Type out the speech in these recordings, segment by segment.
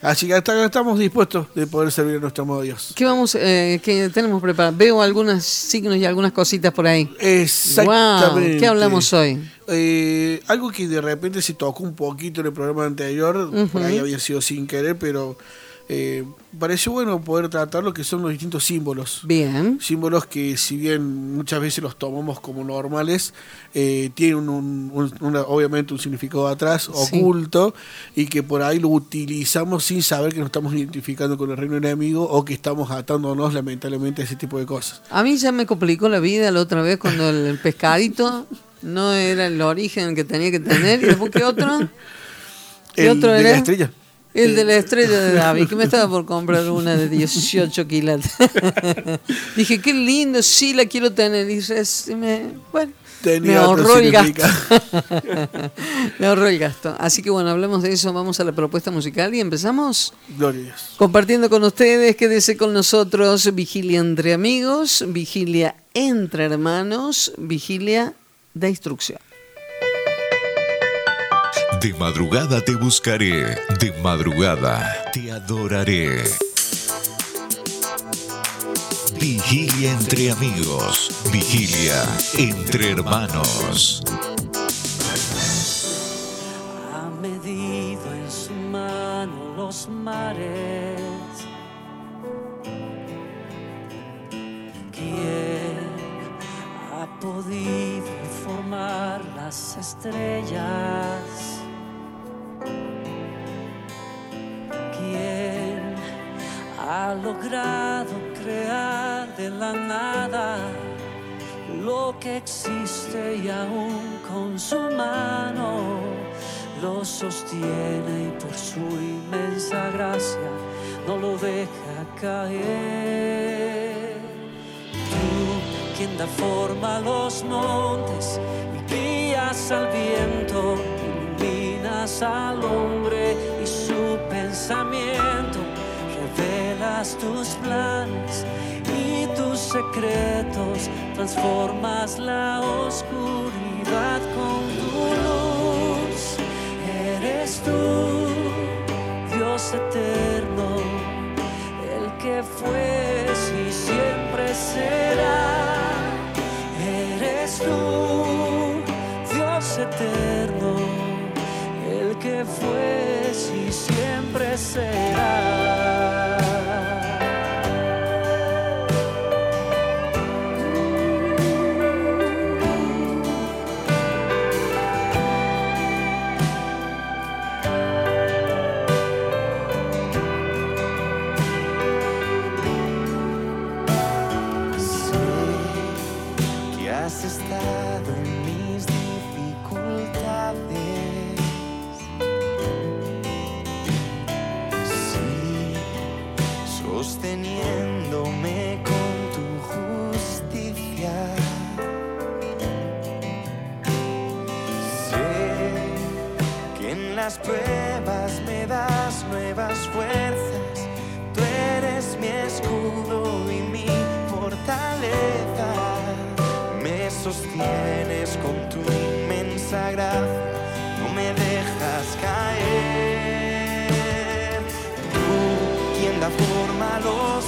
Así que hasta acá estamos dispuestos de poder servir a nuestro modo Dios. ¿Qué vamos, eh, qué tenemos preparado? Veo algunos signos y algunas cositas por ahí. Exactamente. Wow, ¿Qué hablamos hoy? Eh, algo que de repente se tocó un poquito en el programa anterior, por ahí había sido sin querer, pero eh, pareció bueno poder tratar lo que son los distintos símbolos. Bien. Símbolos que si bien muchas veces los tomamos como normales, eh, tienen un, obviamente un significado atrás, oculto, y que por ahí lo utilizamos sin saber que nos estamos identificando con el reino enemigo o que estamos atándonos lamentablemente a ese tipo de cosas. A mí ya me complicó la vida la otra vez cuando el pescadito no era el origen que tenía que tener. ¿Y después qué otro? ¿Qué otro era? la estrella. El de la estrella de David, que me estaba por comprar una de 18 kilos. Dije, qué lindo, sí la quiero tener. Y me, bueno, me ahorró el gasto. me ahorró el gasto. Así que bueno, hablemos de eso, vamos a la propuesta musical y empezamos. Glorias. Compartiendo con ustedes, quédese con nosotros, vigilia entre amigos, vigilia entre hermanos, vigilia de instrucción. De madrugada te buscaré, de madrugada te adoraré. Vigilia entre amigos, vigilia entre hermanos. Ha medido en su mano los mares. ¿Quién ha podido formar las estrellas? ¿Quién ha logrado crear de la nada lo que existe y aún con su mano lo sostiene y por su inmensa gracia no lo deja caer? Tú, quien da forma a los montes y guías al viento, al hombre y su pensamiento, revelas tus planes y tus secretos, transformas la oscuridad con tu luz. Eres tú, Dios eterno, el que fue y siempre será. Eres tú, Dios eterno, fue y siempre será. Sostienes con tu inmensa gracia, no me dejas caer. Tú, quien da forma a los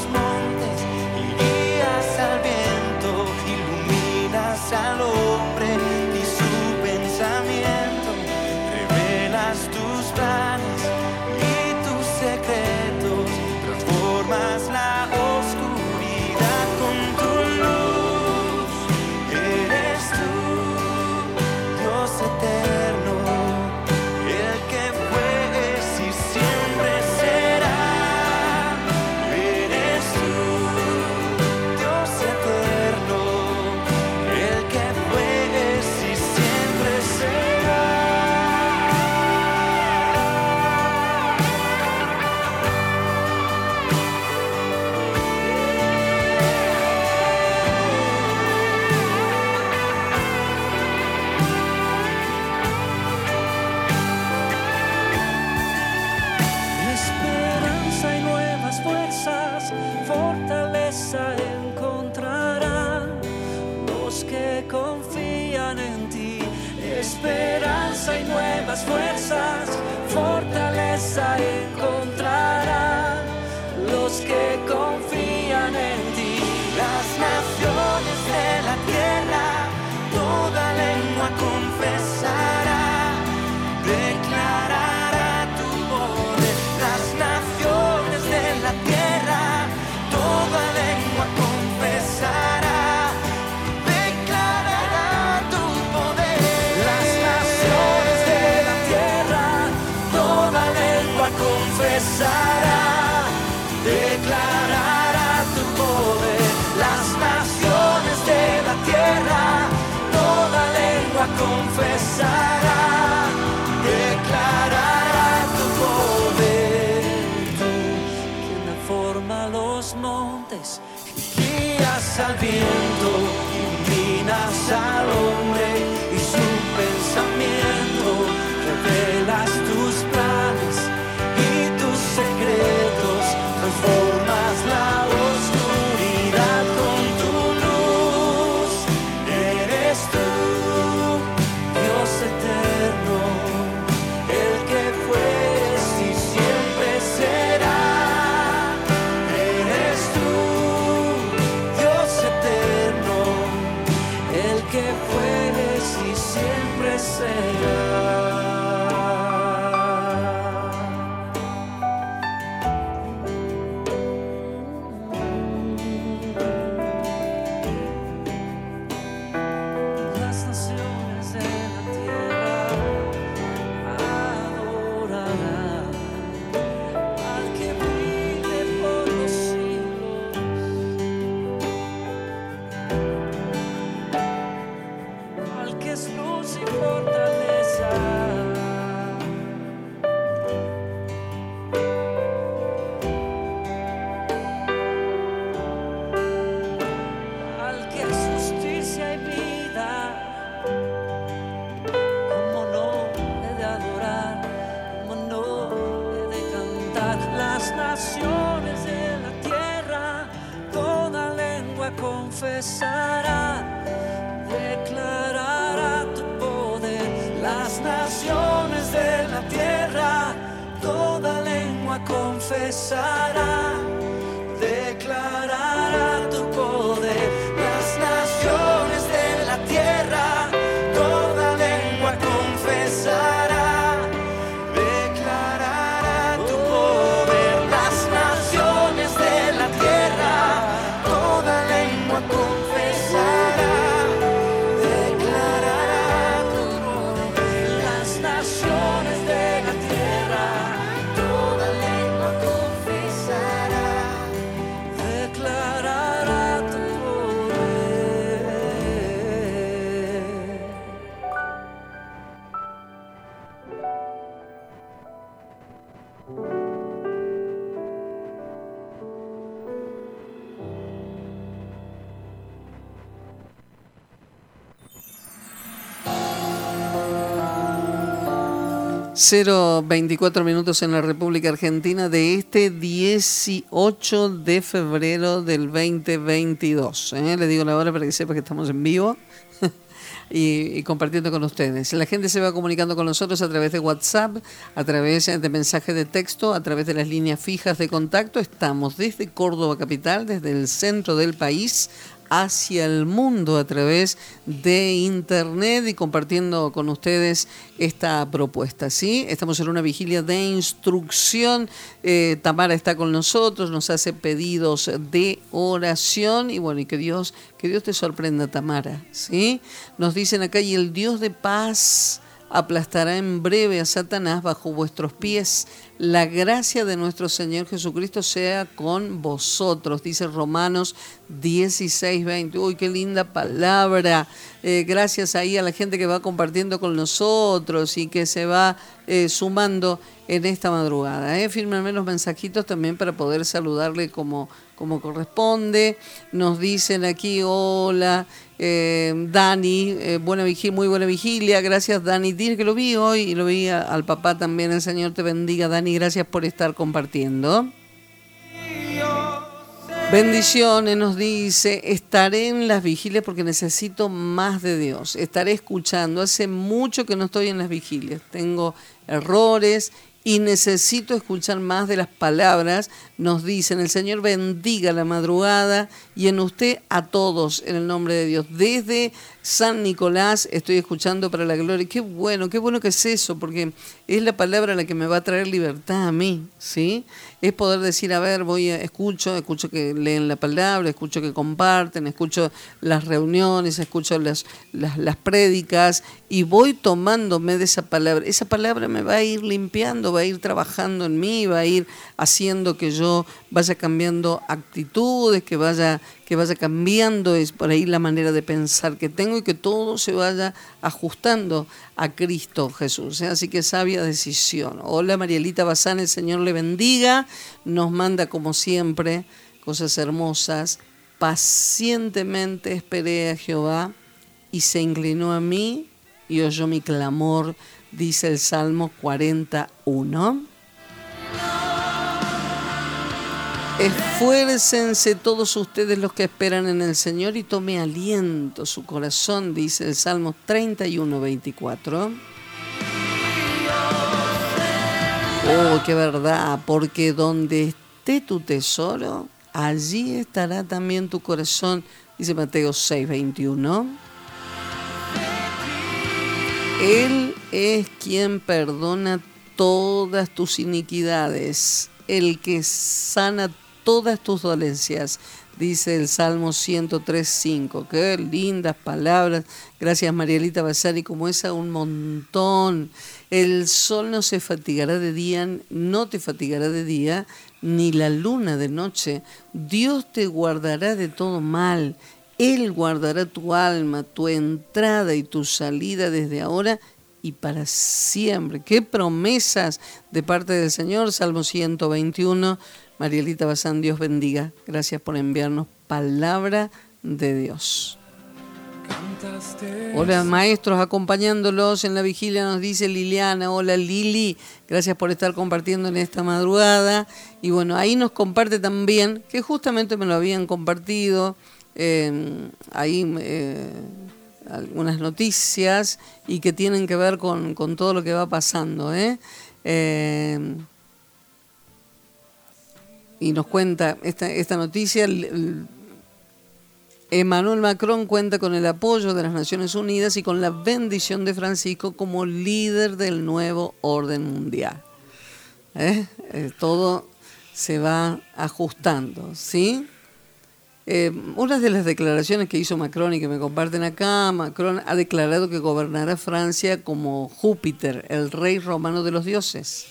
al viento, iluminas al 0, 24 minutos en la República Argentina de este 18 de febrero del 2022. ¿eh? Le digo la hora para que sepa que estamos en vivo y, y, compartiendo con ustedes. La gente se va comunicando con nosotros a través de WhatsApp, a través de mensajes de texto, a través de las líneas fijas de contacto. Estamos desde Córdoba Capital, desde el centro del país, hacia el mundo a través de internet y compartiendo con ustedes esta propuesta. ¿sí? Estamos en una vigilia de instrucción. Eh, Tamara está con nosotros, nos hace pedidos de oración y bueno, y que Dios, que Dios te sorprenda, Tamara. ¿sí? Nos dicen acá, y el Dios de paz aplastará en breve a Satanás bajo vuestros pies. La gracia de nuestro Señor Jesucristo sea con vosotros, dice Romanos 16, 20. Uy, qué linda palabra. Eh, gracias ahí a la gente que va compartiendo con nosotros y que se va eh, sumando en esta madrugada. ¿eh? Fírmenme los mensajitos también para poder saludarle como, como corresponde. Nos dicen aquí, hola, eh, Dani, eh, buena vigilia, muy buena vigilia, gracias Dani. Dice que lo vi hoy y lo vi al papá también, el Señor te bendiga, Dani, gracias por estar compartiendo. Bendiciones, nos dice, estaré en las vigilias porque necesito más de Dios. Estaré escuchando. Hace mucho que no estoy en las vigilias. Tengo errores y necesito escuchar más de las palabras. Nos dicen, el Señor bendiga la madrugada y en usted a todos, en el nombre de Dios. Desde San Nicolás, estoy escuchando para la gloria. Qué bueno, qué bueno que es eso, porque es la palabra la que me va a traer libertad a mí, ¿sí? Es poder decir, a ver, voy escucho, escucho que leen la palabra, escucho que comparten, escucho las reuniones, escucho las, las, las prédicas y voy tomándome de esa palabra. Esa palabra me va a ir limpiando, va a ir trabajando en mí, va a ir haciendo que yo vaya cambiando actitudes, que vaya que vaya cambiando es por ahí la manera de pensar que tengo y que todo se vaya ajustando a Cristo Jesús. ¿eh? Así que sabia decisión. Hola Marielita Bazán, el Señor le bendiga. Nos manda como siempre cosas hermosas. Pacientemente esperé a Jehová y se inclinó a mí y oyó mi clamor, dice el Salmo 41. Esfuércense todos ustedes los que esperan en el Señor y tome aliento su corazón, dice el Salmo 31, 24. Oh, qué verdad, porque donde esté tu tesoro, allí estará también tu corazón, dice Mateo 6, 21. Él es quien perdona todas tus iniquidades, el que sana todas tus dolencias, dice el Salmo 103.5. Qué lindas palabras. Gracias Marielita Basari, como esa un montón. El sol no se fatigará de día, no te fatigará de día, ni la luna de noche. Dios te guardará de todo mal. Él guardará tu alma, tu entrada y tu salida desde ahora y para siempre. Qué promesas de parte del Señor. Salmo 121. Marielita Bazán, Dios bendiga. Gracias por enviarnos palabra de Dios. Hola maestros acompañándolos en la vigilia, nos dice Liliana. Hola Lili, gracias por estar compartiendo en esta madrugada. Y bueno, ahí nos comparte también, que justamente me lo habían compartido, em, ahí eh, algunas noticias y que tienen que ver con, todo lo que va pasando. ¿eh? Y nos cuenta esta, esta noticia. Emmanuel Macron cuenta con el apoyo de las Naciones Unidas y con la bendición de Francisco como líder del nuevo orden mundial. ¿Eh? Eh, todo se va ajustando, ¿sí? Eh, una de las declaraciones que hizo Macron y que me comparten acá, Macron ha declarado que gobernará Francia como Júpiter, el rey romano de los dioses.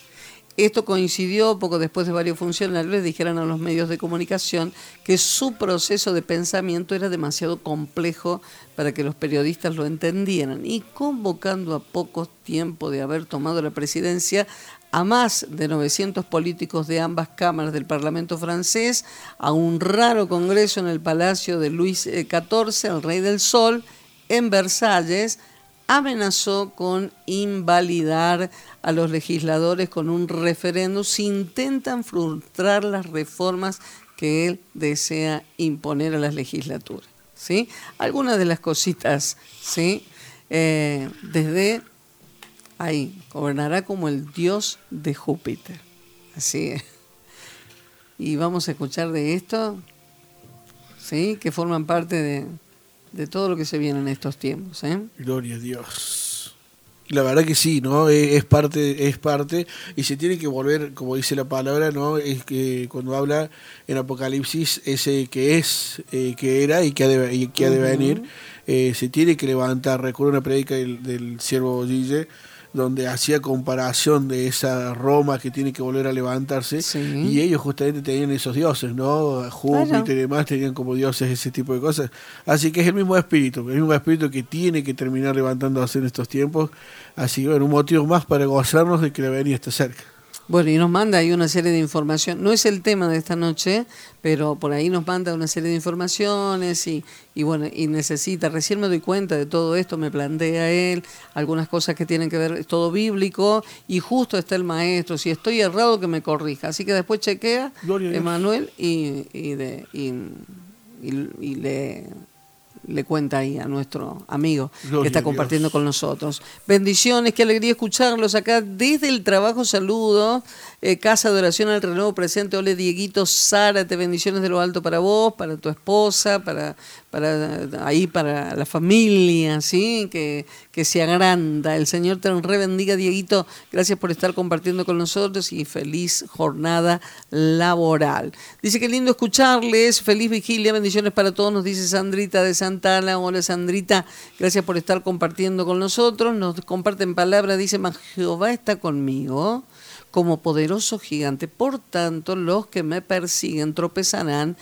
Esto coincidió poco después de varios funcionarios dijeran a los medios de comunicación que su proceso de pensamiento era demasiado complejo para que los periodistas lo entendieran. Y convocando a poco tiempo de haber tomado la presidencia a más de 900 políticos de ambas cámaras del Parlamento francés, a un raro congreso en el Palacio de Luis XIV, el Rey del Sol, en Versalles, amenazó con invalidar a los legisladores con un referéndum si intentan frustrar las reformas que él desea imponer a las legislaturas. ¿sí? Algunas de las cositas, ¿sí? Eh, desde ahí, gobernará como el dios de Júpiter. Así es. Y vamos a escuchar de esto, ¿sí? que forman parte de, de todo lo que se viene en estos tiempos. ¿eh? Gloria a Dios. La verdad que sí, ¿no? Es, parte, es parte, y se tiene que volver, como dice la palabra, ¿no? Es que cuando habla en Apocalipsis, ese que es, eh, que era y que ha de, que ha de venir, eh, se tiene que levantar. Recuerdo una predica del, del siervo Gille, donde hacía comparación de esa Roma que tiene que volver a levantarse y ellos justamente tenían esos dioses, ¿no? Júpiter y demás tenían como dioses ese tipo de cosas. Así que es el mismo espíritu, el mismo espíritu que tiene que terminar levantándose en estos tiempos. Así que bueno, un motivo más para gozarnos de que la venía está cerca. Bueno, y nos manda ahí una serie de información. No es el tema de esta noche, pero por ahí nos manda una serie de informaciones y, y bueno, y necesita, recién me doy cuenta de todo esto, me plantea él, algunas cosas que tienen que ver, es todo bíblico, y justo está el maestro, si estoy errado que me corrija. Así que después chequea, Emanuel, y, y, de, y, y, le le cuenta ahí a nuestro amigo que está compartiendo con nosotros. Bendiciones, qué alegría escucharlos acá desde el trabajo. Saludo. Eh, Casa de Oración al Renuevo presente. Ole Dieguito Zárate, bendiciones de lo alto para vos, para tu esposa, para, para ahí para la familia, ¿sí? Que, que se agranda. El Señor te rebendiga, Dieguito. Gracias por estar compartiendo con nosotros y feliz jornada laboral. Dice que lindo escucharles. Feliz vigilia, bendiciones para todos, nos dice Sandrita de Santana. Hola Sandrita, gracias por estar compartiendo con nosotros. Nos comparten palabras, dice, Jehová está conmigo como poderoso gigante. Por tanto, los que me persiguen tropezarán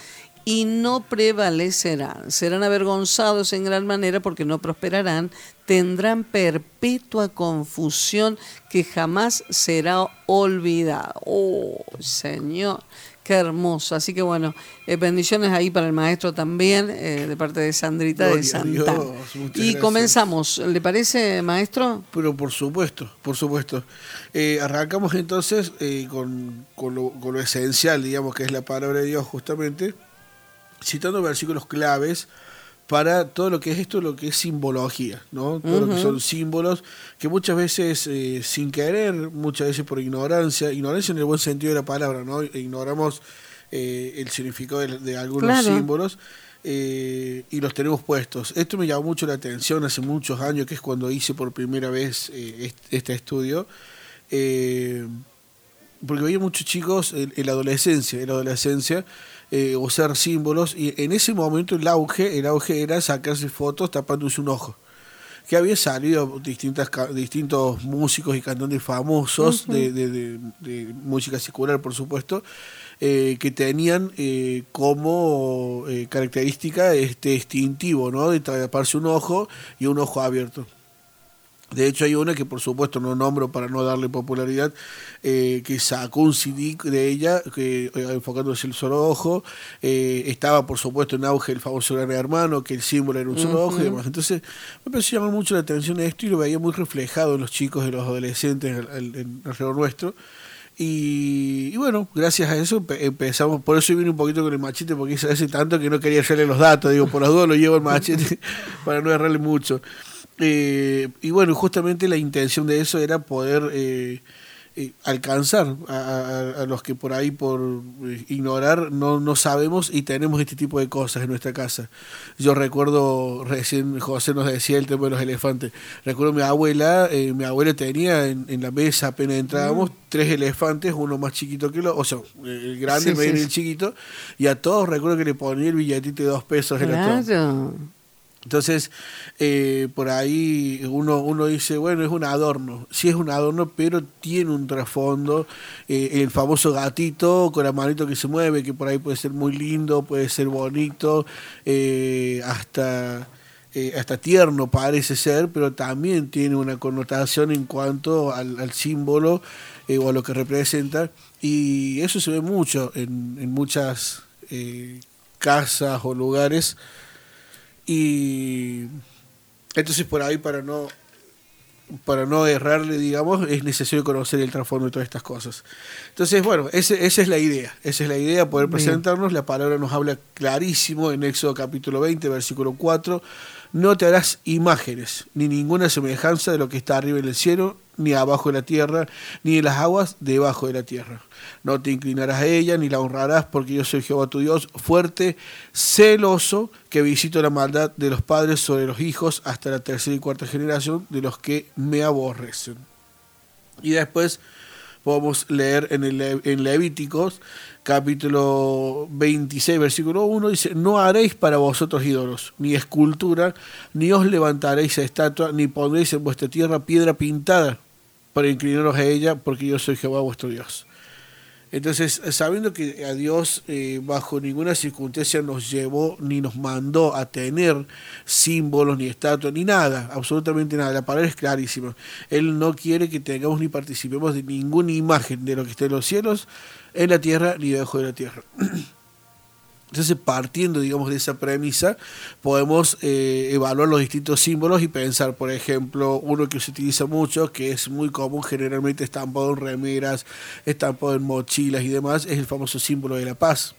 y no prevalecerán. Serán avergonzados en gran manera porque no prosperarán. Tendrán perpetua confusión que jamás será olvidada. Oh, Señor. Qué hermoso. Así que bueno, eh, bendiciones ahí para el maestro también, eh, de parte de Sandrita de Santa. y comenzamos, ¿le parece, maestro? Pero por supuesto, por supuesto. Eh, arrancamos entonces con, con, lo, con, lo, esencial, digamos, que es la palabra de Dios justamente, citando versículos claves para todo lo que es esto, lo que es simbología, ¿no? Todo lo que son símbolos que muchas veces eh, sin querer, muchas veces por ignorancia, ignorancia en el buen sentido de la palabra, ¿no? Ignoramos eh, el significado de, algunos símbolos eh, y los tenemos puestos. Esto me llamó mucho la atención hace muchos años, que es cuando hice por primera vez este estudio. porque veía muchos chicos en, en la adolescencia, en la adolescencia, eh, usar símbolos, y en ese momento el auge, el auge era sacarse fotos tapándose un ojo. Que había salido distintas, distintos músicos y cantantes famosos de, de, música secular, por supuesto, eh, que tenían eh, como característica este distintivo, ¿no? De taparse un ojo y un ojo abierto. De hecho, hay una que por supuesto no nombro para no darle popularidad, eh, que sacó un CD de ella, que eh, enfocándose el solo ojo. Eh, estaba por supuesto en auge el famoso Gran Hermano, que el símbolo era un solo ojo y demás. Entonces, me pareció llamar mucho la atención esto y lo veía muy reflejado en los chicos y los adolescentes alrededor nuestro. Y, bueno, gracias a eso empezamos, por eso vine un poquito con el machete, porque hace tanto que no quería hacerle los datos, digo, por las dudas lo llevo el machete para no errarle mucho. Eh, y bueno, justamente la intención de eso era poder eh, eh, alcanzar a, los que por ahí, por ignorar, no, no sabemos y tenemos este tipo de cosas en nuestra casa. Yo recuerdo, recién José nos decía el tema de los elefantes. Recuerdo mi abuela, mi abuela tenía en, la mesa apenas entrábamos mm. tres elefantes, uno más chiquito que el otro, o sea, el grande, el medio y el chiquito, y a todos recuerdo que le ponía el billetito de dos pesos en la entonces, eh, por ahí uno, uno dice, bueno, es un adorno. Sí es un adorno, pero tiene un trasfondo. Eh, el famoso gatito con la manito que se mueve, que por ahí puede ser muy lindo, puede ser bonito, eh, hasta, hasta tierno parece ser, pero también tiene una connotación en cuanto al, al símbolo o a lo que representa. Y eso se ve mucho en, en muchas casas o lugares y entonces por ahí para no para no errarle, digamos, es necesario conocer el trasfondo de todas estas cosas. Entonces, bueno, ese, esa es la idea. Esa es la idea, poder presentarnos. La palabra nos habla clarísimo en Éxodo capítulo 20, versículo 4. No te harás imágenes, ni ninguna semejanza de lo que está arriba en el cielo, ni abajo de la tierra, ni en las aguas debajo de la tierra. No te inclinarás a ella, ni la honrarás, porque yo soy Jehová tu Dios, fuerte, celoso, que visito la maldad de los padres sobre los hijos hasta la tercera y cuarta generación de los que me aborrecen. Y después podemos leer en, en Levíticos capítulo 26, versículo 1, dice, no haréis para vosotros ídolos, ni escultura, ni os levantaréis a estatua, ni pondréis en vuestra tierra piedra pintada para inclinaros a ella, porque yo soy Jehová vuestro Dios. Entonces, sabiendo que a Dios eh, bajo ninguna circunstancia nos llevó ni nos mandó a tener símbolos, ni estatuas, ni nada, absolutamente nada, la palabra es clarísima. Él no quiere que tengamos ni participemos de ninguna imagen de lo que está en los cielos, en la tierra, ni debajo de la tierra. Entonces, partiendo, digamos, de esa premisa, podemos eh, evaluar los distintos símbolos y pensar, por ejemplo, uno que se utiliza mucho, que es muy común, generalmente estampado en remeras, estampado en mochilas y demás, es el famoso símbolo de la paz.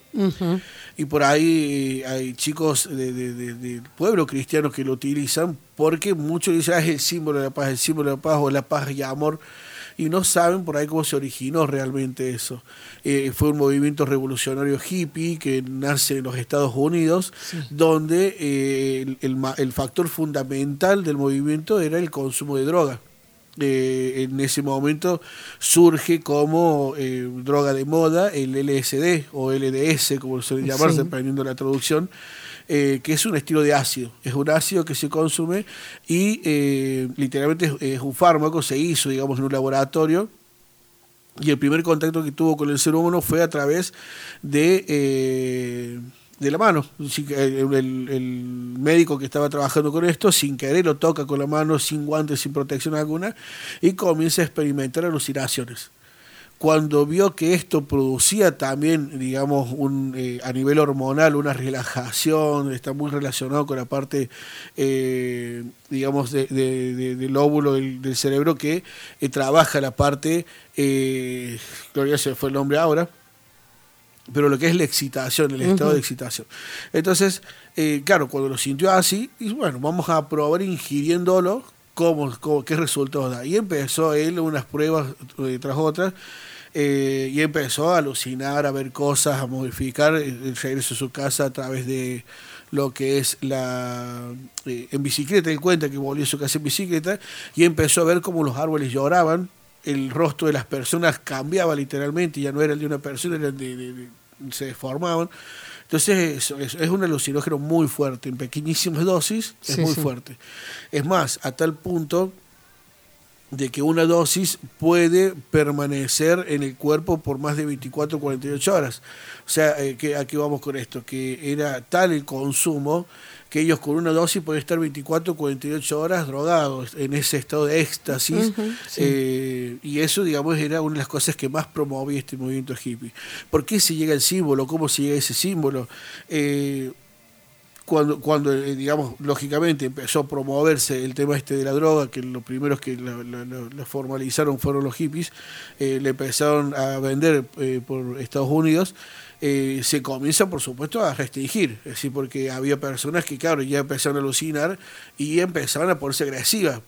Y por ahí eh, hay chicos de, pueblo cristiano que lo utilizan porque muchos dicen, ah, es el símbolo de la paz, el símbolo de la paz o la paz y amor y no saben por ahí cómo se originó realmente eso. Eh, fue un movimiento revolucionario hippie que nace en los Estados Unidos, donde eh, el, factor fundamental del movimiento era el consumo de droga. Eh, en ese momento surge como droga de moda el LSD o LDS, como suele llamarse, dependiendo de la traducción, eh, que es un estilo de ácido. Es un ácido que se consume y eh, literalmente es, un fármaco, se hizo, digamos, en un laboratorio. Y el primer contacto que tuvo con el ser humano fue a través de, eh, de la mano. El, el, médico que estaba trabajando con esto, sin querer, lo toca con la mano, sin guantes, sin protección alguna, y comienza a experimentar alucinaciones cuando vio que esto producía también, digamos, un, eh, a nivel hormonal una relajación, está muy relacionado con la parte, eh, digamos, de, del óvulo del, cerebro que eh, trabaja la parte, Gloria se fue el nombre ahora, pero lo que es la excitación, el estado de excitación. Entonces, claro, cuando lo sintió así, y bueno, vamos a probar ingiriéndolo, cómo, cómo, qué resultados da. Y empezó él unas pruebas tras otras eh, y empezó a alucinar, a ver cosas, a modificar el regreso a su casa a través de lo que es la eh, en bicicleta, él cuenta que volvió a su casa en bicicleta y empezó a ver cómo los árboles lloraban, el rostro de las personas cambiaba literalmente, ya no era el de una persona, era de, se deformaban. Entonces es, es, un alucinógeno muy fuerte, en pequeñísimas dosis es muy fuerte. Es más, a tal punto de que una dosis puede permanecer en el cuerpo por más de 24 o 48 horas. O sea, eh, que aquí vamos con esto, que era tal el consumo que ellos con una dosis pueden estar 24 o 48 horas drogados en ese estado de éxtasis. Eh, y eso, digamos, era una de las cosas que más promovía este movimiento hippie. ¿Por qué se llega el símbolo? ¿Cómo se llega a ese símbolo? Eh, cuando, cuando eh, digamos, lógicamente empezó a promoverse el tema este de la droga, que los primeros que lo, formalizaron fueron los hippies, eh, le empezaron a vender eh, por Estados Unidos, se comienza, por supuesto, a restringir, es decir, porque había personas que, claro, ya empezaron a alucinar y empezaban a ponerse agresivas.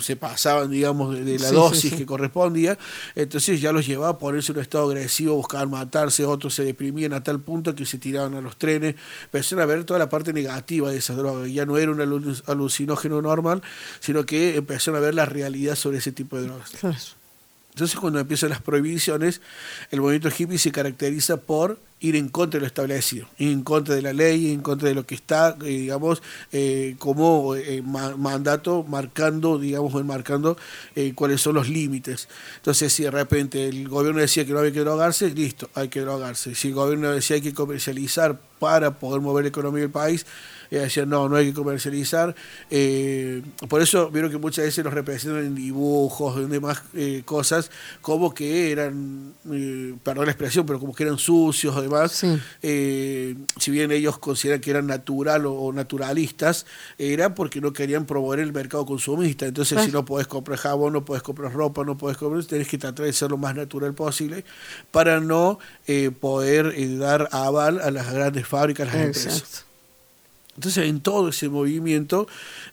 Se pasaban, digamos, de, la dosis que correspondía, entonces ya los llevaba a ponerse en un estado agresivo, buscaban matarse, otros se deprimían a tal punto que se tiraban a los trenes, empezaron a ver toda la parte negativa de esa droga, ya no era un alucinógeno normal, sino que empezaron a ver la realidad sobre ese tipo de drogas. Entonces cuando empiezan las prohibiciones, el movimiento hippie se caracteriza por ir en contra de lo establecido, en contra de la ley, en contra de lo que está, eh, digamos, eh, como eh, mandato, marcando, digamos, marcando cuáles son los límites. Entonces, si de repente el gobierno decía que no había que drogarse, listo, hay que drogarse. Si el gobierno decía que hay que comercializar para poder mover la economía del país, y decían, no, no hay que comercializar. Eh, por eso vieron que muchas veces los representan en dibujos, en demás eh, cosas, como que eran, eh, perdón la expresión, pero como que eran sucios o demás. si bien ellos consideran que eran natural o, naturalistas, era porque no querían promover el mercado consumista. Entonces, si no podés comprar jabón, no podés comprar ropa, no podés comprar, tenés que tratar de ser lo más natural posible para no poder dar aval a las grandes fábricas, las empresas. Entonces, en todo ese movimiento,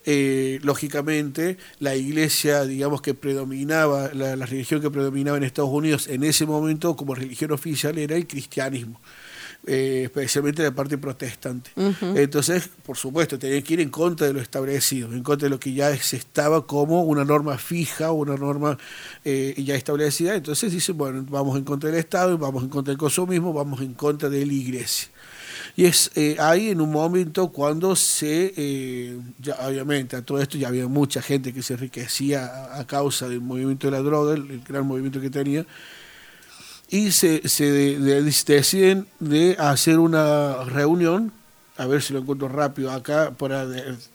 eh, lógicamente, la iglesia, digamos, que predominaba, la, religión que predominaba en Estados Unidos en ese momento como religión oficial era el cristianismo. Eh, especialmente la parte protestante. Entonces, por supuesto, tenía que ir en contra de lo establecido, en contra de lo que ya se estaba como una norma fija, una norma eh, ya establecida. Entonces dicen, bueno, vamos en contra del Estado, vamos en contra del consumismo, vamos en contra de la iglesia. Y es eh, ahí en un momento cuando se, eh, ya, obviamente a todo esto ya había mucha gente que se enriquecía a, causa del movimiento de la droga, el, gran movimiento que tenía, y se, se deciden de hacer una reunión, a ver si lo encuentro rápido acá para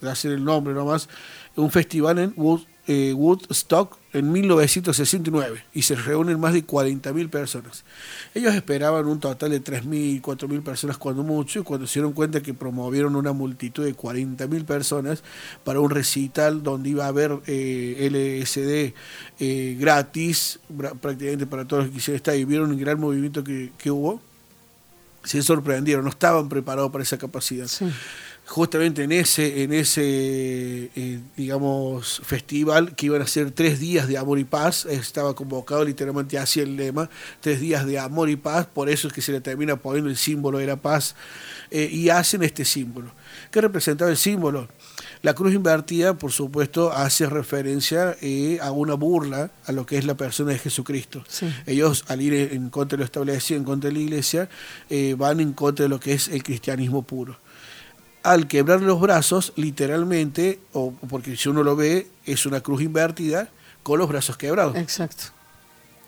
hacer el nombre nomás, un festival en Wood, eh, Woodstock, en 1969 y se reúnen más de 40.000 personas. Ellos esperaban un total de 3.000, 4.000 personas cuando mucho y cuando se dieron cuenta que promovieron una multitud de 40.000 personas para un recital donde iba a haber eh, LSD eh, gratis prácticamente para todos los que quisieran estar y vieron el gran movimiento que, que hubo, se sorprendieron, no estaban preparados para esa capacidad. Sí justamente en ese, en ese eh, digamos, festival que iban a ser tres días de amor y paz, estaba convocado literalmente así el lema, tres días de amor y paz, por eso es que se le termina poniendo el símbolo de la paz, eh, y hacen este símbolo. ¿Qué representaba el símbolo? La cruz invertida, por supuesto, hace referencia eh, a una burla a lo que es la persona de Jesucristo. Ellos, al ir en contra de lo establecido, en contra de la iglesia, van en contra de lo que es el cristianismo puro al quebrar los brazos, literalmente, o porque si uno lo ve, es una cruz invertida con los brazos quebrados. Exacto.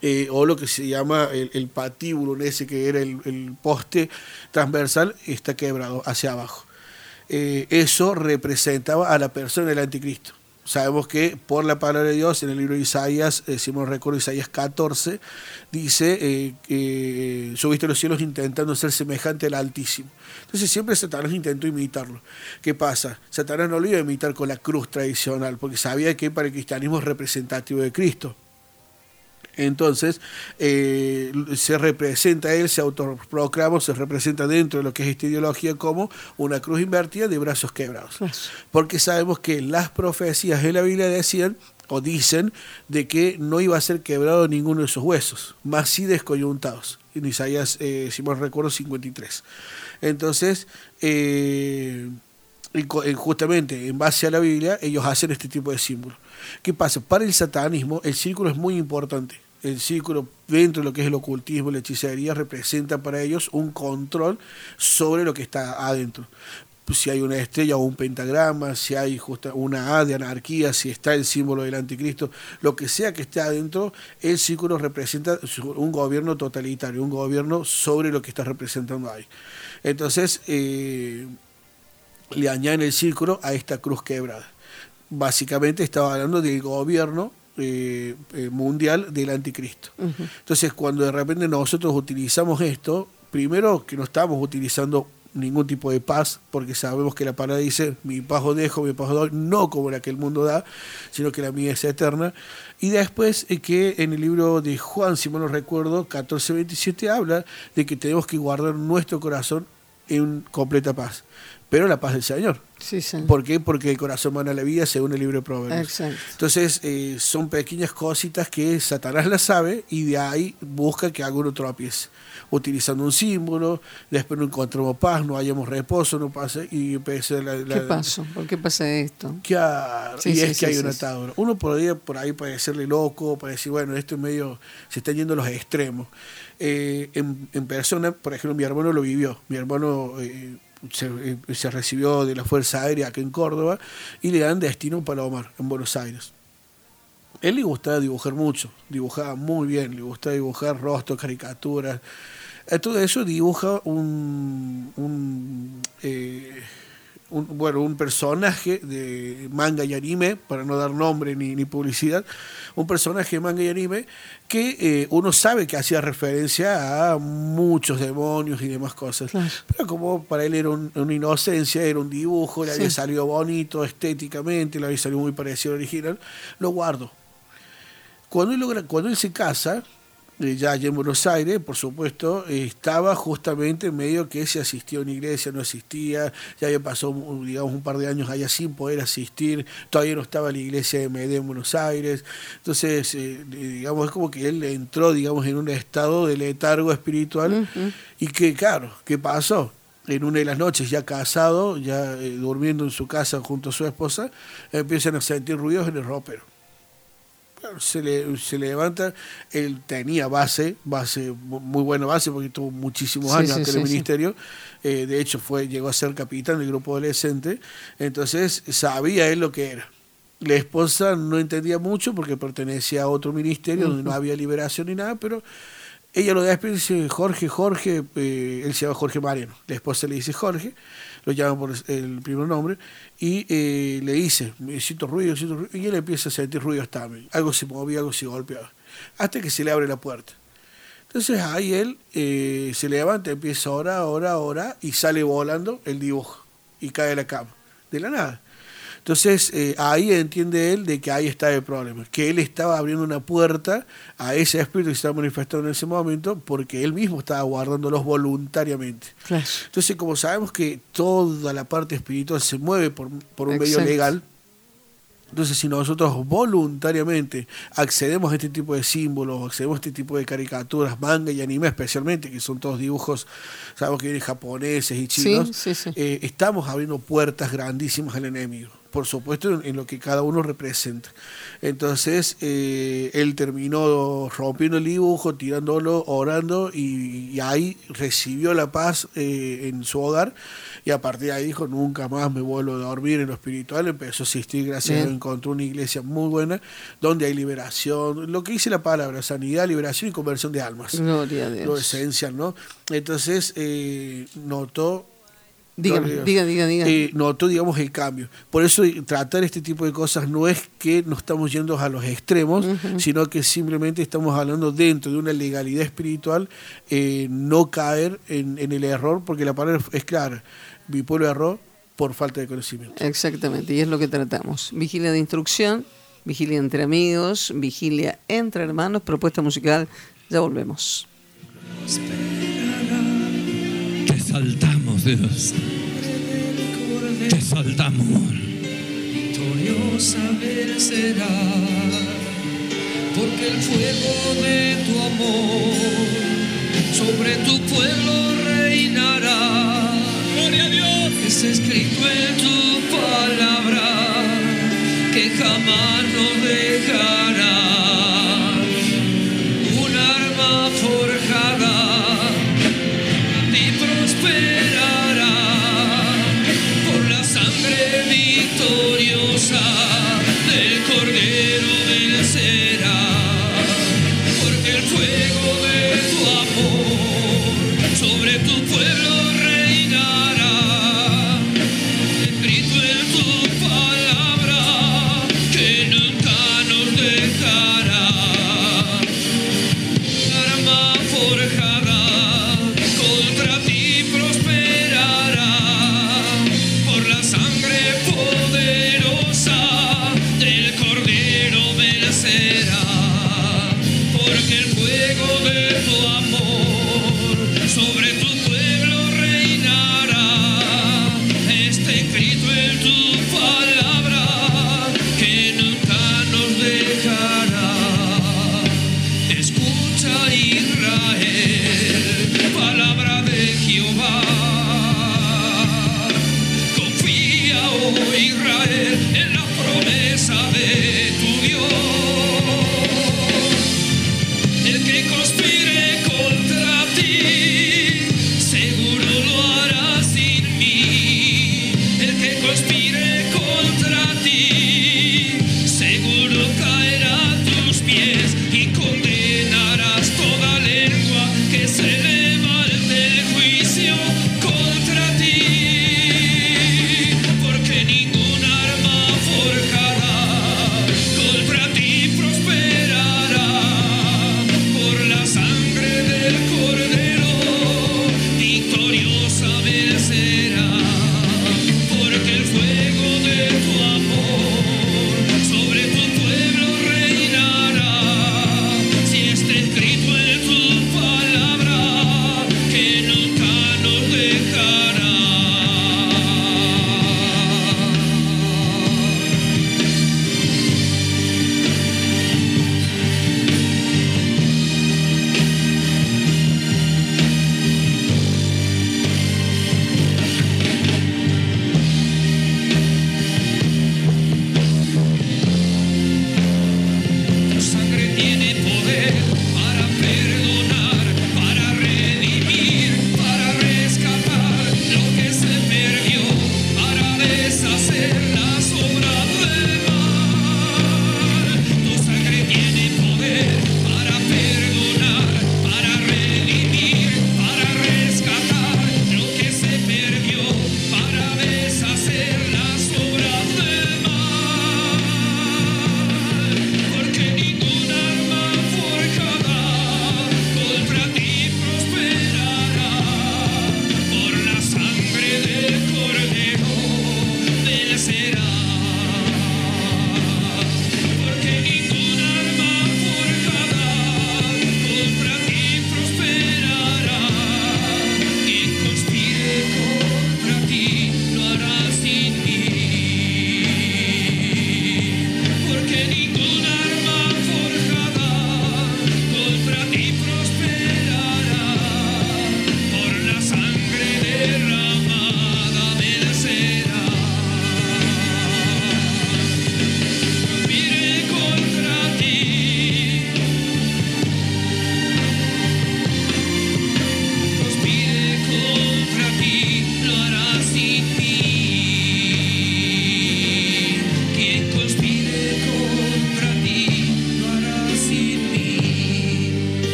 Eh, o lo que se llama el, patíbulo, ese que era el, poste transversal, está quebrado hacia abajo. Eh, eso representaba a la persona del anticristo. Sabemos que por la palabra de Dios, en el libro de Isaías, eh, si me recuerdo, Isaías 14, dice eh, que subiste los cielos intentando ser semejante al Altísimo. Entonces siempre Satanás intentó imitarlo. ¿Qué pasa? Satanás no lo iba a imitar con la cruz tradicional, porque sabía que para el cristianismo es representativo de Cristo. Entonces, eh, se representa él, se autoproclama, se representa dentro de lo que es esta ideología como una cruz invertida de brazos quebrados. Porque sabemos que las profecías de la Biblia decían o dicen de que no iba a ser quebrado ninguno de esos huesos, más sí descoyuntados. En Isaías, eh, si mal recuerdo, 53. Entonces, eh, justamente en base a la Biblia, ellos hacen este tipo de símbolos. ¿Qué pasa? Para el satanismo, el círculo es muy importante el círculo dentro de lo que es el ocultismo, la hechicería, representa para ellos un control sobre lo que está adentro. Si hay una estrella o un pentagrama, si hay justa una A de anarquía, si está el símbolo del anticristo, lo que sea que esté adentro, el círculo representa un gobierno totalitario, un gobierno sobre lo que está representando ahí. Entonces, eh, le añaden el círculo a esta cruz quebrada. Básicamente estaba hablando del gobierno eh, eh, mundial del anticristo. Entonces, cuando de repente nosotros utilizamos esto, primero que no estamos utilizando ningún tipo de paz, porque sabemos que la palabra dice, mi paz os dejo, mi paz os doy, no como la que el mundo da, sino que la mía es eterna. Y después eh, que en el libro de Juan, si mal no recuerdo, 14.27 habla de que tenemos que guardar nuestro corazón en completa paz pero la paz del Señor. Sí, sí. ¿Por qué? Porque el corazón manda la vida según el libro de Proverbios. Entonces, eh, son pequeñas cositas que Satanás las sabe y de ahí busca que alguno tropiece. Utilizando un símbolo, después no encontramos paz, no hayamos reposo, no pasa y empieza la, ¿Qué pasó? ¿Por qué pasa esto? y es que hay una atadura. Uno podría por ahí parecerle loco, para decir, bueno, esto es medio, se están yendo a los extremos. Eh, en, en, persona, por ejemplo, mi hermano lo vivió. Mi hermano... Eh, eh, se, recibió de la Fuerza Aérea aquí en Córdoba y le dan destino Palomar, en Buenos Aires. Él le gustaba dibujar mucho, dibujaba muy bien, le gustaba dibujar rostros, caricaturas. Todo eso dibuja un, un eh, un, bueno, un personaje de manga y anime, para no dar nombre ni, ni publicidad, un personaje de manga y anime que eh, uno sabe que hacía referencia a muchos demonios y demás cosas. Pero como para él era una inocencia, era un dibujo, le había salido bonito estéticamente, le había salido muy parecido al original, lo guardo. Cuando él, logra, cuando él se casa, ya allá en Buenos Aires, por supuesto, estaba justamente en medio que se asistió a una iglesia, no asistía, ya había pasado, digamos, un par de años allá sin poder asistir, todavía no estaba la iglesia de Medellín en Buenos Aires, entonces, eh, digamos, es como que él entró, digamos, en un estado de letargo espiritual y que, claro, ¿qué pasó? en una de las noches, ya casado, ya eh, durmiendo en su casa junto a su esposa, empiezan a sentir ruidos en el ropero se, le, se levanta, él tenía base, base, muy buena base, porque tuvo muchísimos años en el ministerio, eh, de hecho fue, llegó a ser capitán del grupo adolescente, entonces sabía él lo que era. La esposa no entendía mucho porque pertenecía a otro ministerio donde no había liberación ni nada, pero ella lo despide y dice, Jorge, Jorge, eh, él se llama Jorge Mariano, la esposa le dice Jorge, lo llama por el primer nombre, y eh, le dice, siento ruido, siento ruido, y él empieza a sentir ruidos también, algo se movía, algo se golpeaba, hasta que se le abre la puerta. Entonces ahí él eh, se levanta, empieza a orar, orar, orar, y sale volando el dibujo, y cae a la cama, de la nada. Entonces eh, ahí entiende él de que ahí está el problema, que él estaba abriendo una puerta a ese espíritu que se estaba manifestando en ese momento porque él mismo estaba guardándolos voluntariamente. Entonces como sabemos que toda la parte espiritual se mueve por, por un medio legal, entonces, si nosotros voluntariamente accedemos a este tipo de símbolos, accedemos a este tipo de caricaturas, manga y anime especialmente, que son todos dibujos, sabemos que vienen japoneses y chinos, eh, estamos abriendo puertas grandísimas al enemigo por supuesto, en, lo que cada uno representa. Entonces, eh, él terminó rompiendo el dibujo, tirándolo, orando, y, ahí recibió la paz eh, en su hogar. Y a partir de ahí dijo, nunca más me vuelvo a dormir en lo espiritual. Empezó a asistir, gracias a Dios, encontró una iglesia muy buena, donde hay liberación, lo que dice la palabra, sanidad, liberación y conversión de almas. Lo esencial, ¿no? Entonces, eh, notó Diga, diga, diga, diga. Eh, notó, digamos, el cambio. Por eso tratar este tipo de cosas no es que no estamos yendo a los extremos, sino que simplemente estamos hablando dentro de una legalidad espiritual, eh, no caer en, en, el error, porque la palabra es clara. Mi pueblo erró por falta de conocimiento. Exactamente, y es lo que tratamos. Vigilia de instrucción, vigilia entre amigos, vigilia entre hermanos, propuesta musical. Ya volvemos. Te saltamos, Dios. Te saltamos. Victoriosa vencerá, porque el fuego de tu amor sobre tu pueblo reinará. Gloria a Dios. Es escrito en tu palabra que jamás nos dejará.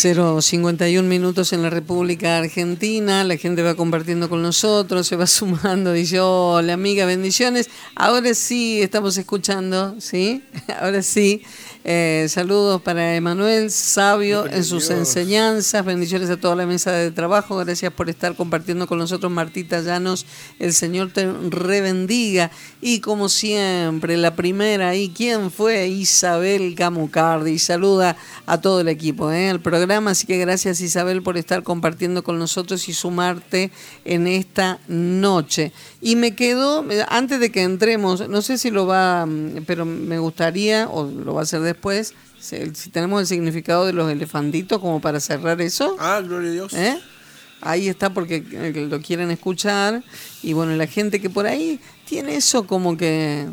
051 minutos en la República Argentina, la gente va compartiendo con nosotros, se va sumando, dice, hola amiga, bendiciones. Ahora sí estamos escuchando, ¿sí? Ahora sí. Eh, saludos para Emanuel, sabio en sus enseñanzas. Bendiciones a toda la mesa de trabajo. Gracias por estar compartiendo con nosotros, Martita Llanos. El Señor te rebendiga. Y como siempre, la primera, ¿y quién fue? Isabel Camucardi. Saluda a todo el equipo, ¿eh? el programa. Así que gracias, Isabel, por estar compartiendo con nosotros y sumarte en esta noche. Y me quedo, antes de que entremos, no sé si lo va, pero me gustaría, o lo va a hacer después, si, tenemos el significado de los elefantitos como para cerrar eso. Ah, gloria a Dios. ¿Eh? Ahí está porque lo quieren escuchar. Y bueno, la gente que por ahí tiene eso como que...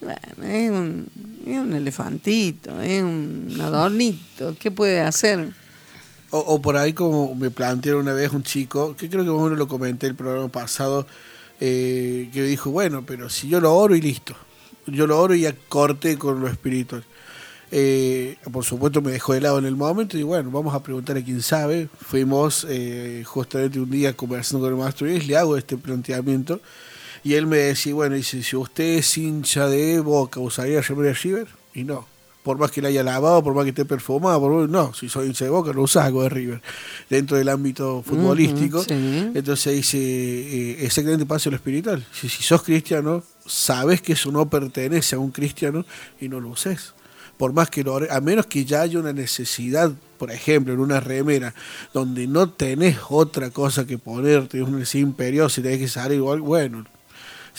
Bueno, es un, es un elefantito, es un adornito. ¿Qué puede hacer? O, o por ahí como me plantearon una vez un chico, que creo que más o menos lo comenté el programa pasado, eh, que dijo, bueno, pero si yo lo oro y listo. Yo lo oro y ya corté con lo espiritual. Eh, por supuesto me dejó de lado en el momento y bueno, vamos a preguntar a quién sabe. Fuimos eh, justamente un día conversando con el maestro y le hago este planteamiento y él me decía, bueno, dice, si usted es hincha de Boca, ¿usaría remera River? Y no. Por más que la haya lavado, por más que esté perfumado, por no, si soy hincha de Boca no usa algo de River dentro del ámbito futbolístico. Sí. Entonces dice, eh, exactamente pasa lo espiritual. Si, si sos cristiano, sabes que eso no pertenece a un cristiano y no lo uses. Por más que lo a menos que ya haya una necesidad, por ejemplo, en una remera, donde no tenés otra cosa que ponerte, una necesidad imperiosa y tenés que salir igual, bueno,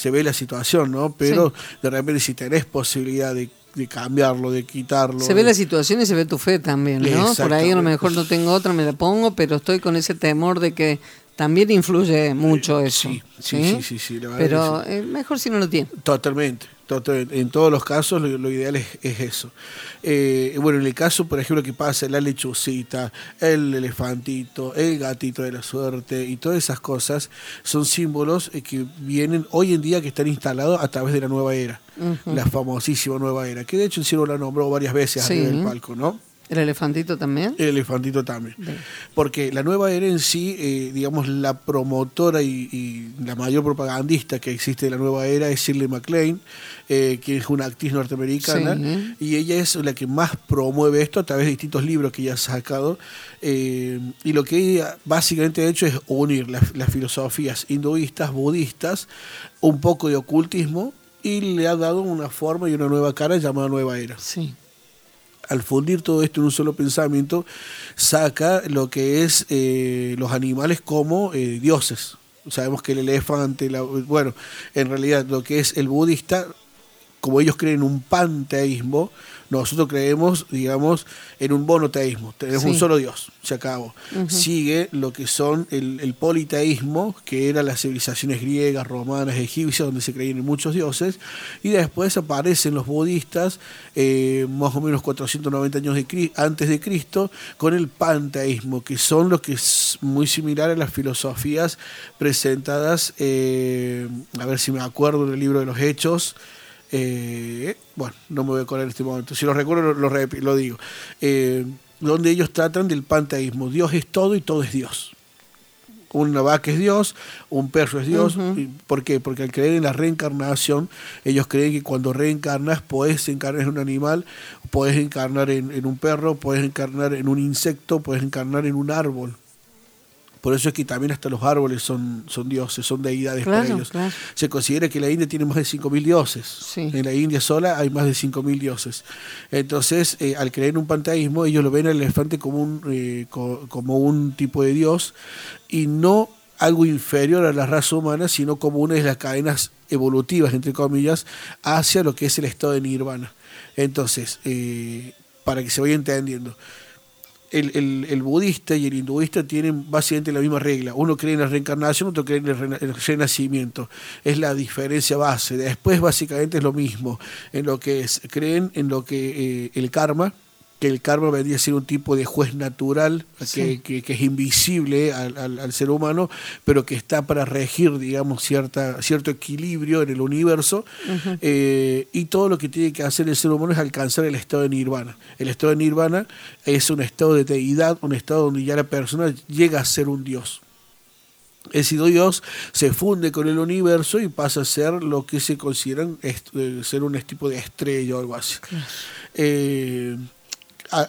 se ve la situación, ¿no? Pero de repente si tenés posibilidad de, de cambiarlo, de quitarlo. Se ve la situación y se ve tu fe también, ¿no? Por ahí a lo mejor no tengo otra, me la pongo, pero estoy con ese temor de que también influye mucho eso. sí, sí, sí, sí, sí, la verdad Pero eh, mejor si no lo tiene. Totalmente. En todos los casos lo, lo ideal es, es eso. Eh, bueno, en el caso, por ejemplo, que pasa la lechucita, el elefantito, el gatito de la suerte y todas esas cosas son símbolos eh, que vienen hoy en día que están instalados a través de la nueva era, la famosísima nueva era, que de hecho el cielo la nombró varias veces Sí. arriba del palco, ¿no? ¿El elefantito también? El elefantito también. Bien. Porque la nueva era en sí, eh, digamos, la promotora y, y la mayor propagandista que existe de la nueva era es Shirley MacLaine, eh, que es una actriz norteamericana, Sí. y ella es la que más promueve esto a través de distintos libros que ella ha sacado. eh, y lo que ella básicamente ha hecho es unir las, las filosofías hinduistas, budistas, un poco de ocultismo, y le ha dado una forma y una nueva cara llamada nueva era Sí. Al fundir todo esto en un solo pensamiento, saca lo que es eh, los animales como eh, dioses. Sabemos que el elefante, la- bueno, en realidad lo que es el budista, como ellos creen en un panteísmo, nosotros creemos, digamos, en un monoteísmo. Tenemos Sí. un solo Dios, se acabó. Sigue lo que son el, el politeísmo, que eran las civilizaciones griegas, romanas, egipcias, donde se creían en muchos dioses. Y después aparecen los budistas, eh, más o menos 490 años de, antes de Cristo, con el panteísmo, que son los que es muy similar a las filosofías presentadas, eh, a ver si me acuerdo en el libro de los Hechos. Eh, bueno, no me voy a acordar en este momento. Si lo recuerdo, lo, lo lo digo. Eh, donde ellos tratan del panteísmo. Dios es todo y todo es Dios. Una vaca es Dios, un perro es Dios. ¿Y ¿Por qué? Porque al creer en la reencarnación, ellos creen que cuando reencarnas puedes encarnar en un animal, puedes encarnar en, en un perro, puedes encarnar en un insecto, puedes encarnar en un árbol. Por eso es que también hasta los árboles son, son dioses, son deidades para ellos. claro. Se considera que la India tiene más de 5.000 dioses. Sí. En la India sola hay más de 5.000 dioses. Entonces, eh, al creer en un panteísmo, ellos lo ven al elefante como un, eh, co- como un tipo de dios y no algo inferior a la raza humana, sino como una de las cadenas evolutivas, entre comillas, hacia lo que es el estado de nirvana. Entonces, eh, para que se vaya entendiendo, el, el- budista y el hinduista tienen básicamente la misma regla. Uno cree en la reencarnación, otro cree en el renacimiento. Es la diferencia base. Después básicamente es lo mismo. En lo que es, creen en lo que eh, el karma, que el karma vendría a ser un tipo de juez natural que, que, es invisible al, al, ser humano, pero que está para regir, digamos, cierta, cierto equilibrio en el universo. Eh, y todo lo que tiene que hacer el ser humano es alcanzar el estado de nirvana. El estado de nirvana es un estado de deidad, un estado donde ya la persona llega a ser un dios. Ese Dios se funde con el universo y pasa a ser lo que se considera eh, ser un tipo de estrella o algo así. Eh,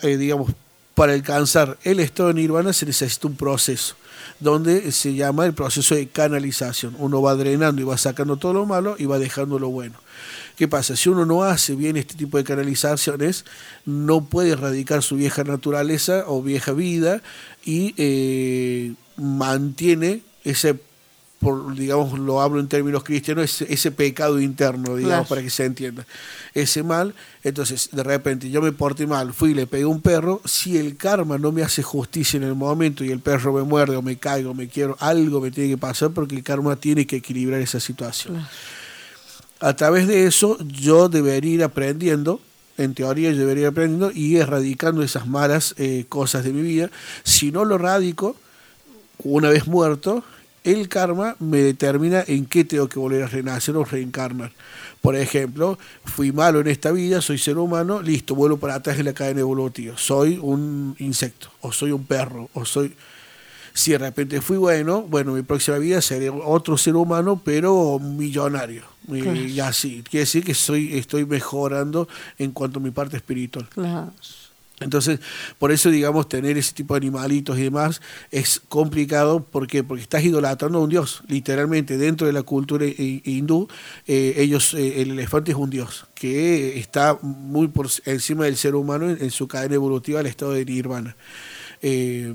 eh, digamos, para alcanzar el estado de nirvana se necesita un proceso, donde se llama el proceso de canalización. Uno va drenando y va sacando todo lo malo y va dejando lo bueno. ¿Qué pasa? Si uno no hace bien este tipo de canalizaciones, no puede erradicar su vieja naturaleza o vieja vida y eh, mantiene ese por, digamos, lo hablo en términos cristianos, ese, ese pecado interno, digamos, para que se entienda. Ese mal, entonces, de repente, yo me porté mal, fui y le pegué un perro, si el karma no me hace justicia en el momento y el perro me muerde o me caigo, me quiero, algo me tiene que pasar porque el karma tiene que equilibrar esa situación. A través de eso, yo debería ir aprendiendo, en teoría yo debería ir aprendiendo y erradicando esas malas eh, cosas de mi vida. Si no lo radico, una vez muerto, el karma me determina en qué tengo que volver a renacer o reencarnar. Por ejemplo, fui malo en esta vida, soy ser humano, listo, vuelvo para atrás en la cadena evolutiva. Soy un insecto, o soy un perro, o soy... Si de repente fui bueno, bueno, mi próxima vida seré otro ser humano, pero millonario. Y así, quiere decir que soy, estoy mejorando en cuanto a mi parte espiritual. Claro. Entonces, por eso, digamos, tener ese tipo de animalitos y demás es complicado. ¿Por qué? Porque estás idolatrando a un dios. Literalmente, dentro de la cultura hindú, eh, ellos, eh, el elefante es un dios que está muy por encima del ser humano en, su cadena evolutiva al estado de nirvana. Eh,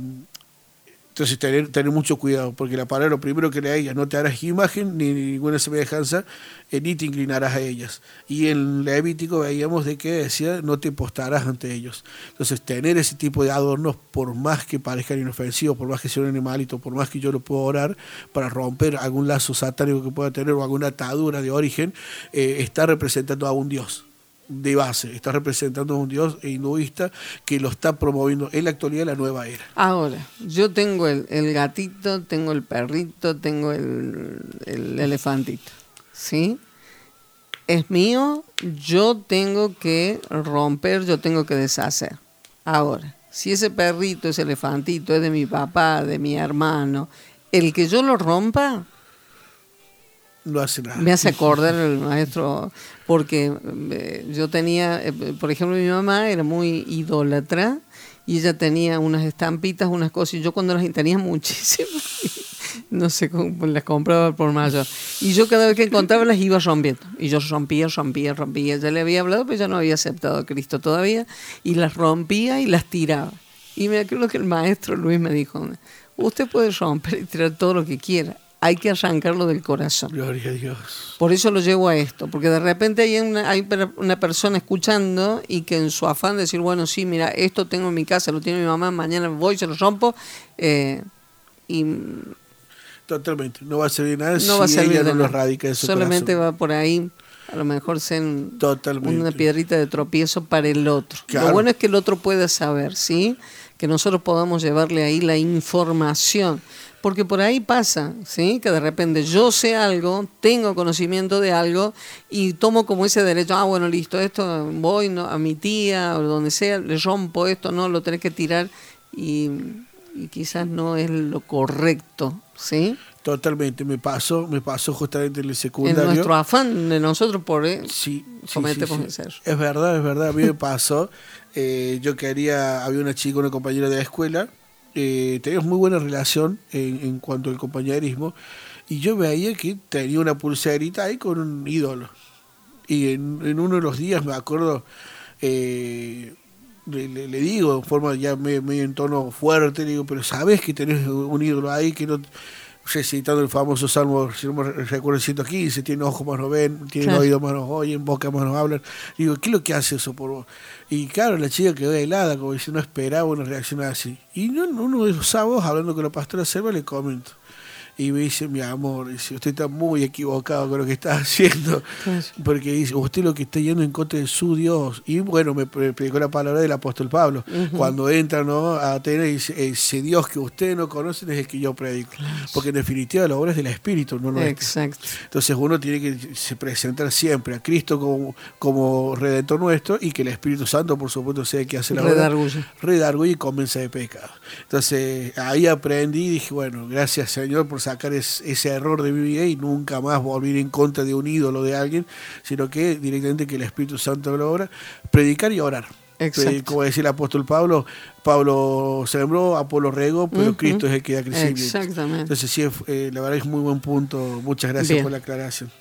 entonces, tener, mucho cuidado, porque la palabra lo primero que le a ellas, no te harás imagen ni ninguna semejanza, eh, ni te inclinarás a ellas. Y en Levítico veíamos de que decía, no te postarás ante ellos. Entonces, tener ese tipo de adornos, por más que parezcan inofensivos, por más que sea un animalito, por más que yo lo pueda orar, para romper algún lazo satánico que pueda tener o alguna atadura de origen, eh, está representando a un Dios de base, está representando a un dios hinduista que lo está promoviendo en la actualidad la nueva era. Ahora, yo tengo el, gatito, tengo el perrito, tengo el, el, elefantito, ¿sí? Es mío, yo tengo que romper, yo tengo que deshacer. Ahora, si ese perrito, ese elefantito es de mi papá, de mi hermano, el que yo lo rompa, no hace nada. Me hace acordar el maestro, porque eh, yo tenía, eh, por ejemplo, mi mamá era muy idólatra y ella tenía unas estampitas, unas cosas, y yo cuando las tenía muchísimas, no sé cómo las compraba por mayor. Y yo cada vez que encontraba las iba rompiendo. Y yo rompía, rompía, rompía. Ya le había hablado, pero ya no había aceptado a Cristo todavía. Y las rompía y las tiraba. Y me acuerdo que el maestro Luis me dijo, usted puede romper y tirar todo lo que quiera hay que arrancarlo del corazón. Gloria a Dios. Por eso lo llevo a esto, porque de repente hay una, hay una persona escuchando y que en su afán de decir, bueno, sí, mira, esto tengo en mi casa, lo tiene mi mamá, mañana voy, se lo rompo, eh, y... Totalmente, no va a servir nada no va a servir ella no lo radica Solamente va por ahí, a lo mejor ser una piedrita de tropiezo para el otro. Lo bueno es que el otro pueda saber, ¿sí? Que nosotros podamos llevarle ahí la información porque por ahí pasa, ¿sí? Que de repente yo sé algo, tengo conocimiento de algo y tomo como ese derecho, ah, bueno, listo, esto voy ¿no? a mi tía o donde sea, le rompo esto, no, lo tenés que tirar y, quizás no es lo correcto, ¿sí? Totalmente, me pasó, me pasó justamente en el secundario. En nuestro afán de nosotros por eh, sí, sí, Es verdad, es verdad, a mí me pasó. Eh, yo quería, había una chica, una compañera de la escuela, eh, teníamos muy buena relación en, cuanto al compañerismo y yo veía que tenía una pulserita ahí con un ídolo. Y en, uno de los días me acuerdo, eh, le, digo en forma ya medio, en tono fuerte, le digo, pero sabes que tenés un ídolo ahí que no recitando el famoso salmo, si no me recuerdo, 115, tiene ojos más no ven, tiene oídos más no oyen, boca más no hablan. Digo, ¿qué es lo que hace eso por vos? Y claro, la chica quedó helada, como si no esperaba una reacción así. Y uno de los sábados, hablando con la pastora Selva, le comento. Y me dice, mi amor, dice, usted está muy equivocado con lo que está haciendo, porque dice, usted lo que está yendo en contra de su Dios. Y bueno, me predicó la palabra del apóstol Pablo. Cuando entra ¿no? a Atenas, dice, ese Dios que usted no conoce es el que yo predico. Porque en definitiva la obra es del Espíritu, no Exacto. Entonces uno tiene que se presentar siempre a Cristo como, como Redentor nuestro y que el Espíritu Santo, por supuesto, sea el que hace la obra. Redarguye y convence de pecado. Entonces ahí aprendí y dije, bueno, gracias Señor por sacar ese error de mi vida y nunca más volver en contra de un ídolo de alguien, sino que directamente que el Espíritu Santo lo obra, predicar y orar. Como decía el apóstol Pablo, Pablo sembró, Apolo regó, pero Cristo es el que da crecimiento. Exactamente. Entonces, sí, eh, la verdad es muy buen punto. Muchas gracias por la aclaración.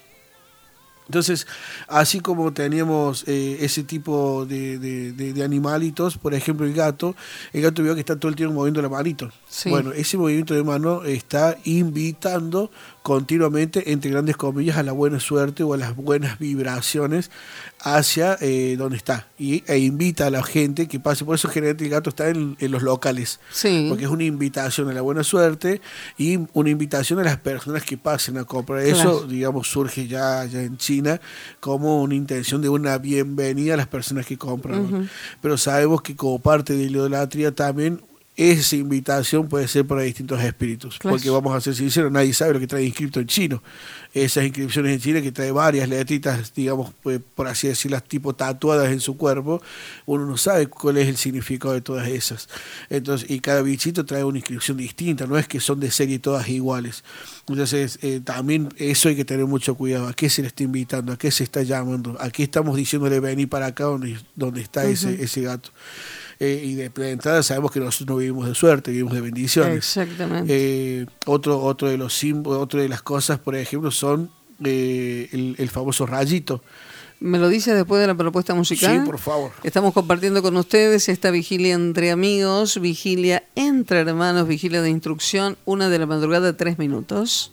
Entonces, así como teníamos eh, ese tipo de, de, animalitos, por ejemplo el gato, el gato vio que está todo el tiempo moviendo la manito. Bueno, ese movimiento de mano está invitando continuamente, entre grandes comillas, a la buena suerte o a las buenas vibraciones hacia eh, donde está. Y, e invita a la gente que pase. Por eso generalmente el gato está en, los locales. Porque es una invitación a la buena suerte y una invitación a las personas que pasen a comprar. Eso, digamos, surge ya, ya en China como una intención de una bienvenida a las personas que compran. Pero sabemos que como parte de la idolatría también esa invitación puede ser para distintos espíritus. Porque vamos a ser sinceros, nadie sabe lo que trae inscrito en chino. Esas inscripciones en China que trae varias letritas, digamos, pues, por así decirlas, tipo tatuadas en su cuerpo, uno no sabe cuál es el significado de todas esas. Entonces, y cada bichito trae una inscripción distinta, no es que son de serie todas iguales. Entonces, eh, también eso hay que tener mucho cuidado. ¿A qué se le está invitando? ¿A qué se está llamando? ¿A qué estamos diciéndole venir para acá donde, donde está ese, ese gato? Eh, y de, entrada sabemos que nosotros no vivimos de suerte, vivimos de bendiciones. Exactamente. Eh, otro, otro de los símbolos, otro de las cosas, por ejemplo, son eh, el, famoso rayito. ¿Me lo dice después de la propuesta musical? Sí, por favor. Estamos compartiendo con ustedes esta vigilia entre amigos, vigilia entre hermanos, vigilia de instrucción, una de la madrugada, tres minutos.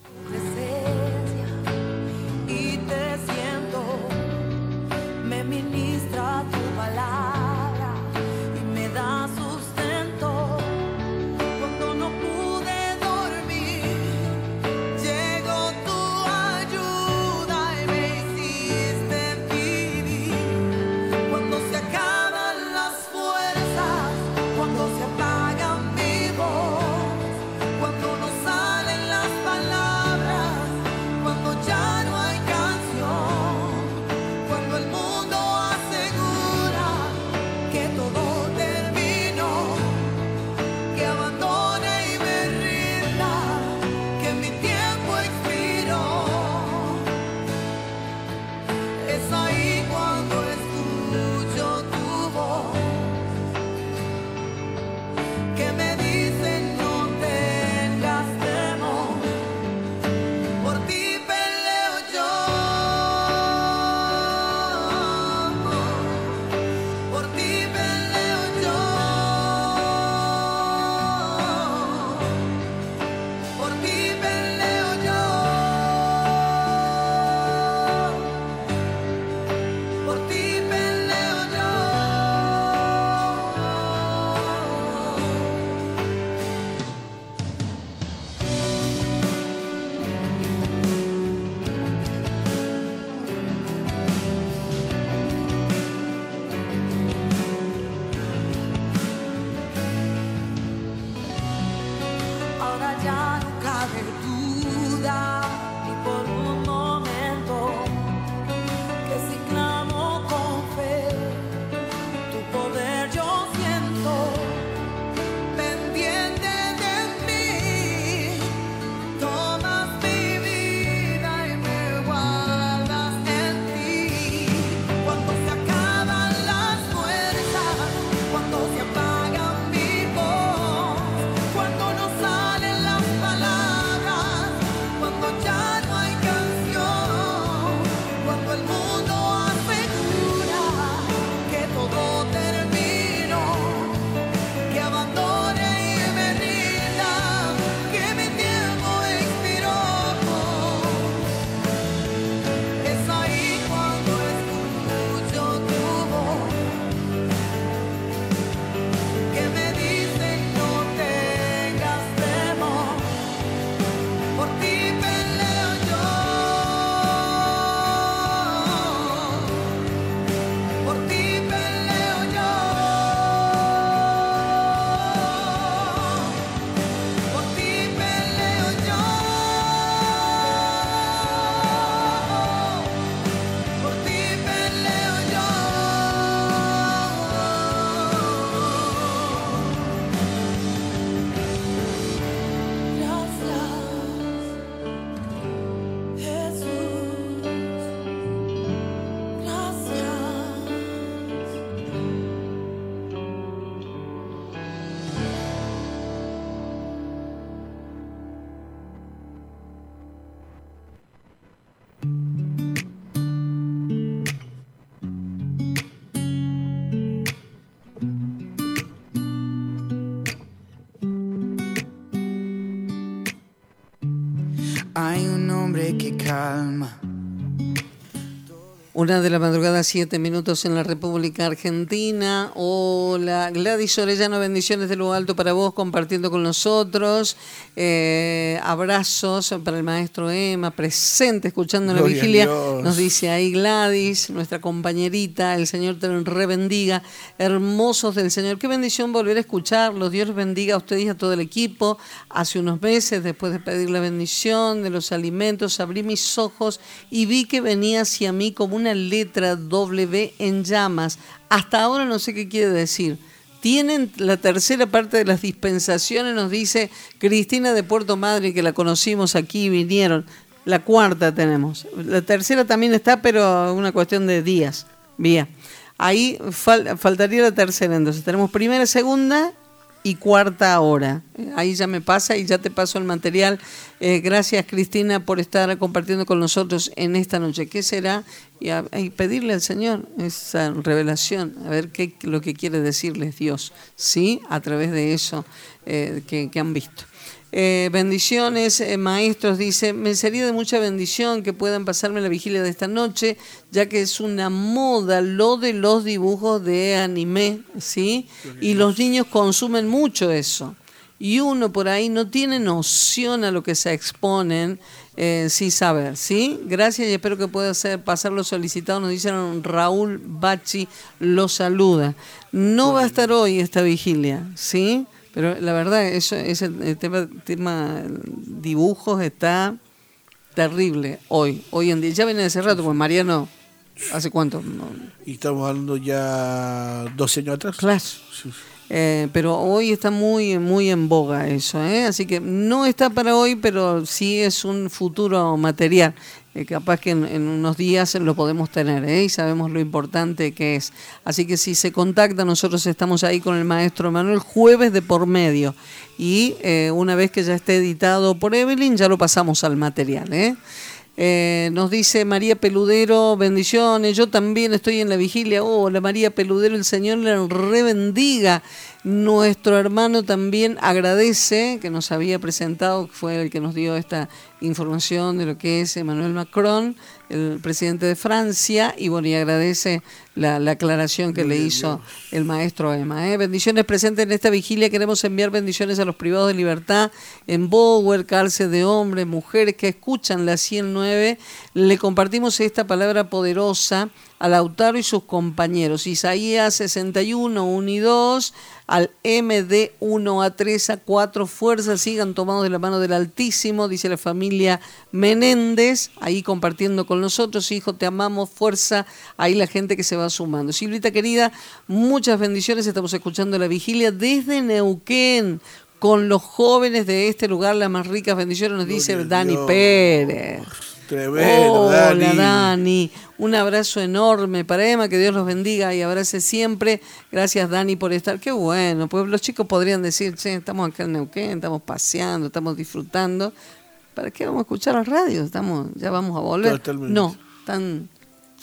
Una de la madrugada, siete minutos en la República Argentina. Hola, Gladys Orellano, bendiciones de lo alto para vos, compartiendo con nosotros. Eh, abrazos para el maestro Emma, presente, escuchando la vigilia. Nos dice ahí Gladys, nuestra compañerita, el Señor te rebendiga. Hermosos del Señor, qué bendición volver a escucharlos. Dios bendiga a ustedes y a todo el equipo. Hace unos meses, después de pedir la bendición de los alimentos, abrí mis ojos y vi que venía hacia mí como una letra W en llamas. Hasta ahora no sé qué quiere decir. Tienen la tercera parte de las dispensaciones, nos dice Cristina de Puerto Madre, que la conocimos aquí vinieron. La cuarta tenemos. La tercera también está, pero una cuestión de días. Bien. Ahí faltaría la tercera, entonces tenemos primera, segunda y cuarta hora. Ahí ya me pasa y ya te paso el material. Eh, gracias Cristina por estar compartiendo con nosotros en esta noche. ¿Qué será? Y, pedirle al Señor esa revelación, a ver qué lo que quiere decirles Dios, ¿sí? A través de eso eh, que han visto. Eh, bendiciones, eh, maestros, dice, me sería de mucha bendición que puedan pasarme la vigilia de esta noche, ya que es una moda lo de los dibujos de anime, ¿sí? Y los niños consumen mucho eso. Y uno por ahí no tiene noción a lo que se exponen eh, sin saber, ¿sí? Gracias y espero que pueda hacer, pasar lo solicitado. Nos dicen Raúl Bachi, lo saluda. No va a estar hoy esta vigilia, ¿sí? Pero la verdad, eso es el, tema, tema dibujos está terrible hoy, hoy en día. Ya viene hace rato, pues Mariano, ¿hace cuánto? Y estamos hablando ya 12 años atrás. Claro. Eh, pero hoy está muy, muy en boga eso, ¿eh? así que no está para hoy, pero sí es un futuro material. Eh, capaz que en, unos días lo podemos tener ¿eh? y sabemos lo importante que es. Así que si se contacta, nosotros estamos ahí con el maestro Manuel jueves de por medio y eh, una vez que ya esté editado por Evelyn ya lo pasamos al material. nos dice María Peludero, bendiciones, yo también estoy en la vigilia. Hola María Peludero, el Señor le rebendiga. Nuestro hermano también agradece que nos había presentado, fue el que nos dio esta información de lo que es Emmanuel Macron, el presidente de Francia, y bueno, y agradece la, aclaración que le hizo el maestro Emma. ¿eh? Bendiciones presentes en esta vigilia. Queremos enviar bendiciones a los privados de libertad en Bower, cárcel de hombres, mujeres que escuchan la 109. Le compartimos esta palabra poderosa a Lautaro y sus compañeros. Isaías 61, 1 y 2, al MD 1 a 3 a 4, fuerzas sigan tomados de la mano del Altísimo, dice la familia Menéndez, ahí compartiendo con nosotros, hijo, te amamos, fuerza, ahí la gente que se va sumando. Silvita querida, muchas bendiciones, estamos escuchando la vigilia desde Neuquén con los jóvenes de este lugar, las más ricas bendiciones, nos dice Dani Pérez. Tremendo, Hola, Dani. Un abrazo enorme para Emma, que Dios los bendiga y abrace siempre. Gracias, Dani, por estar. Qué bueno, pues los chicos podrían decir, che, estamos acá en Neuquén, estamos paseando, estamos disfrutando. ¿Para qué vamos a escuchar la radio? Estamos, ya vamos a volver. No, están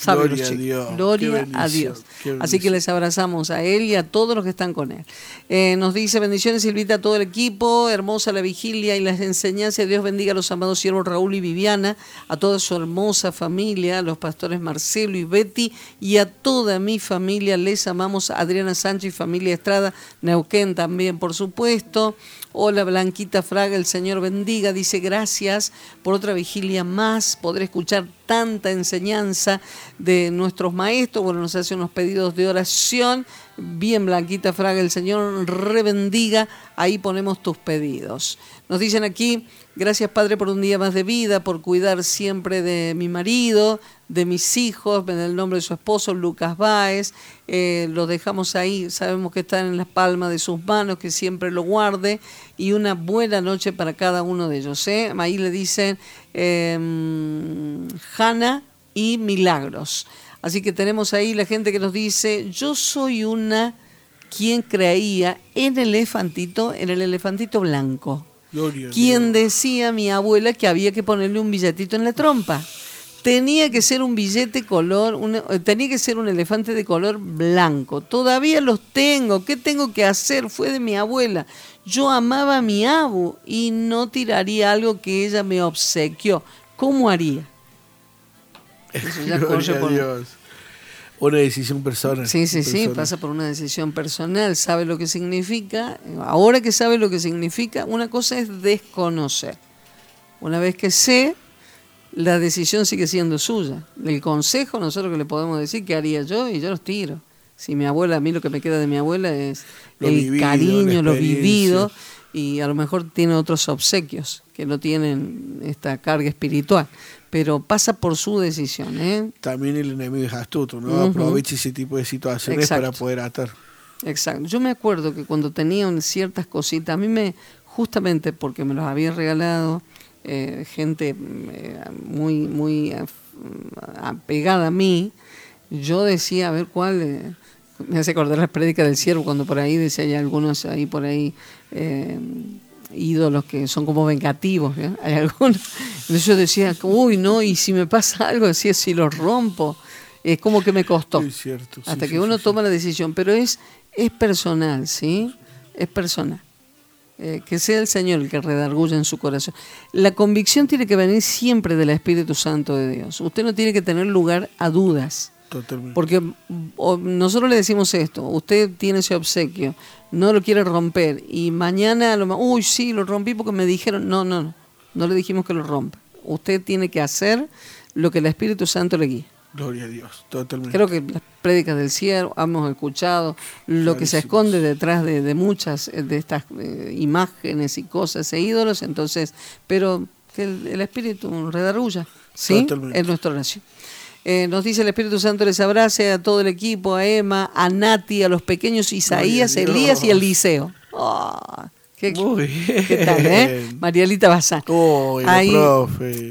Gloria a Dios. Gloria a Dios. Así que les abrazamos a él y a todos los que están con él. Eh, nos dice bendiciones, Silvita, a todo el equipo. Hermosa la vigilia y las enseñanzas. Dios bendiga a los amados siervos Raúl y Viviana, a toda su hermosa familia, a los pastores Marcelo y Betty y a toda mi familia. Les amamos Adriana Sánchez y familia Estrada, Neuquén también, por supuesto. Hola Blanquita Fraga, el Señor bendiga. Dice gracias por otra vigilia más, poder escuchar tanta enseñanza de nuestros maestros. Bueno, nos hace unos pedidos de oración. Bien, Blanquita Fraga, el Señor rebendiga. Ahí ponemos tus pedidos. Nos dicen aquí, gracias Padre por un día más de vida, por cuidar siempre de mi marido, de mis hijos, en el nombre de su esposo, Lucas Báez. Eh, lo dejamos ahí, sabemos que están en las palmas de sus manos, que siempre lo guarde. Y una buena noche para cada uno de ellos. ¿eh? Ahí le dicen eh, Hanna y Milagros. Así que tenemos ahí la gente que nos dice, yo soy una quien creía en el elefantito, en el elefantito blanco. Quien decía mi abuela que había que ponerle un billetito en la trompa tenía que ser un billete color, eh, tenía que ser un elefante de color blanco. Todavía los tengo. ¿Qué tengo que hacer? Fue de mi abuela. Yo amaba a mi abu y no tiraría algo que ella me obsequió. ¿cómo haría? Eso ya corre por... Dios. Una decisión personal. Sí, sí, sí, pasa por una decisión personal, sabe lo que significa. Ahora que sabe lo que significa, una cosa es desconocer. Una vez que sé, la decisión sigue siendo suya. El consejo, nosotros que le podemos decir, ¿qué haría yo? Y yo los tiro. Si mi abuela, a mí lo que me queda de mi abuela es el cariño, lo vivido, y a lo mejor tiene otros obsequios que no tienen esta carga espiritual pero pasa por su decisión. ¿eh? También el enemigo es astuto, ¿no? Aprovecha ese tipo de situaciones para poder atar. Exacto. Yo me acuerdo que cuando tenían ciertas cositas, a mí me, justamente porque me los había regalado eh, gente eh, muy, muy apegada a mí, yo decía, a ver cuál... me hace acordar las prédicas del siervo cuando por ahí decía hay algunos ahí por ahí ídolos que son como vengativos, hay algunos. Entonces yo decía, uy, no, y si me pasa algo, decía, si lo rompo, es como que me costó. hasta que uno toma la decisión, pero es, es personal, ¿sí? Es personal. Eh, que sea el Señor el que redarguya en su corazón. La convicción tiene que venir siempre del Espíritu Santo de Dios. Usted no tiene que tener lugar a dudas. Porque nosotros le decimos esto, usted tiene ese obsequio, no lo quiere romper y mañana, lo, uy, sí, lo rompí porque me dijeron, no, no, no, no le dijimos que lo rompa. Usted tiene que hacer lo que el Espíritu Santo le guíe. Gloria a Dios, totalmente. Creo que las prédicas del cielo hemos escuchado lo que se esconde detrás de, muchas eh, de estas eh, imágenes y cosas e ídolos, entonces, pero que el, Espíritu redarrulla, ¿sí? Es nuestra oración. Eh, nos dice el Espíritu Santo les abrace a todo el equipo, a Emma, a Nati, a los pequeños Isaías, Elías y Eliseo. Oh, qué, ¿Qué tal, eh? Marielita Bazán.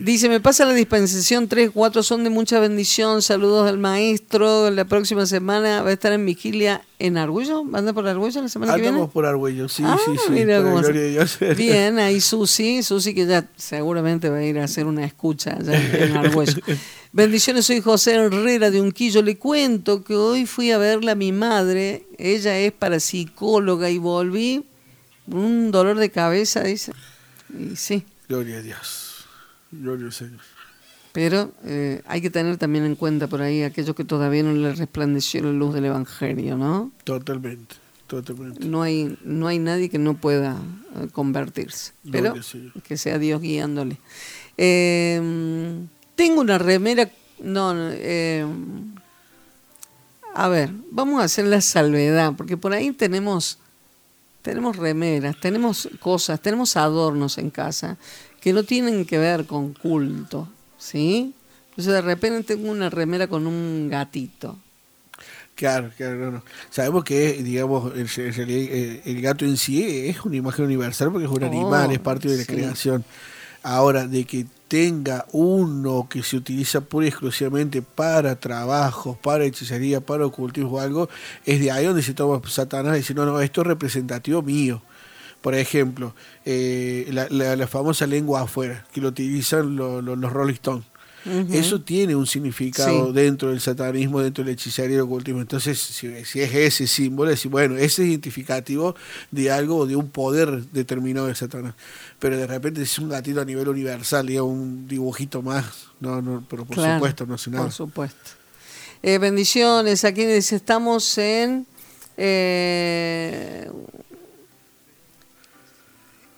Dice, me pasa la dispensación 3, 4, son de mucha bendición. Saludos del maestro. La próxima semana va a estar en vigilia en Argüello. ¿Anda por Argüello la semana que viene? Andamos por Argüello, sí, ah, sí, sí. Bien, ahí Susi, Susi que ya seguramente va a ir a hacer una escucha allá en Argüello. Bendiciones, soy José Herrera de Unquillo. Le cuento que hoy fui a verla a mi madre. Ella es parapsicóloga y volví un dolor de cabeza, dice. Y sí. Gloria a Dios. Gloria al Señor. Pero eh, hay que tener también en cuenta por ahí aquellos que todavía no le resplandeció la luz del Evangelio, ¿no? Totalmente, totalmente. No hay, no hay nadie que no pueda eh, convertirse, pero que sea Dios guiándole. Eh, tengo una remera. No, eh, a ver, vamos a hacer la salvedad, porque por ahí tenemos, tenemos remeras, tenemos cosas, tenemos adornos en casa que no tienen que ver con culto, ¿sí? Entonces de repente tengo una remera con un gatito. Claro, claro, Sabemos que, digamos, el, el, gato en sí es una imagen universal porque es un animal, oh, es parte de la creación. Ahora, de que tenga uno que se utiliza pura y exclusivamente para trabajos, para hechicería, para ocultismo o algo, es de ahí donde se toma Satanás y dice, no, no, esto es representativo mío. Por ejemplo, eh, la, famosa lengua afuera, que lo utilizan los Rolling Stones. Eso tiene un significado dentro del satanismo, dentro del hechicería y el ocultismo. Entonces, si, es ese símbolo, es bueno, ese es identificativo de algo, de un poder determinado de Satanás. Pero de repente es un gatito a nivel universal, digamos, un dibujito más. No, no, pero por supuesto, no sé nada. Por supuesto. Eh, bendiciones, aquí dice, estamos en... Eh,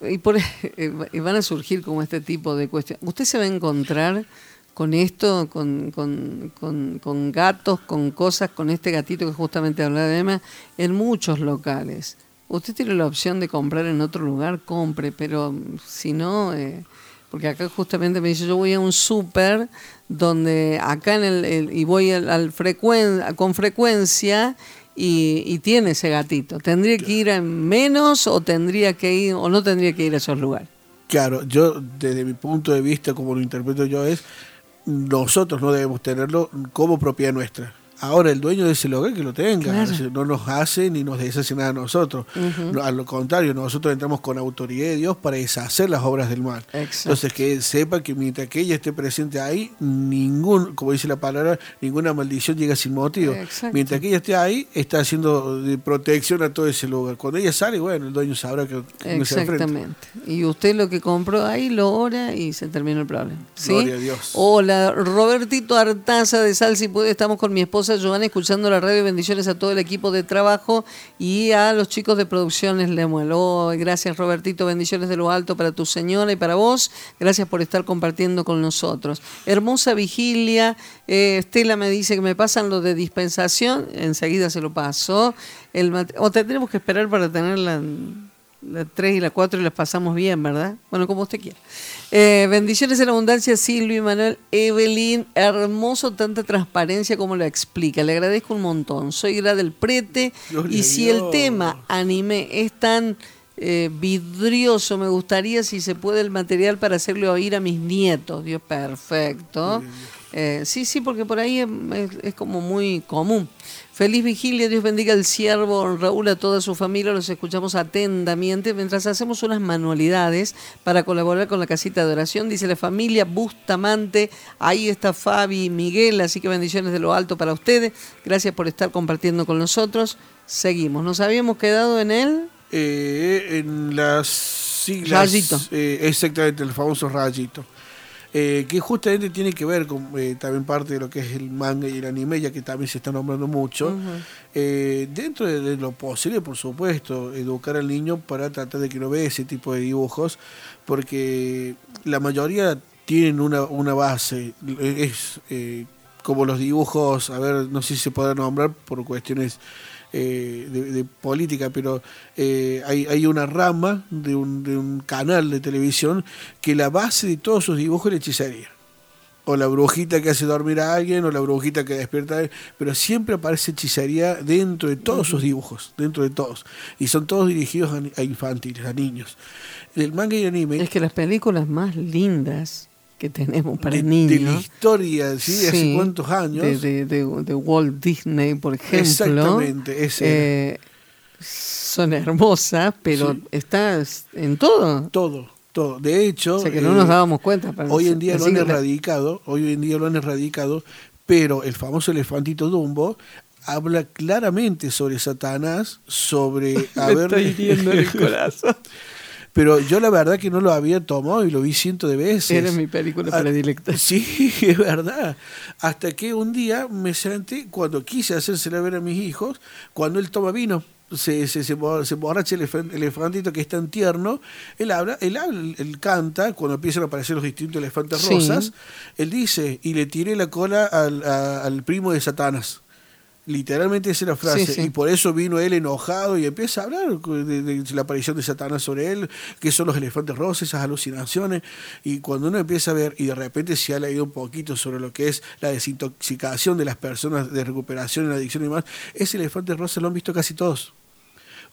y, por, y van a surgir como este tipo de cuestiones. Usted se va a encontrar con esto, con, con, con, gatos, con cosas, con este gatito que justamente hablaba de Emma, en muchos locales. Usted tiene la opción de comprar en otro lugar, compre, pero si no, eh, porque acá justamente me dice, yo voy a un súper donde acá en el, y voy al, frecuen, con frecuencia y, y, tiene ese gatito. ¿Tendría que ir a menos o tendría que ir o no tendría que ir a esos lugares? Claro, yo desde mi punto de vista, como lo interpreto yo, es nosotros no debemos tenerlo como propiedad nuestra. Ahora, el dueño de ese lugar que lo tenga, no nos hace ni nos deshace nada a nosotros. a lo contrario, nosotros entramos con autoridad de Dios para deshacer las obras del mal. Entonces, que sepa que mientras que ella esté presente ahí, ningún, como dice la palabra, ninguna maldición llega sin motivo. Mientras que ella esté ahí, está haciendo de protección a todo ese lugar. Cuando ella sale, bueno, el dueño sabrá que... Exactamente. Y usted lo que compró ahí lo ora y se termina el problema. ¿Sí? Gloria a Dios. Hola, Robertito Artaza de Sal, si puede, estamos con mi esposa Joana escuchando la radio. Bendiciones a todo el equipo de trabajo y a los chicos de Producciones Lemuel. Oh, gracias Robertito, bendiciones de lo alto para tu señora y para vos. Gracias por estar compartiendo con nosotros. Hermosa vigilia. Eh, Estela me dice que me pasan lo de dispensación. Enseguida se lo paso. El o tendremos que esperar para tener la, la 3 y la 4 y las pasamos bien, ¿verdad? Bueno, como usted quiera. Eh, bendiciones en abundancia, Silvio y Manuel. Evelyn, hermoso tanta transparencia como lo explica. Le agradezco un montón. Soy Gra del Prete. y si el tema anime es tan eh, vidrioso, me gustaría si se puede el material para hacerle oír a mis nietos. Dios, perfecto. Eh, sí, sí, porque por ahí es, como muy común. Feliz vigilia, Dios bendiga al siervo Raúl, a toda su familia, los escuchamos atentamente mientras hacemos unas manualidades para colaborar con la casita de oración. Dice la familia Bustamante, ahí está Fabi y Miguel, así que bendiciones de lo alto para ustedes. Gracias por estar compartiendo con nosotros. Seguimos, nos habíamos quedado en él. Eh, en las siglas. Rayito. Eh, exactamente, el famoso rayito. Eh, que justamente tiene que ver con eh, también parte de lo que es el manga y el anime, ya que también se está nombrando mucho. Eh, dentro de, lo posible, por supuesto, educar al niño para tratar de que no vea ese tipo de dibujos, porque la mayoría tienen una, una base, es como los dibujos, a ver, no sé si se puede nombrar por cuestiones eh, de, política, pero eh, hay, hay, una rama de un, de un, canal de televisión que la base de todos sus dibujos es la hechicería. O la brujita que hace dormir a alguien, o la brujita que despierta a alguien, pero siempre aparece hechicería dentro de todos sus dibujos, dentro de todos. Y son todos dirigidos a, infantiles, a niños. El manga y el anime. Es que las películas más lindas que tenemos para niños. De la historia, ¿sí? Hace cuántos años. De, de, Walt Disney, por ejemplo. Exactamente, ese. Eh, son hermosas, pero estás en todo. Todo, todo. De hecho. O sea que no nos eh, dábamos cuenta. hoy en día lo han erradicado, hoy en día lo han erradicado, pero el famoso elefantito Dumbo habla claramente sobre Satanás, sobre haber. el corazón. Pero yo la verdad que no lo había tomado y lo vi cientos de veces. Era mi película ah, predilecta. Sí, es verdad. Hasta que un día me senté, cuando quise hacérsela ver a mis hijos, cuando él toma vino, se, se, se, borracha el elefantito que es tan tierno, él habla, él habla, él canta, cuando empiezan a aparecer los distintos elefantes rosas, él dice, y le tiré la cola al, al primo de Satanás. Literalmente esa es la frase. Y por eso vino él enojado y empieza a hablar de, la aparición de Satanás sobre él, que son los elefantes rosas, esas alucinaciones. Y cuando uno empieza a ver y de repente se ha leído un poquito sobre lo que es la desintoxicación de las personas de recuperación en adicción y demás, ese elefante rosa lo han visto casi todos.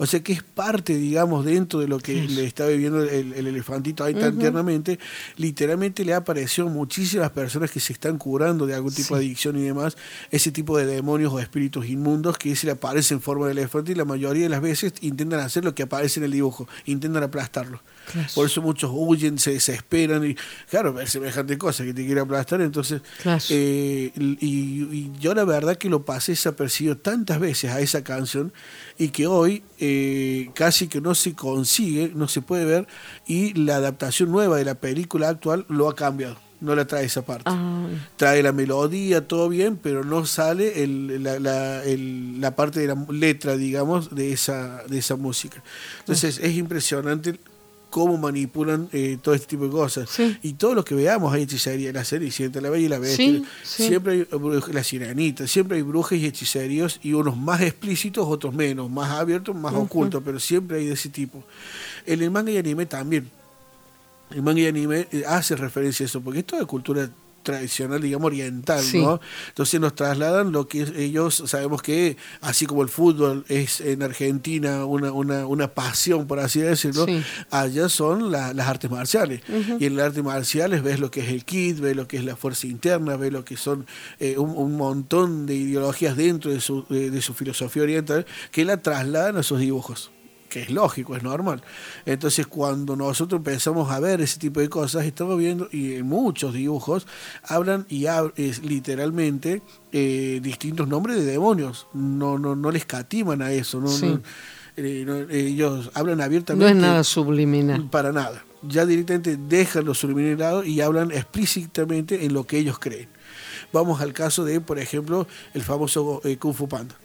O sea que es parte, digamos, dentro de lo que le está viviendo el, elefantito ahí tan tiernamente. Literalmente le ha aparecido muchísimas personas que se están curando de algún tipo de adicción y demás, ese tipo de demonios o espíritus inmundos que se le aparece en forma de elefante y la mayoría de las veces intentan hacer lo que aparece en el dibujo, intentan aplastarlo. Por eso muchos huyen, se desesperan y, claro, ver semejante cosa que te quiere aplastar. Entonces, eh, y, yo la verdad que lo pasé desapercibido tantas veces a esa canción y que hoy eh, casi que no se consigue, no se puede ver y la adaptación nueva de la película actual lo ha cambiado no la trae esa parte. Ah. Trae la melodía, todo bien, pero no sale el, la, la, el, la, parte de la letra, digamos, de esa, de esa música. Entonces es impresionante cómo manipulan eh, todo este tipo de cosas. Y todo lo que veamos hay hechicería, la Cenicienta, la Bella y la Bestia, siempre hay la Sirenita, siempre hay brujas y hechicerios, y unos más explícitos, otros menos, más abiertos, más ocultos, pero siempre hay de ese tipo. En el manga y anime también. El manga y anime eh, hace referencia a eso, porque es toda cultura tradicional, digamos, oriental, ¿no? Entonces nos trasladan lo que ellos, sabemos que así como el fútbol es en Argentina una, una, una pasión, por así decirlo, allá son las artes marciales. Y en las artes marciales ves lo que es el kit, ves lo que es la fuerza interna, ves lo que son eh, un, montón de ideologías dentro de su, de su filosofía oriental que la trasladan a sus dibujos que es lógico, es normal. Entonces, cuando nosotros empezamos a ver ese tipo de cosas, estamos viendo, y en muchos dibujos, hablan y es, literalmente eh, distintos nombres de demonios. No, no, no les catiman a eso. No, eh, ellos hablan abiertamente. No es nada subliminal. Para nada. Ya directamente dejan lo subliminal y hablan explícitamente en lo que ellos creen. Vamos al caso de, por ejemplo, el famoso eh, Kung Fu Panda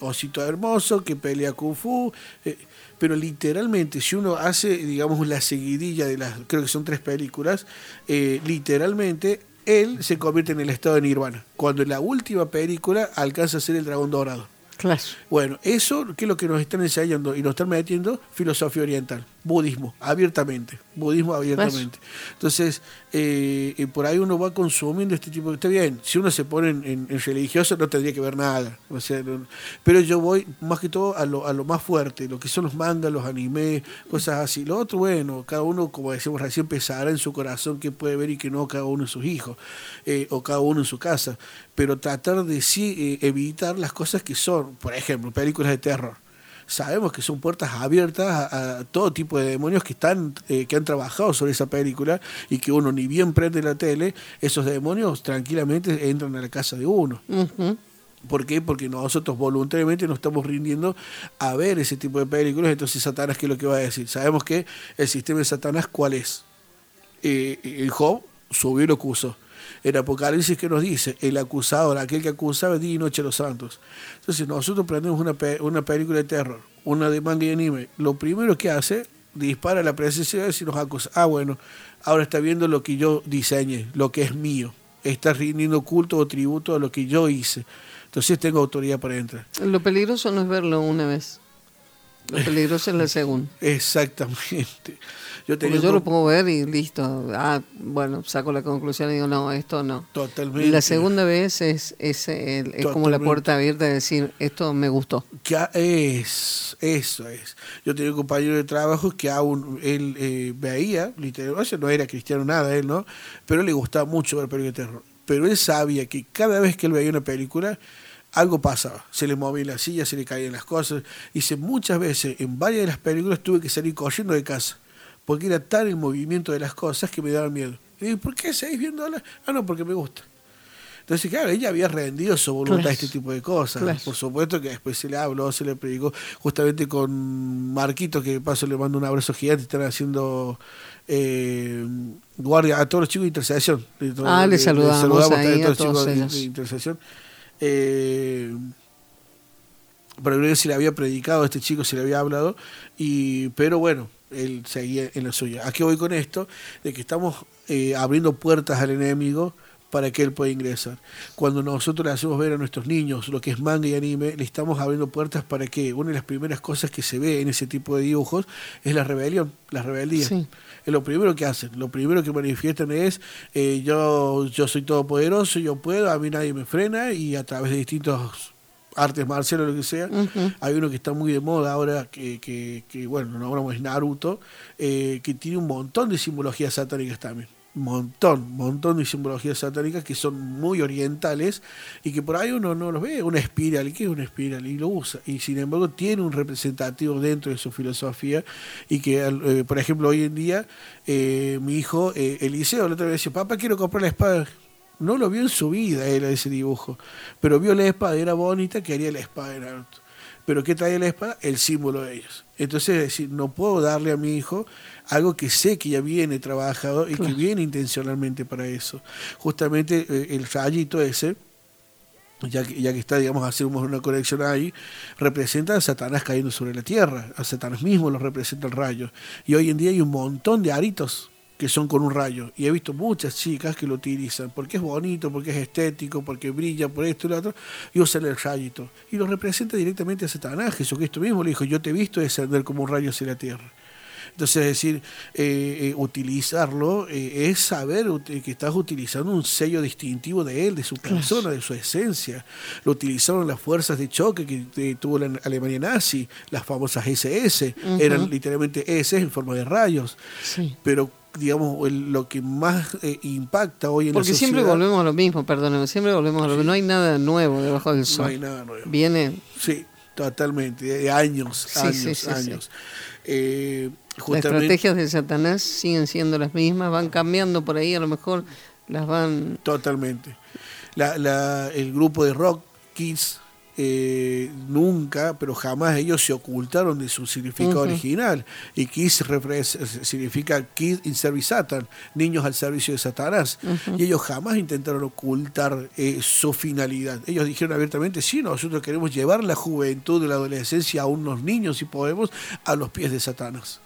osito hermoso que pelea kung fu, eh, pero literalmente si uno hace, digamos, la seguidilla de las, creo que son tres películas, eh, literalmente él se convierte en el estado de nirvana, cuando en la última película alcanza a ser el dragón dorado. Claro. Bueno, eso, ¿qué es lo que nos están enseñando y nos están metiendo? Filosofía oriental, budismo, abiertamente, budismo abiertamente. Entonces, eh, por ahí uno va consumiendo este tipo de... Está bien, si uno se pone en, religioso no tendría que ver nada. O sea, pero yo voy más que todo a lo, a lo más fuerte, lo que son los mangas, los animes, cosas así. Lo otro, bueno, cada uno, como decimos recién, pensará en su corazón que puede ver y que no cada uno en sus hijos, eh, o cada uno en su casa. Pero tratar de sí eh, evitar las cosas que son, por ejemplo, películas de terror sabemos que son puertas abiertas a, todo tipo de demonios que están eh, que han trabajado sobre esa película y que uno ni bien prende la tele, esos demonios tranquilamente entran a la casa de uno. ¿Por qué? Porque nosotros voluntariamente nos estamos rindiendo a ver ese tipo de películas. Entonces, Satanás, ¿qué es lo que va a decir? Sabemos que el sistema de Satanás, ¿cuál es? Eh, el Job subió y lo acusó el Apocalipsis que nos dice, el acusador, aquel que acusaba día y noche a los santos. Entonces nosotros prendemos una, una película de terror, una de manga y anime, lo primero que hace, dispara la presencia de Dios y nos acusa. Ah, bueno, ahora está viendo lo que yo diseñé, lo que es mío. Está rindiendo culto o tributo a lo que yo hice. Entonces tengo autoridad para entrar. Lo peligroso no es verlo una vez. Lo peligroso es la segunda. Exactamente. Yo, yo lo puedo ver y listo. Ah, bueno, saco la conclusión y digo, no, esto no. Totalmente. La segunda vez es, es, es como la puerta abierta de decir, esto me gustó. es, eso es. Yo tenía un compañero de trabajo que aún él eh, veía, literalmente, no era cristiano nada, él, ¿no? Pero le gustaba mucho ver películas de terror. Pero él sabía que cada vez que él veía una película, algo pasaba. Se le movía la silla, se le caían las cosas. Y muchas veces en varias de las películas tuve que salir corriendo de casa porque era tal el movimiento de las cosas que me daba miedo. Y ¿por qué seguís viéndola? Ah, no, porque me gusta. Entonces, claro, ella había rendido su voluntad a este tipo de cosas. Por supuesto que después se le habló, se le predicó, justamente con Marquito, que de paso le mando un abrazo gigante, están haciendo eh, guardia a todos los chicos de intercesión. ah, le saludamos, ahí a todos, los chicos de, intercesión. Eh, pero si le había predicado a este chico, se le había hablado, y pero bueno, él seguía en la suya. ¿A qué voy con esto? De que estamos eh, abriendo puertas al enemigo para que él pueda ingresar. Cuando nosotros le hacemos ver a nuestros niños lo que es manga y anime, le estamos abriendo puertas para que una de las primeras cosas que se ve en ese tipo de dibujos es la rebelión, la rebeldía. Es lo primero que hacen, lo primero que manifiestan es eh, yo, yo soy todopoderoso, yo puedo, a mí nadie me frena y a través de distintos artes marciales o lo que sea. Hay uno que está muy de moda ahora, que, que, que bueno, no hablamos es Naruto, eh, que tiene un montón de simbologías satánicas también. Montón, montón de simbologías satánicas que son muy orientales y que por ahí uno no los ve. Una espiral, ¿qué es una espiral? Y lo usa. Y sin embargo tiene un representativo dentro de su filosofía y que, eh, por ejemplo, hoy en día eh, mi hijo Eliseo la otra vez dice, papá, quiero comprar la espada no lo vio en su vida él ese dibujo, pero vio la espada, era bonita, quería la espada de Naruto. Pero ¿qué trae la espada? El símbolo de ellos. Entonces, es decir, no puedo darle a mi hijo algo que sé que ya viene trabajado y que viene intencionalmente para eso. Justamente eh, el rayito ese, ya que, ya que está, digamos, hacemos una conexión ahí, representa a Satanás cayendo sobre la tierra. A Satanás mismo lo representa el rayo. Y hoy en día hay un montón de aritos que son con un rayo. Y he visto muchas chicas que lo utilizan porque es bonito, porque es estético, porque brilla por esto y lo otro, y usan el rayito. Y lo representa directamente a Satanás. Jesucristo mismo le dijo, yo te he visto descender como un rayo hacia la tierra. Entonces, es decir, eh, eh, utilizarlo eh, es saber que estás utilizando un sello distintivo de él, de su persona, de su esencia. Lo utilizaron las fuerzas de choque que tuvo la Alemania nazi, las famosas SS, eran literalmente SS en forma de rayos. Pero digamos, lo que más impacta hoy en Porque la sociedad... siempre volvemos a lo mismo, perdóneme, siempre volvemos a lo mismo. No hay nada nuevo debajo del sol. No hay nada nuevo. Viene... Sí, totalmente, de años, años, años. Eh, las estrategias de Satanás siguen siendo las mismas, van cambiando por ahí, a lo mejor las van... Totalmente. La, el grupo de rock, Kids, eh, nunca, pero jamás ellos se ocultaron de su significado original. Y Kiss significa Kids in Service Satan, niños al servicio de Satanás. Y ellos jamás intentaron ocultar eh, su finalidad. Ellos dijeron abiertamente, sí, nosotros queremos llevar la juventud de la adolescencia a unos niños, si podemos, a los pies de Satanás.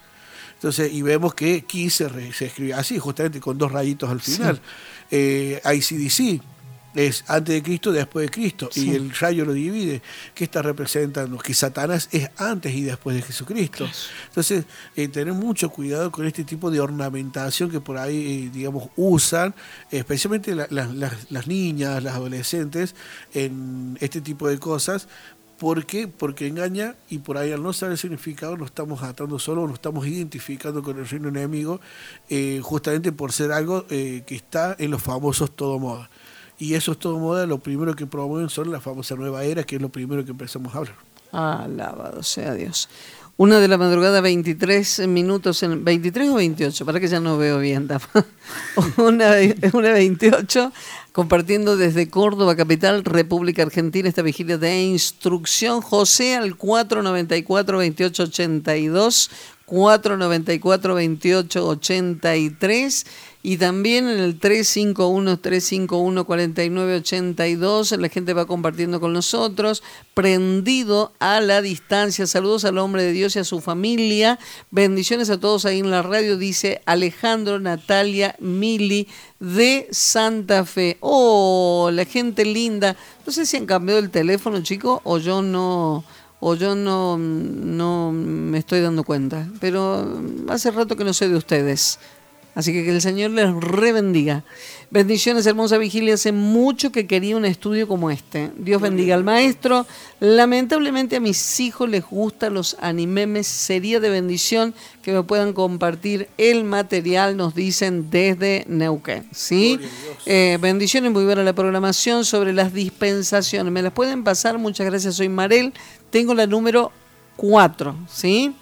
Entonces, y vemos que Kiss se, se escribe así, justamente con dos rayitos al final. Eh, ICDC es antes de Cristo, después de Cristo, y el rayo lo divide. ¿Qué está representando? Que Satanás es antes y después de Jesucristo. Entonces, eh, tener mucho cuidado con este tipo de ornamentación que por ahí, eh, digamos, usan, especialmente las niñas, las adolescentes, en este tipo de cosas, ¿Por qué? Porque engaña y por ahí al no saber el significado nos estamos atando solo, nos estamos identificando con el reino enemigo, eh, justamente por ser algo eh, que está en los famosos todo moda. Y esos todo moda lo primero que promueven son la famosa nueva era, que es lo primero que empezamos a hablar. Alabado sea Dios. Una de la madrugada, 23 minutos, en, 23 o 28, para que ya no veo bien. una, una 28, compartiendo desde Córdoba, capital, República Argentina, esta vigilia de instrucción. José al 494-2882, 494-2883 y también en el 351-351-4982 la gente va compartiendo con nosotros, prendido a la distancia. Saludos al hombre de Dios y a su familia. Bendiciones a todos ahí en la radio, dice Alejandro, Natalia, Mili de Santa Fe. Oh, la gente linda. No sé si han cambiado el teléfono, chicos, o yo no o yo no, no me estoy dando cuenta, pero hace rato que no sé de ustedes. Así que que el Señor les rebendiga. Bendiciones, hermosa vigilia. Hace mucho que quería un estudio como este. Dios bendiga al maestro. Lamentablemente a mis hijos les gustan los animemes. Sería de bendición que me puedan compartir el material, nos dicen desde Neuquén. ¿sí? Eh, bendiciones, muy buena la programación sobre las dispensaciones. ¿Me las pueden pasar? Muchas gracias, soy Marel. Tengo la número 4, ¿sí?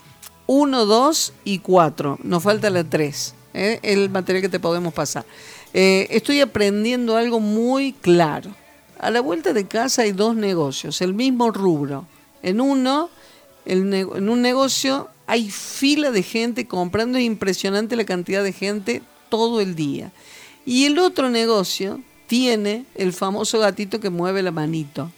1, 2 y 4. Nos falta la 3. ¿Eh? el material que te podemos pasar. Eh, estoy aprendiendo algo muy claro. A la vuelta de casa hay dos negocios, el mismo rubro. En uno, en un negocio hay fila de gente comprando, es impresionante la cantidad de gente todo el día. Y el otro negocio tiene el famoso gatito que mueve la manito.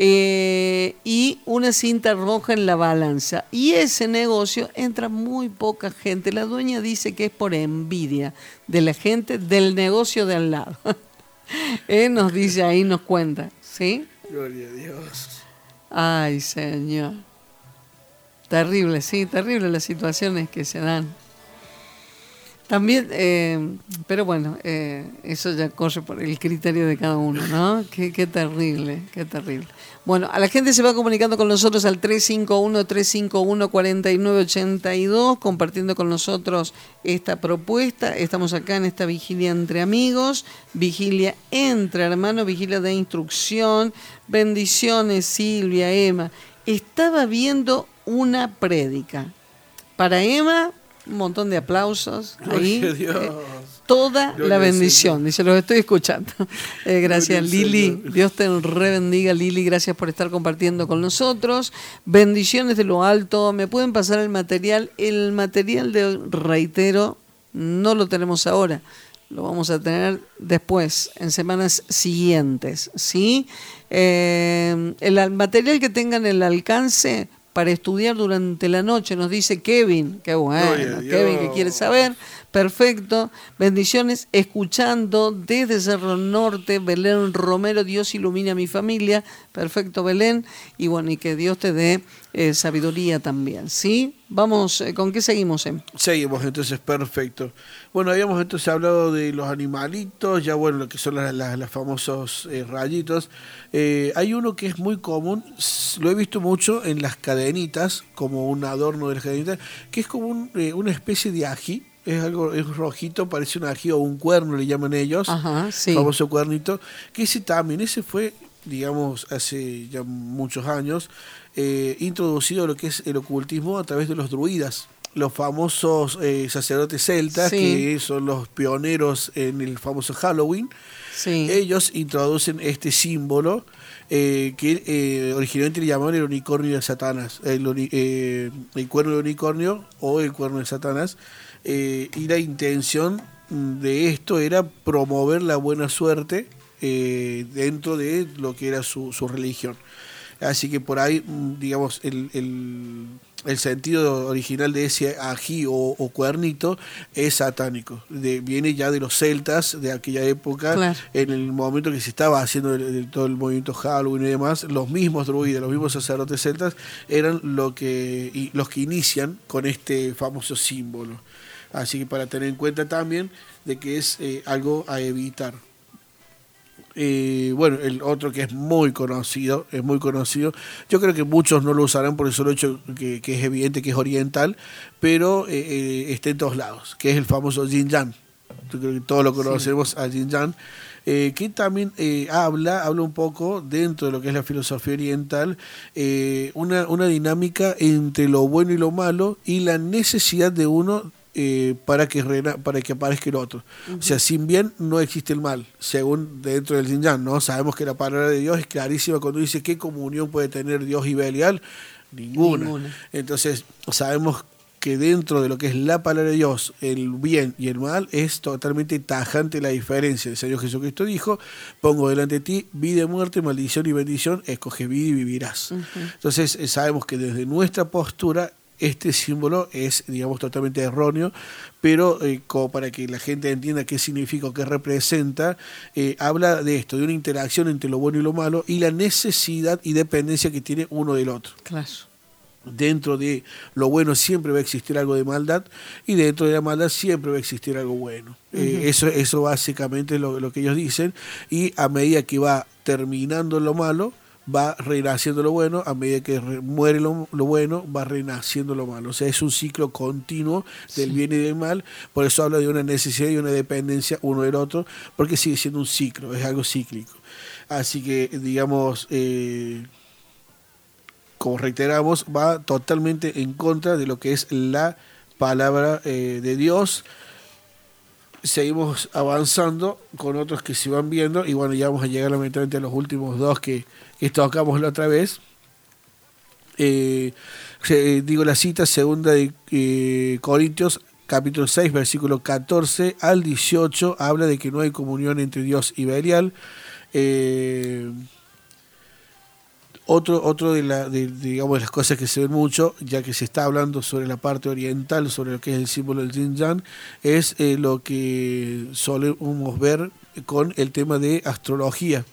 Eh, y una cinta roja en la balanza. Y ese negocio entra muy poca gente. La dueña dice que es por envidia de la gente del negocio de al lado. Él nos dice ahí, nos cuenta. ¿Sí? Gloria a Dios. Ay, Señor. Terrible, sí, terrible las situaciones que se dan. También, eh, pero bueno, eh, eso ya corre por el criterio de cada uno, ¿no? Qué, qué terrible, qué terrible. Bueno, a la gente se va comunicando con nosotros al 351-351-4982, compartiendo con nosotros esta propuesta. Estamos acá en esta vigilia entre amigos, vigilia entre hermanos, vigilia de instrucción. Bendiciones, Silvia, Emma. Estaba viendo una prédica. Para Emma, un montón de aplausos ahí. Eh, toda la bendición, dice, los estoy escuchando. Eh, gracias Lili, Dios te rebendiga Lili, gracias por estar compartiendo con nosotros. Bendiciones de lo alto, me pueden pasar el material, el material de reitero no lo tenemos ahora, lo vamos a tener después, en semanas siguientes, ¿sí? Eh, el material que tengan el alcance para estudiar durante la noche, nos dice Kevin, qué bueno, Kevin que quiere saber. Perfecto. Bendiciones. Escuchando desde Cerro Norte, Belén Romero, Dios ilumina a mi familia. Perfecto, Belén. Y bueno, y que Dios te dé eh, sabiduría también. ¿Sí? Vamos, eh, ¿con qué seguimos? Eh? Seguimos, entonces, perfecto. Bueno, habíamos entonces hablado de los animalitos, ya bueno, lo que son los famosos rayitos. hay uno que es muy común, lo he visto mucho en las cadenitas, como un adorno de las cadenitas, que es como una especie de ají es algo es rojito, parece un ají o un cuerno, le llaman ellos, Ajá, sí. famoso cuernito, que ese también, ese fue, digamos, hace ya muchos años, eh, introducido lo que es el ocultismo a través de los druidas los famosos eh, sacerdotes celtas, que son los pioneros en el famoso Halloween, ellos introducen este símbolo eh, que originalmente le llamaban el unicornio de Satanás, el, el, cuerno de unicornio o el cuerno de Satanás, eh, y la intención de esto era promover la buena suerte eh, dentro de lo que era su, religión. Así que por ahí, mm, digamos, el, el, sentido original de ese ají o, cuernito es satánico. viene ya de los celtas de aquella época, en el momento que se estaba haciendo todo el movimiento Halloween y demás, los mismos druidas, los mismos sacerdotes celtas eran lo que, los que inician con este famoso símbolo. Así que para tener en cuenta también de que es eh, algo a evitar. Eh, bueno, el otro que es muy conocido, es muy conocido. Yo creo que muchos no lo usarán por el solo hecho que, es evidente que es oriental, pero eh, está en todos lados, que es el famoso Jin Yang. Yo creo que todos lo conocemos a Jin Yang. que también habla, habla un poco dentro de lo que es la filosofía oriental, una, una dinámica entre lo bueno y lo malo y la necesidad de uno eh, para, que para que aparezca el otro. O sea, sin bien no existe el mal, según dentro del Yin ¿no? Sabemos que la palabra de Dios es clarísima cuando dice qué comunión puede tener Dios y Belial. Ninguna. Entonces, sabemos que dentro de lo que es la palabra de Dios, el bien y el mal, es totalmente tajante la diferencia. El Señor Jesucristo dijo, pongo delante de ti vida y muerte, maldición y bendición, escoge vida y vivirás. Entonces eh, sabemos que desde nuestra postura este símbolo es, digamos, totalmente erróneo, pero eh, como para que la gente entienda qué significa o qué representa, eh, habla de esto, de una interacción entre lo bueno y lo malo y la necesidad y dependencia que tiene uno del otro. Claro. Dentro de lo bueno siempre va a existir algo de maldad y dentro de la maldad siempre va a existir algo bueno. Eh, eso, eso básicamente es lo, lo que ellos dicen y a medida que va terminando lo malo, va renaciendo lo bueno, a medida que muere lo, bueno, va renaciendo lo malo. O sea, es un ciclo continuo del bien y del mal, por eso habla de una necesidad y una dependencia uno del otro, porque sigue siendo un ciclo, es algo cíclico. Así que, digamos, eh, como reiteramos, va totalmente en contra de lo que es la palabra eh, de Dios. Seguimos avanzando con otros que se van viendo y bueno, ya vamos a llegar lamentablemente a los últimos dos que que tocamos la otra vez. Eh, digo la cita, segunda de eh, Corintios, capítulo 6, versículo 14 al 18, habla de que no hay comunión entre Dios y Belial. Eh, otro, otro de, la, digamos, las cosas que se ven mucho, ya que se está hablando sobre la parte oriental, sobre lo que es el símbolo del Yin Yang, es lo que solemos ver con el tema de astrología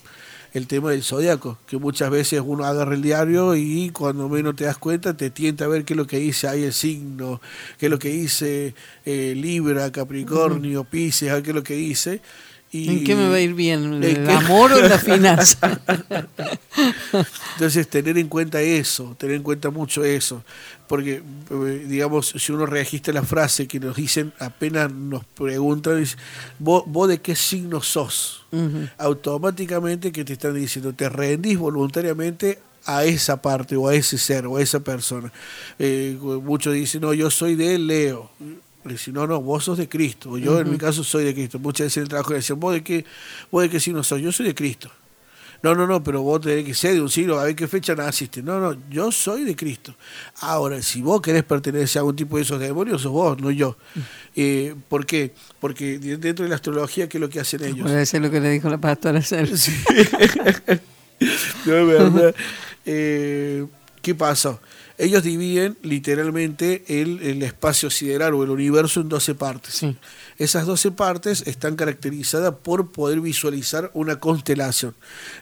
el tema del zodiaco, que muchas veces uno agarra el diario y cuando menos te das cuenta te tienta a ver qué es lo que dice ahí el signo, qué es lo que dice eh, Libra, Capricornio, Pisces, qué es lo que dice. ¿En qué me va a ir bien? ¿El amor o la finanza? Entonces, tener en cuenta eso, tener en cuenta mucho eso. Porque, eh, digamos, si uno registra la frase que nos dicen, apenas nos preguntan, ¿vos, vos de qué signo sos? Automáticamente que te están diciendo, te rendís voluntariamente a esa parte o a ese ser o a esa persona. Eh, muchos dicen, no, yo soy de Leo si no, no, vos sos de Cristo. Yo en mi caso soy de Cristo. Muchas veces en el trabajo decían, ¿vos de qué, vos de qué signo sos? Yo soy de Cristo. No, no, no, pero vos tenés que ser de un signo, a ver qué fecha naciste. No, no, yo soy de Cristo. Ahora, si vos querés pertenecer a algún tipo de esos demonios, sos vos, no yo. Eh, ¿Por qué? Porque dentro de la astrología, ¿qué es lo que hacen ellos? Puede ser lo que le dijo la pastora Sí. no, es verdad. Eh, ¿Qué pasó? Ellos dividen literalmente el, el espacio sideral o el universo en 12 partes. Sí. Esas 12 partes están caracterizadas por poder visualizar una constelación.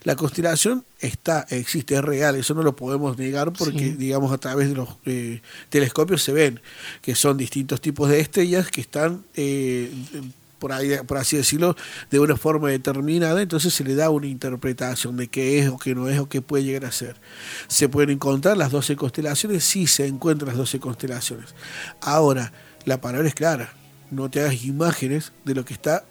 La constelación está, existe, es real, eso no lo podemos negar porque, Sí. digamos, a través de los eh, telescopios se ven que son distintos tipos de estrellas que están, eh, por, ahí, por así decirlo, de una forma determinada, entonces se le da una interpretación de qué es o qué no es o qué puede llegar a ser. ¿Se pueden encontrar las 12 constelaciones? Sí, se encuentran las 12 constelaciones. Ahora, la palabra es clara, no te hagas imágenes de lo que está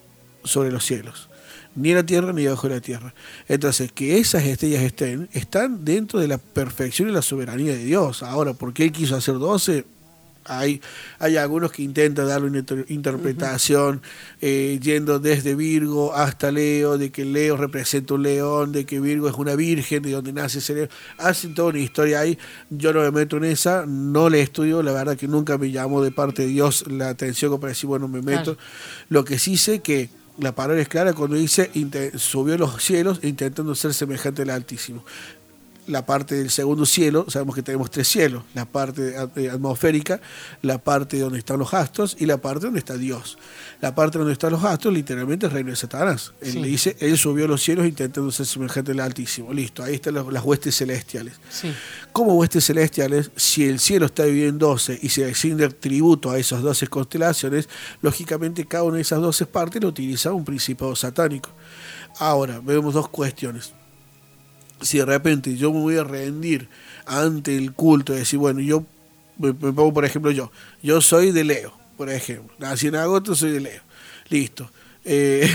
sobre los cielos, ni en la tierra ni debajo de la tierra. Entonces, que esas estrellas estén, están dentro de la perfección y la soberanía de Dios. Ahora, ¿por qué Él quiso hacer 12? Hay, hay algunos que intentan darle una inter- interpretación eh, yendo desde Virgo hasta Leo, de que Leo representa un león, de que Virgo es una virgen, de donde nace ese león. Hacen toda una historia ahí. Yo no me meto en esa, no le estudio, la verdad que nunca me llamó de parte de Dios la atención como para decir, bueno, me meto. Claro. Lo que sí sé que la palabra es clara cuando dice subió a los cielos intentando ser semejante al Altísimo la parte del segundo cielo, sabemos que tenemos tres cielos, la parte eh, atmosférica, la parte donde están los astros y la parte donde está Dios. La parte donde están los astros literalmente es el reino de Satanás. Él Sí. le dice, él subió a los cielos intentando ser semejante al Altísimo. Listo, ahí están las, huestes celestiales. Sí. Como huestes celestiales, si el cielo está dividido en 12 y se asigna tributo a esas 12 constelaciones, lógicamente cada una de esas 12 partes lo utiliza un principado satánico. Ahora, vemos dos cuestiones si de repente yo me voy a rendir ante el culto, y decir, bueno, yo me, me pongo, por ejemplo, yo, yo soy de Leo, por ejemplo, nací en agosto, soy de Leo, listo. Eh,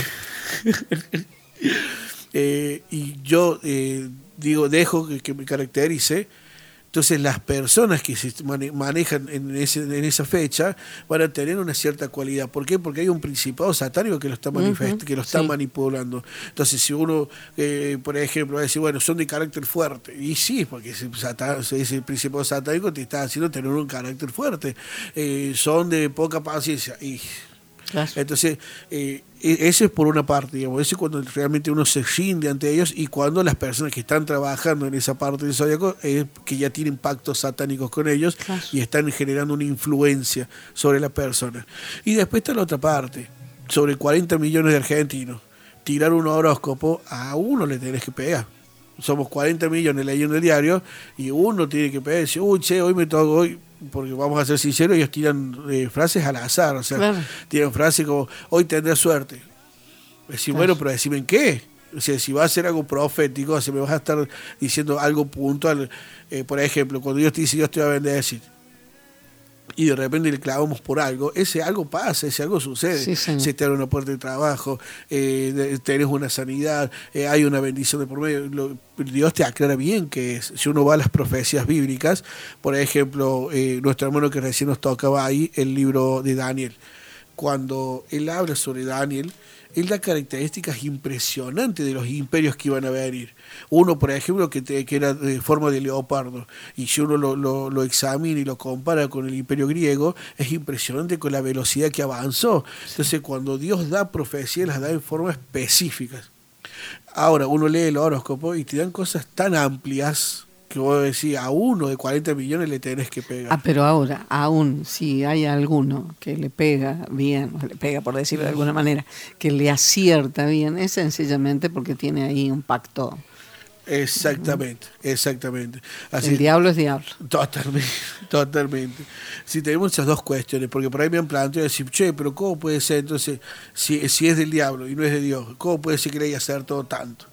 eh, y yo eh, digo, dejo que, que me caracterice. Entonces las personas que se mane- manejan en, ese, en esa fecha van a tener una cierta cualidad. ¿Por qué? Porque hay un principado satánico que lo está, manifest- que lo está sí. manipulando. Entonces si uno, eh, por ejemplo, va a decir, bueno, son de carácter fuerte. Y sí, porque ese, ese principado satánico te está haciendo tener un carácter fuerte. Eh, son de poca paciencia. Y Claro. entonces, eh, ese es por una parte, digamos, ese es cuando realmente uno se rinde ante ellos y cuando las personas que están trabajando en esa parte del zodiaco, eh, que ya tienen pactos satánicos con ellos Claro. y están generando una influencia sobre la persona. Y después está la otra parte, sobre 40 millones de argentinos. Tirar un horóscopo, a uno le tenés que pegar. Somos 40 millones leyendo el diario y uno tiene que pegar y decir, uy, che, hoy me toca, hoy, porque vamos a ser sinceros, ellos tiran eh, frases al azar, o sea, Claro. tienen frases como, hoy tendrás suerte. Decir, Claro. bueno, pero decime en qué. O sea, si va a ser algo profético, si me vas a estar diciendo algo puntual, eh, por ejemplo, cuando Dios te dice, Dios te va a bendecir, y de repente le clavamos por algo, ese algo pasa, ese algo sucede. Sí. Se te abre una puerta de trabajo, eh, tenés una sanidad, eh, hay una bendición de por medio. Lo- Dios te aclara bien que es. Si uno va a las profecías bíblicas, por ejemplo, eh, nuestro hermano que recién nos tocaba ahí, el libro de Daniel, cuando él habla sobre Daniel, él da características impresionantes de los imperios que iban a venir. Uno, por ejemplo, que, que era de forma de leopardo, y si uno lo, lo- lo examina y lo compara con el imperio griego, es impresionante con la velocidad que avanzó. Entonces, cuando Dios da profecías, las da en forma específicas. Ahora, uno lee el horóscopo y te dan cosas tan amplias que vos decís, a uno de 40 millones le tenés que pegar. Ah, pero ahora, aún si hay alguno que le pega bien, o le pega por decirlo de alguna manera, que le acierta bien, es sencillamente porque tiene ahí un pacto. Exactamente, exactamente. Así, El diablo es diablo. Totalmente, totalmente. Si tenemos esas dos cuestiones, porque por ahí me han planteado decir, che, pero ¿cómo puede ser entonces, si, si es del diablo y no es de Dios, ¿cómo puede ser que le haya acertado tanto?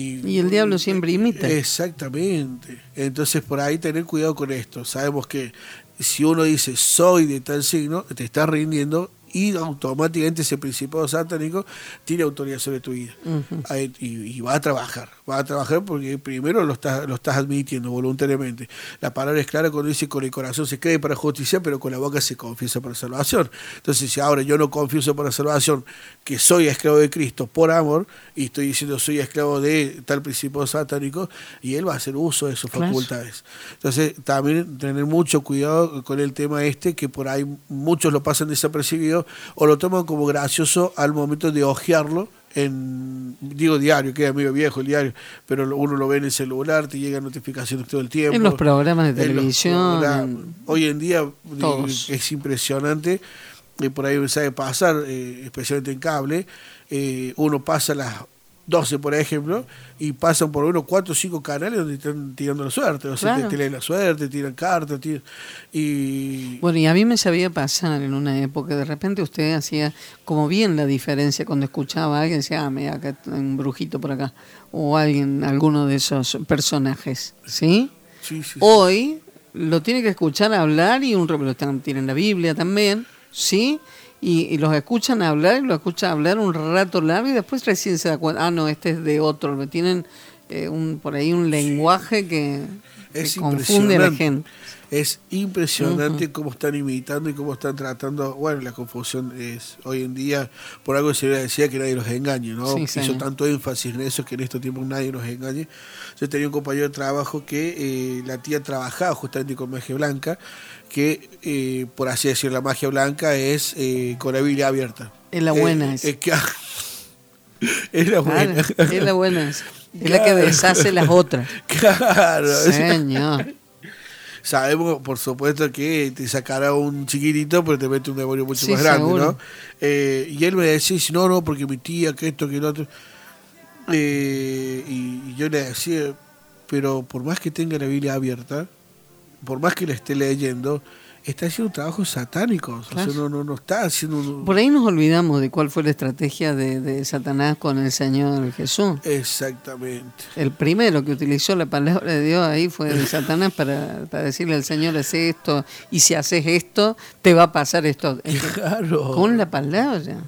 Y el diablo siempre imita. Exactamente. Entonces por ahí tener cuidado con esto. Sabemos que si uno dice soy de tal signo, te está rindiendo y automáticamente ese principado satánico tiene autoridad sobre tu vida. Y va a trabajar, va a trabajar porque primero lo estás, lo estás admitiendo voluntariamente. La palabra es clara cuando dice con el corazón se cree para justicia, pero con la boca se confiesa para salvación. Entonces, si ahora yo no confieso para salvación que soy esclavo de Cristo por amor, y estoy diciendo soy esclavo de tal principio satánico, y él va a hacer uso de sus facultades. Entonces, también tener mucho cuidado con el tema este, que por ahí muchos lo pasan desapercibido o lo toman como gracioso al momento de hojearlo en, digo diario, queda medio viejo el diario, pero uno lo ve en el celular, te llegan notificaciones todo el tiempo. En los programas de televisión. Hoy en día es impresionante, y por ahí sabe pasar, eh, especialmente en cable, eh, uno pasa las 12, por ejemplo, y pasan por uno, cuatro o cinco canales donde están tirando la suerte. O sea, te, leen la suerte, tiran cartas. y... Bueno, y a mí me sabía pasar en una época, de repente usted hacía como bien la diferencia cuando escuchaba a alguien, decía, ah, mira, acá hay un brujito por acá, o alguien, alguno de esos personajes, ¿sí? Sí, sí, Hoy lo tiene que escuchar hablar y un lo están, tienen la Biblia también, ¿sí? Y, los escuchan hablar y lo escuchan hablar un rato largo y después recién se da cuenta, ah, no, este es de otro, tienen eh, un, por ahí un lenguaje que, confunde a la gente. Es impresionante cómo están imitando y cómo están tratando. Bueno, la confusión es hoy en día, por algo se decía que nadie los engañe, ¿no? Hizo tanto énfasis en eso que en estos tiempos nadie nos engañe. Yo tenía un compañero de trabajo que eh, la tía trabajaba justamente con magia blanca, que eh, por así decir, la magia blanca es eh, con la Biblia abierta. Es la buena. es, que, es la buena. es la buena. Es la que deshace las otras. Claro. Señor. Sabemos, por supuesto, que te sacará un chiquitito, pero te mete un demonio mucho más grande, ¿no? Eh, y él me decía, no, no, porque mi tía, que esto, que lo otro. Eh, y, yo le decía, pero por más que tenga la Biblia abierta, por más que la esté leyendo, está haciendo trabajos satánicos. O sea, no, no, no, está haciendo. Por ahí nos olvidamos de cuál fue la estrategia de, de, Satanás con el Señor Jesús. Exactamente. El primero que utilizó la palabra de Dios ahí fue de Satanás para, para decirle al Señor: haz esto, y si haces esto, te va a pasar esto. Claro. Con la palabra.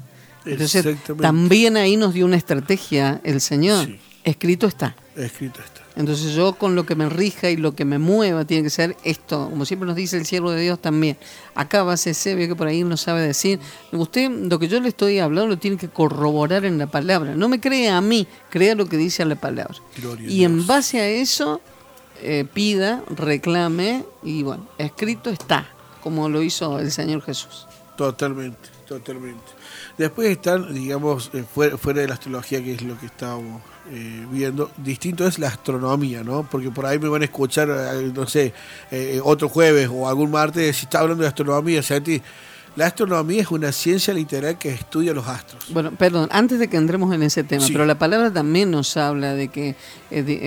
Entonces, también ahí nos dio una estrategia el Señor. Escrito está. Escrito está. Entonces yo con lo que me rija y lo que me mueva tiene que ser esto, como siempre nos dice el siervo de Dios también. Acá va a ser Sebio que por ahí no sabe decir. Usted lo que yo le estoy hablando lo tiene que corroborar en la palabra. No me crea a mí, crea lo que dice la palabra. y en base a eso eh, pida, reclame y bueno, escrito está, como lo hizo el Señor Jesús. Totalmente, totalmente. Después están, digamos, eh, fuera, fuera de la astrología, que es lo que estábamos eh, viendo. Distinto es la astronomía, ¿no? Porque por ahí me van a escuchar, eh, no sé, eh, otro jueves o algún martes, si está hablando de astronomía, Santi. La astronomía es una ciencia literal que estudia los astros. Bueno, perdón, antes de que entremos en ese tema, pero la palabra también nos habla de que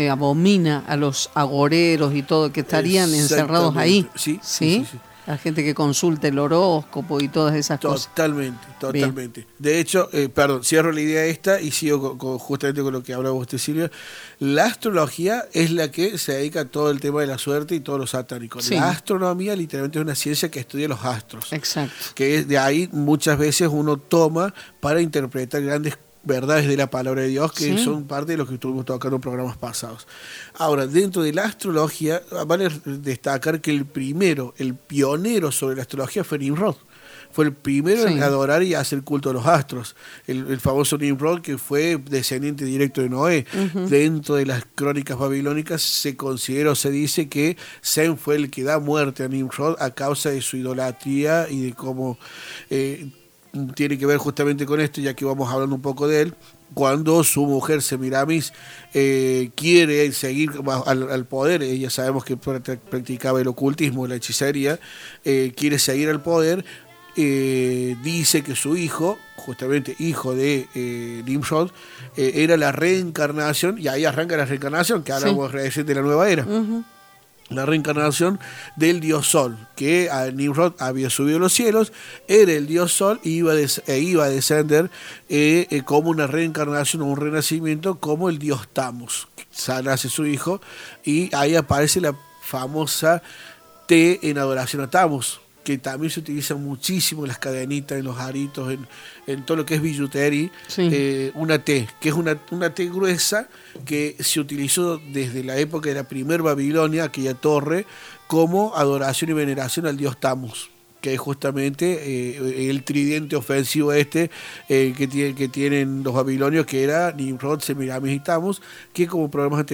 abomina a los agoreros y todo, que estarían encerrados ahí. sí, sí, sí la gente que consulta el horóscopo y todas esas cosas. Totalmente, totalmente. De hecho, eh, perdón, cierro la idea esta y sigo justamente con lo que hablaba usted, Silvia. La astrología es la que se dedica a todo el tema de la suerte y todos los satánicos. La astronomía literalmente es una ciencia que estudia los astros. Exacto. Que de ahí muchas veces uno toma para interpretar grandes verdades de la palabra de Dios que son parte de lo que estuvimos tocando en programas pasados. Ahora, dentro de la astrología, vale destacar que el primero, el pionero sobre la astrología fue Nimrod. Fue el primero en adorar y hacer culto a los astros. El, famoso Nimrod, que fue descendiente directo de Noé. Dentro de las crónicas babilónicas se considera o se dice que Sem fue el que da muerte a Nimrod a causa de su idolatría y de cómo eh, tiene que ver justamente con esto, ya que vamos hablando un poco de él, cuando su mujer Semiramis eh, quiere seguir al, poder, ella sabemos que practicaba el ocultismo, la hechicería, eh, quiere seguir al poder, eh, dice que su hijo, justamente hijo de eh, Nimrod, era la reencarnación, y ahí arranca la reencarnación, que ahora vamos a decir de la nueva era la reencarnación del dios Sol, que a Nimrod había subido a los cielos, era el dios Sol y iba, e iba a descender eh, eh, como una reencarnación o un renacimiento como el dios Tamus. Nace su hijo y ahí aparece la famosa T en adoración a Tamus que también se utiliza muchísimo en las cadenitas, en los aritos, en, todo lo que es billutería, eh, una T, que es una, una T gruesa que se utilizó desde la época de la primer Babilonia, aquella torre, como adoración y veneración al dios Tamus. Que es justamente eh, el tridente ofensivo este eh, que, tiene, que tienen los babilonios, que era Nimrod, Semiramis y Tamus, que como programas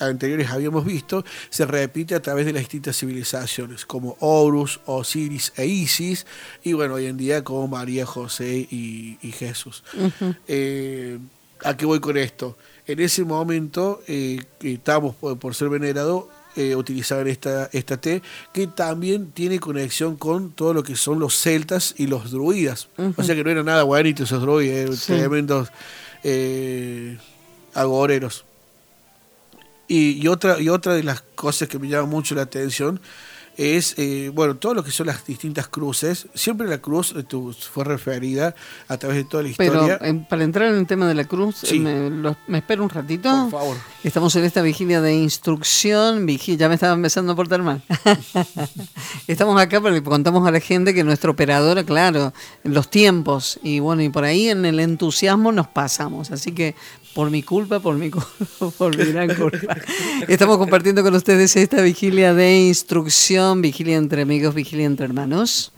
anteriores habíamos visto, se repite a través de las distintas civilizaciones, como Horus, Osiris e Isis, y bueno, hoy en día como María, José y, Jesús. Eh, ¿A qué voy con esto? En ese momento, eh, estamos por ser venerado, eh, utilizaban esta, esta T, que también tiene conexión con todo lo que son los celtas y los druidas. O sea que no eran nada guanitos esos druidas, tremendos eh, agoreros. Y, otra, y otra de las cosas que me llama mucho la atención es, eh, bueno, todo lo que son las distintas cruces. Siempre la cruz eh, fue referida a través de toda la historia. Pero eh, para entrar en el tema de la cruz, me, me, espero un ratito. Por favor. Estamos en esta vigilia de instrucción. Vigilia, ya me estaba empezando a portar mal. Estamos acá porque contamos a la gente que nuestro operador, claro, los tiempos. Y bueno, y por ahí en el entusiasmo nos pasamos. Así que por mi culpa, por mi, por mi gran culpa. Estamos compartiendo con ustedes esta vigilia de instrucción, vigilia entre amigos, vigilia entre hermanos.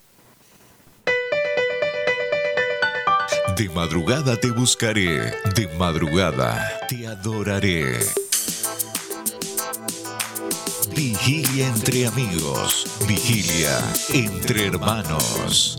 De madrugada te buscaré, de madrugada te adoraré. Vigilia entre amigos, vigilia entre hermanos.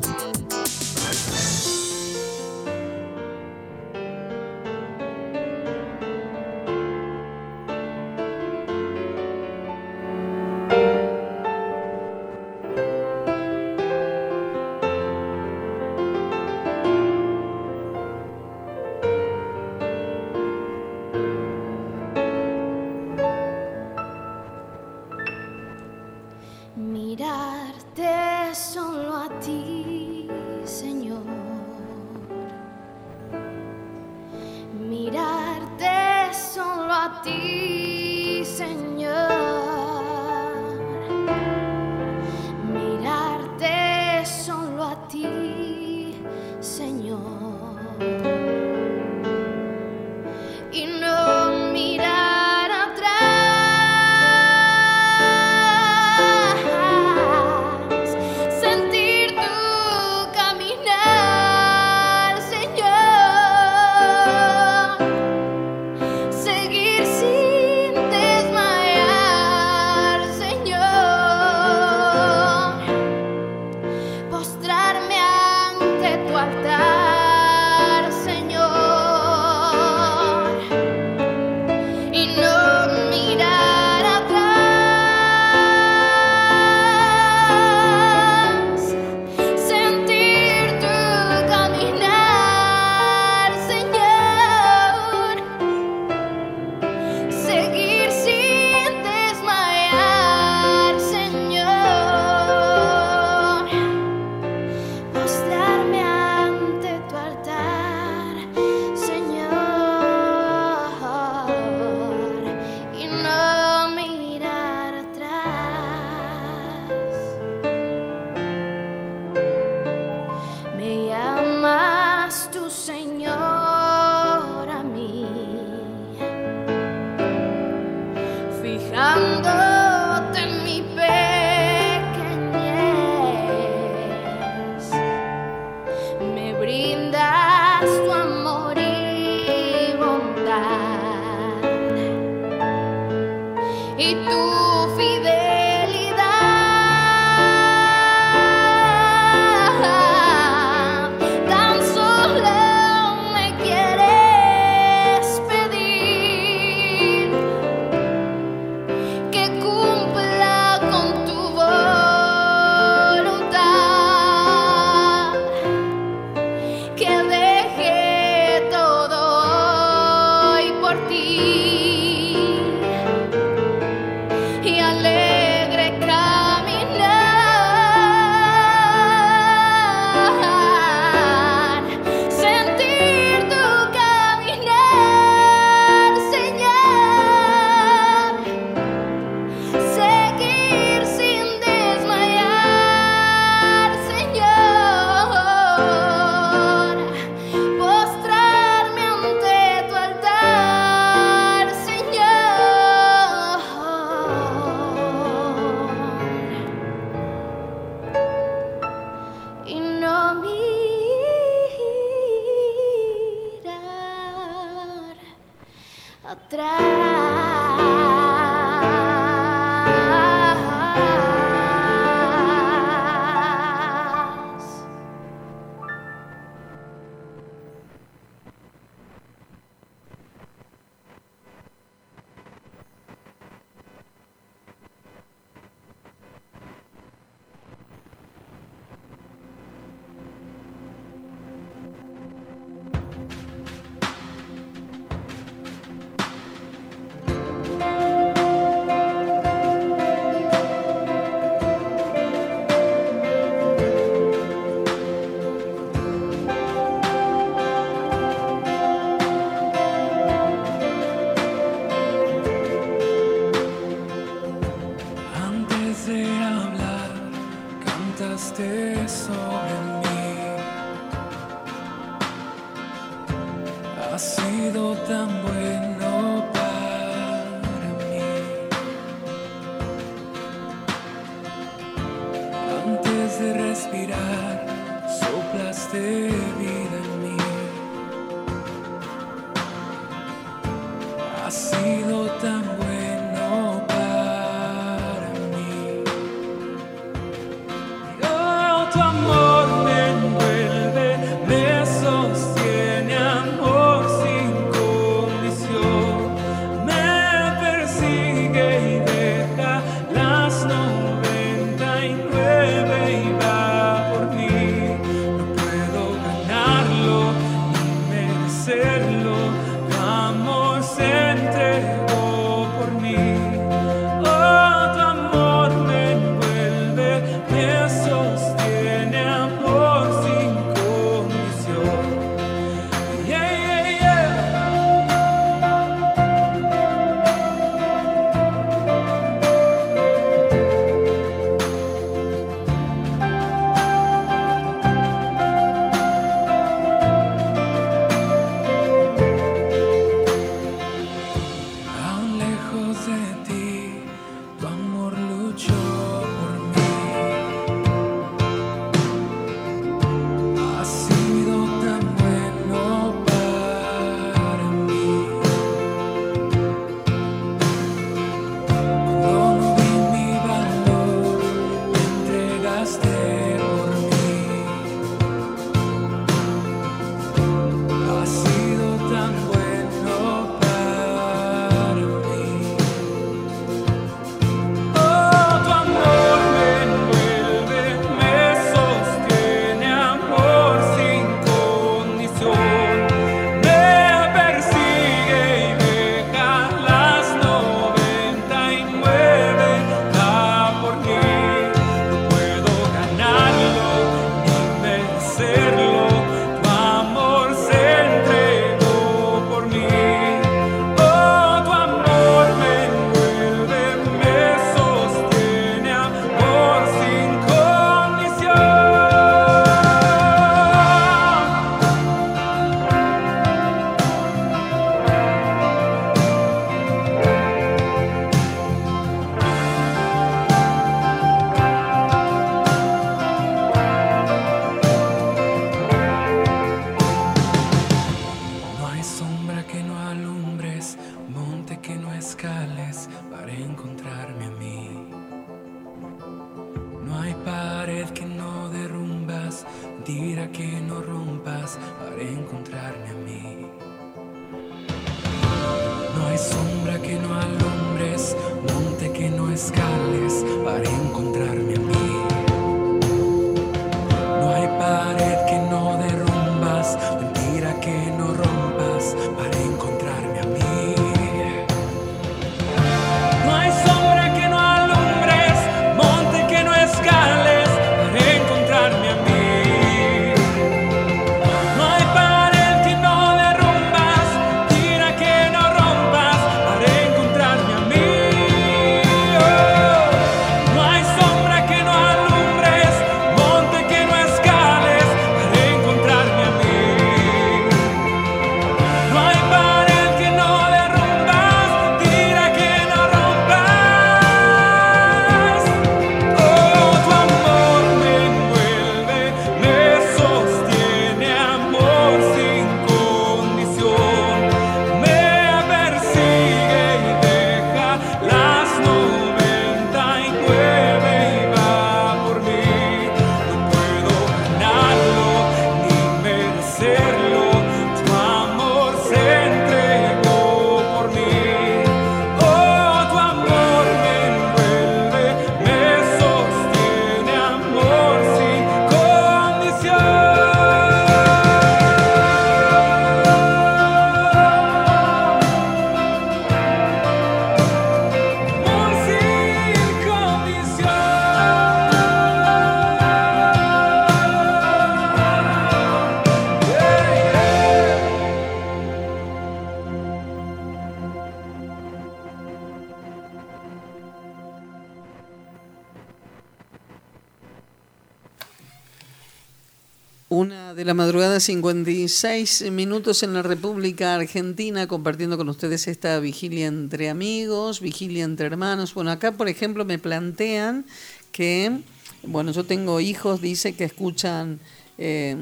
56 minutos en la República Argentina, compartiendo con ustedes esta vigilia entre amigos, vigilia entre hermanos. Bueno, acá, por ejemplo, me plantean que, bueno, yo tengo hijos, dice que escuchan eh,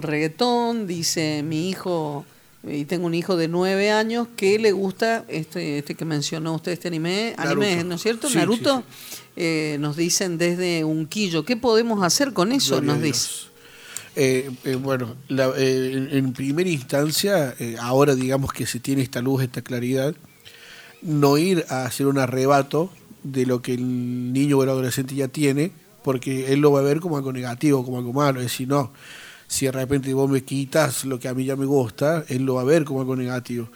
reggaetón, dice mi hijo, y tengo un hijo de nueve años que le gusta este, este que mencionó usted, este anime, anime ¿no es cierto? Naruto. Eh, nos dicen desde un quillo. ¿Qué podemos hacer con eso? nos dice. Eh, eh, bueno, eh, en, primera instancia, ahora digamos que se tiene esta luz, esta claridad, no ir a hacer un arrebato de lo que el niño o el adolescente ya tiene, porque él lo va a ver como algo negativo, como algo malo. Es decir, no, si de repente vos me quitas lo que a mí ya me gusta, él lo va a ver como algo negativo.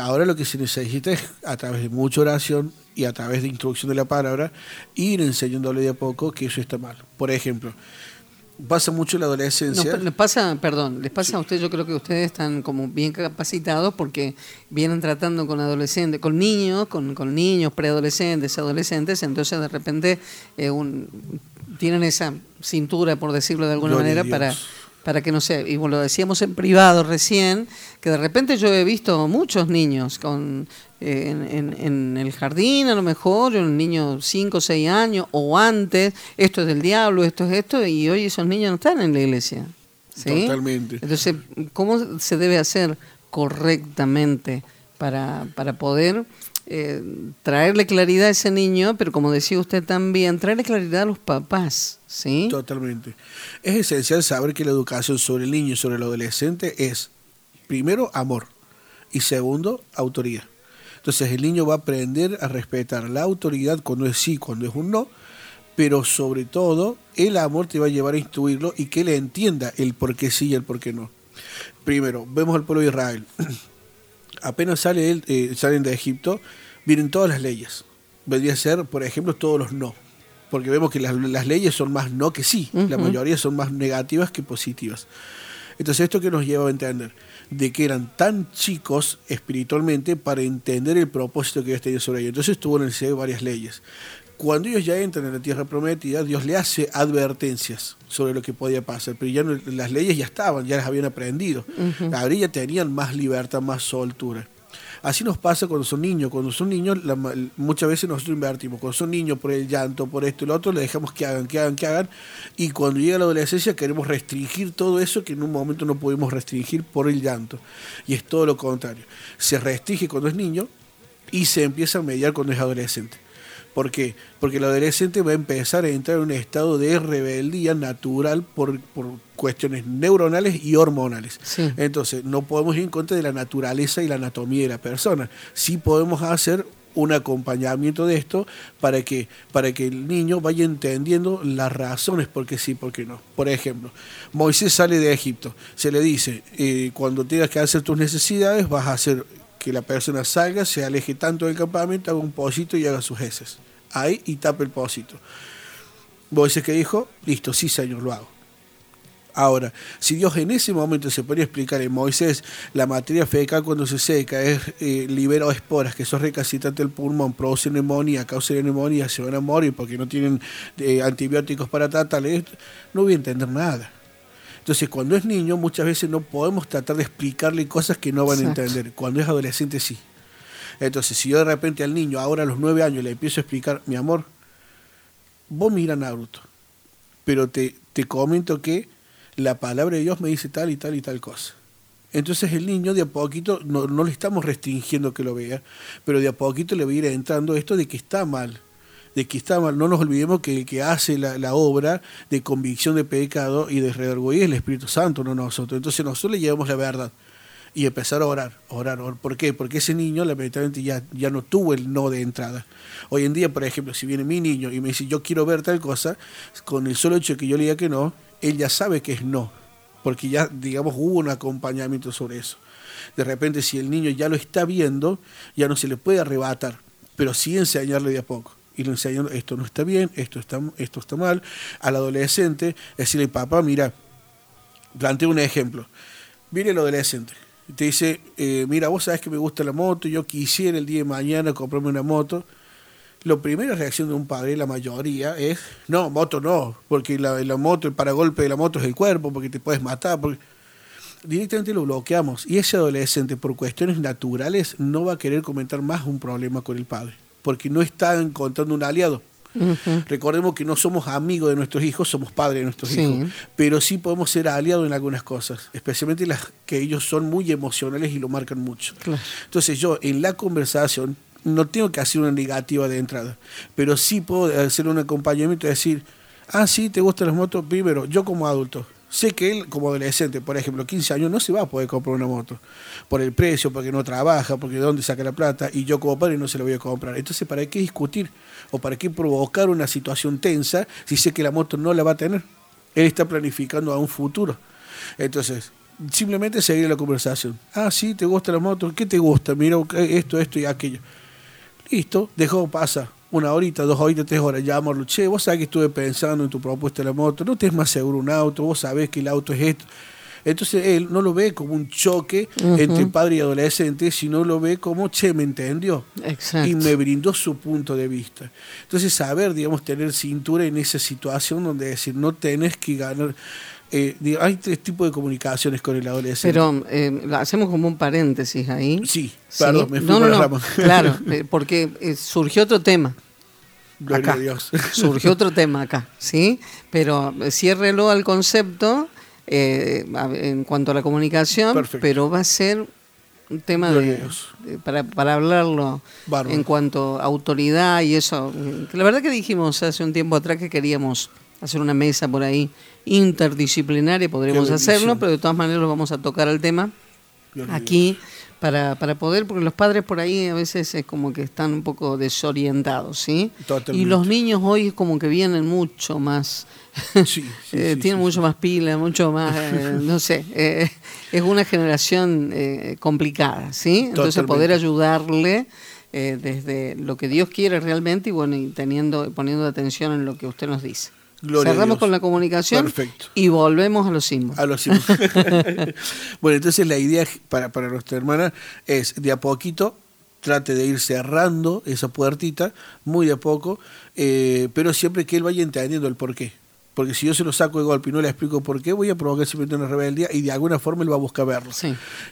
ahora lo que se necesita es, a través de mucha oración y a través de instrucción de la palabra, ir enseñándole de a poco que eso está mal. Por ejemplo, pasa mucho en la adolescencia. les pasa, perdón, les pasa a ustedes, yo creo que ustedes están como bien capacitados porque vienen tratando con adolescentes, con niños, con, con niños, preadolescentes, adolescentes, entonces de repente eh, un, tienen esa cintura, por decirlo de alguna manera, para para que no sé, y lo decíamos en privado recién, que de repente yo he visto muchos niños con en, en, el jardín, a lo mejor, un niño 5 o 6 años o antes, esto es del diablo, esto es esto, y hoy esos niños no están en la iglesia. Totalmente. Entonces, ¿cómo se debe hacer correctamente para, para poder eh, traerle claridad a ese niño, pero como decía usted también, traerle claridad a los papás? ¿sí? Totalmente. Es esencial saber que la educación sobre el niño y sobre el adolescente es, primero, amor y segundo, autoridad. Entonces el niño va a aprender a respetar la autoridad cuando es sí, cuando es un no, pero sobre todo el amor te va a llevar a instruirlo y que él entienda el por qué sí y el por qué no. Primero, vemos al pueblo de Israel. Apenas sale él, eh, salen de Egipto, vienen todas las leyes. Vendría a ser, por ejemplo, todos los no. Porque vemos que las, leyes son más no que sí. La mayoría son más negativas que positivas. Entonces, ¿esto que nos lleva a entender? De que eran tan chicos espiritualmente para entender el propósito que Dios tenía sobre ellos. Entonces tuvo en el varias leyes. Cuando ellos ya entran en la tierra prometida, Dios le hace advertencias sobre lo que podía pasar, pero ya las leyes ya estaban, ya las habían aprendido. Ahora ya tenían más libertad, más soltura. Así nos pasa cuando son niños. Cuando son niños, muchas veces nosotros invertimos. Cuando son niños, por el llanto, por esto y lo otro, le dejamos que hagan, que hagan, que hagan. Y cuando llega la adolescencia, queremos restringir todo eso que en un momento no pudimos restringir por el llanto. Y es todo lo contrario. Se restringe cuando es niño y se empieza a mediar cuando es adolescente. ¿Por qué? Porque el adolescente va a empezar a entrar en un estado de rebeldía natural por, cuestiones neuronales y hormonales. Entonces, no podemos ir en contra de la naturaleza y la anatomía de la persona. Sí podemos hacer un acompañamiento de esto para que, para que el niño vaya entendiendo las razones por qué sí, por qué no. Por ejemplo, Moisés sale de Egipto, se le dice, eh, cuando tengas que hacer tus necesidades, vas a hacer que la persona salga, se aleje tanto del campamento, haga un pocito y haga sus heces. Ahí y tape el pocito. Moisés que dijo, listo, sí señor, lo hago. Ahora, si Dios en ese momento se podría explicar en Moisés, la materia fecal cuando se seca es, eh, libera esporas que son recalcitrantes del pulmón, producen neumonía, causan neumonía, se van a morir porque no tienen eh, antibióticos para tratarle, no voy a entender nada. Entonces, cuando es niño, muchas veces no podemos tratar de explicarle cosas que no van a entender. Cuando es adolescente, sí. Entonces, si yo de repente al niño, ahora a los nueve años, le empiezo a explicar, mi amor, vos mira Naruto, pero te, te comento que la palabra de Dios me dice tal y tal y tal cosa. Entonces el niño de a poquito, no, no le estamos restringiendo que lo vea, pero de a poquito le va a ir entrando esto de que está mal de que está mal. No nos olvidemos que el que hace la, obra de convicción de pecado y de redarguir es el Espíritu Santo, no nosotros. Entonces nosotros le llevamos la verdad y empezar a orar, orar, orar. ¿Por qué? Porque ese niño lamentablemente ya, ya no tuvo el no de entrada. Hoy en día, por ejemplo, si viene mi niño y me dice yo quiero ver tal cosa, con el solo hecho de que yo le diga que no, él ya sabe que es no, porque ya, digamos, hubo un acompañamiento sobre eso. De repente, si el niño ya lo está viendo, ya no se le puede arrebatar, pero sí enseñarle de a poco y le enseñan esto no está bien, esto está, esto está mal. Al adolescente, decirle, papá, mira, planteo un ejemplo. Viene el adolescente, te dice, eh, mira, vos sabes que me gusta la moto, yo quisiera el día de mañana comprarme una moto. la primera reacción de un padre, la mayoría, es, no, moto no, porque la, la moto, el paragolpe de la moto es el cuerpo, porque te puedes matar, directamente lo bloqueamos. Y ese adolescente, por cuestiones naturales, no va a querer comentar más un problema con el padre, porque no está encontrando un aliado. Recordemos que no somos amigos de nuestros hijos, somos padres de nuestros hijos, pero sí podemos ser aliados en algunas cosas, especialmente las que ellos son muy emocionales y lo marcan mucho. Entonces yo en la conversación no tengo que hacer una negativa de entrada, pero sí puedo hacer un acompañamiento y decir, ah, sí, te gustan las motos, primero, yo como adulto, sé que él como adolescente, por ejemplo, 15 años, no se va a poder comprar una moto por el precio, porque no trabaja, porque de dónde saca la plata, y yo como padre no se la voy a comprar. Entonces, ¿para qué discutir? ¿O para qué provocar una situación tensa si sé que la moto no la va a tener? Él está planificando a un futuro. Entonces, simplemente seguir la conversación. Ah, sí, te gusta la moto, ¿qué te gusta? Mira esto, esto y aquello. Listo, dejó, pasa una horita, dos horitas, tres horas, llamarlo, che, vos sabés que estuve pensando en tu propuesta de la moto, no tienes más seguro un auto, vos sabés que el auto es esto. Entonces él no lo ve como un choque entre padre y adolescente, sino lo ve como, che, me entendió. Y me brindó su punto de vista. Entonces saber, digamos, tener cintura en esa situación donde decir, no tenés que ganar. Eh, hay tres tipos de comunicaciones con el adolescente. Pero eh, hacemos como un paréntesis ahí. Sí, perdón, me fui no, no, Claro, eh, porque surgió otro tema. Gloria a Dios. Surgió otro tema acá, ¿sí? Pero ciérrelo al concepto eh, en cuanto a la comunicación, pero va a ser un tema de, para, para, hablarlo en cuanto a autoridad y eso. La verdad que dijimos hace un tiempo atrás que queríamos hacer una mesa por ahí interdisciplinaria, podríamos hacerlo, pero de todas maneras lo vamos a tocar al tema aquí para, para poder, porque los padres por ahí a veces es como que están un poco desorientados, ¿sí? Y los niños hoy como que vienen mucho más, eh, tienen mucho más pila, mucho más, eh, no sé, eh, es una generación complicada, ¿sí? Entonces poder ayudarle desde lo que Dios quiere realmente y bueno, y teniendo, poniendo atención en lo que usted nos dice. Cerramos con la comunicación y volvemos a los símbolos. A los símbolos. bueno, entonces la idea para, para nuestra hermana es de a poquito trate de ir cerrando esa puertita, muy de a poco, eh, pero siempre que él vaya entendiendo el porqué. Porque si yo se lo saco de golpe y no le explico por qué, voy a provocar simplemente una rebeldía y de alguna forma él va a buscar verlo.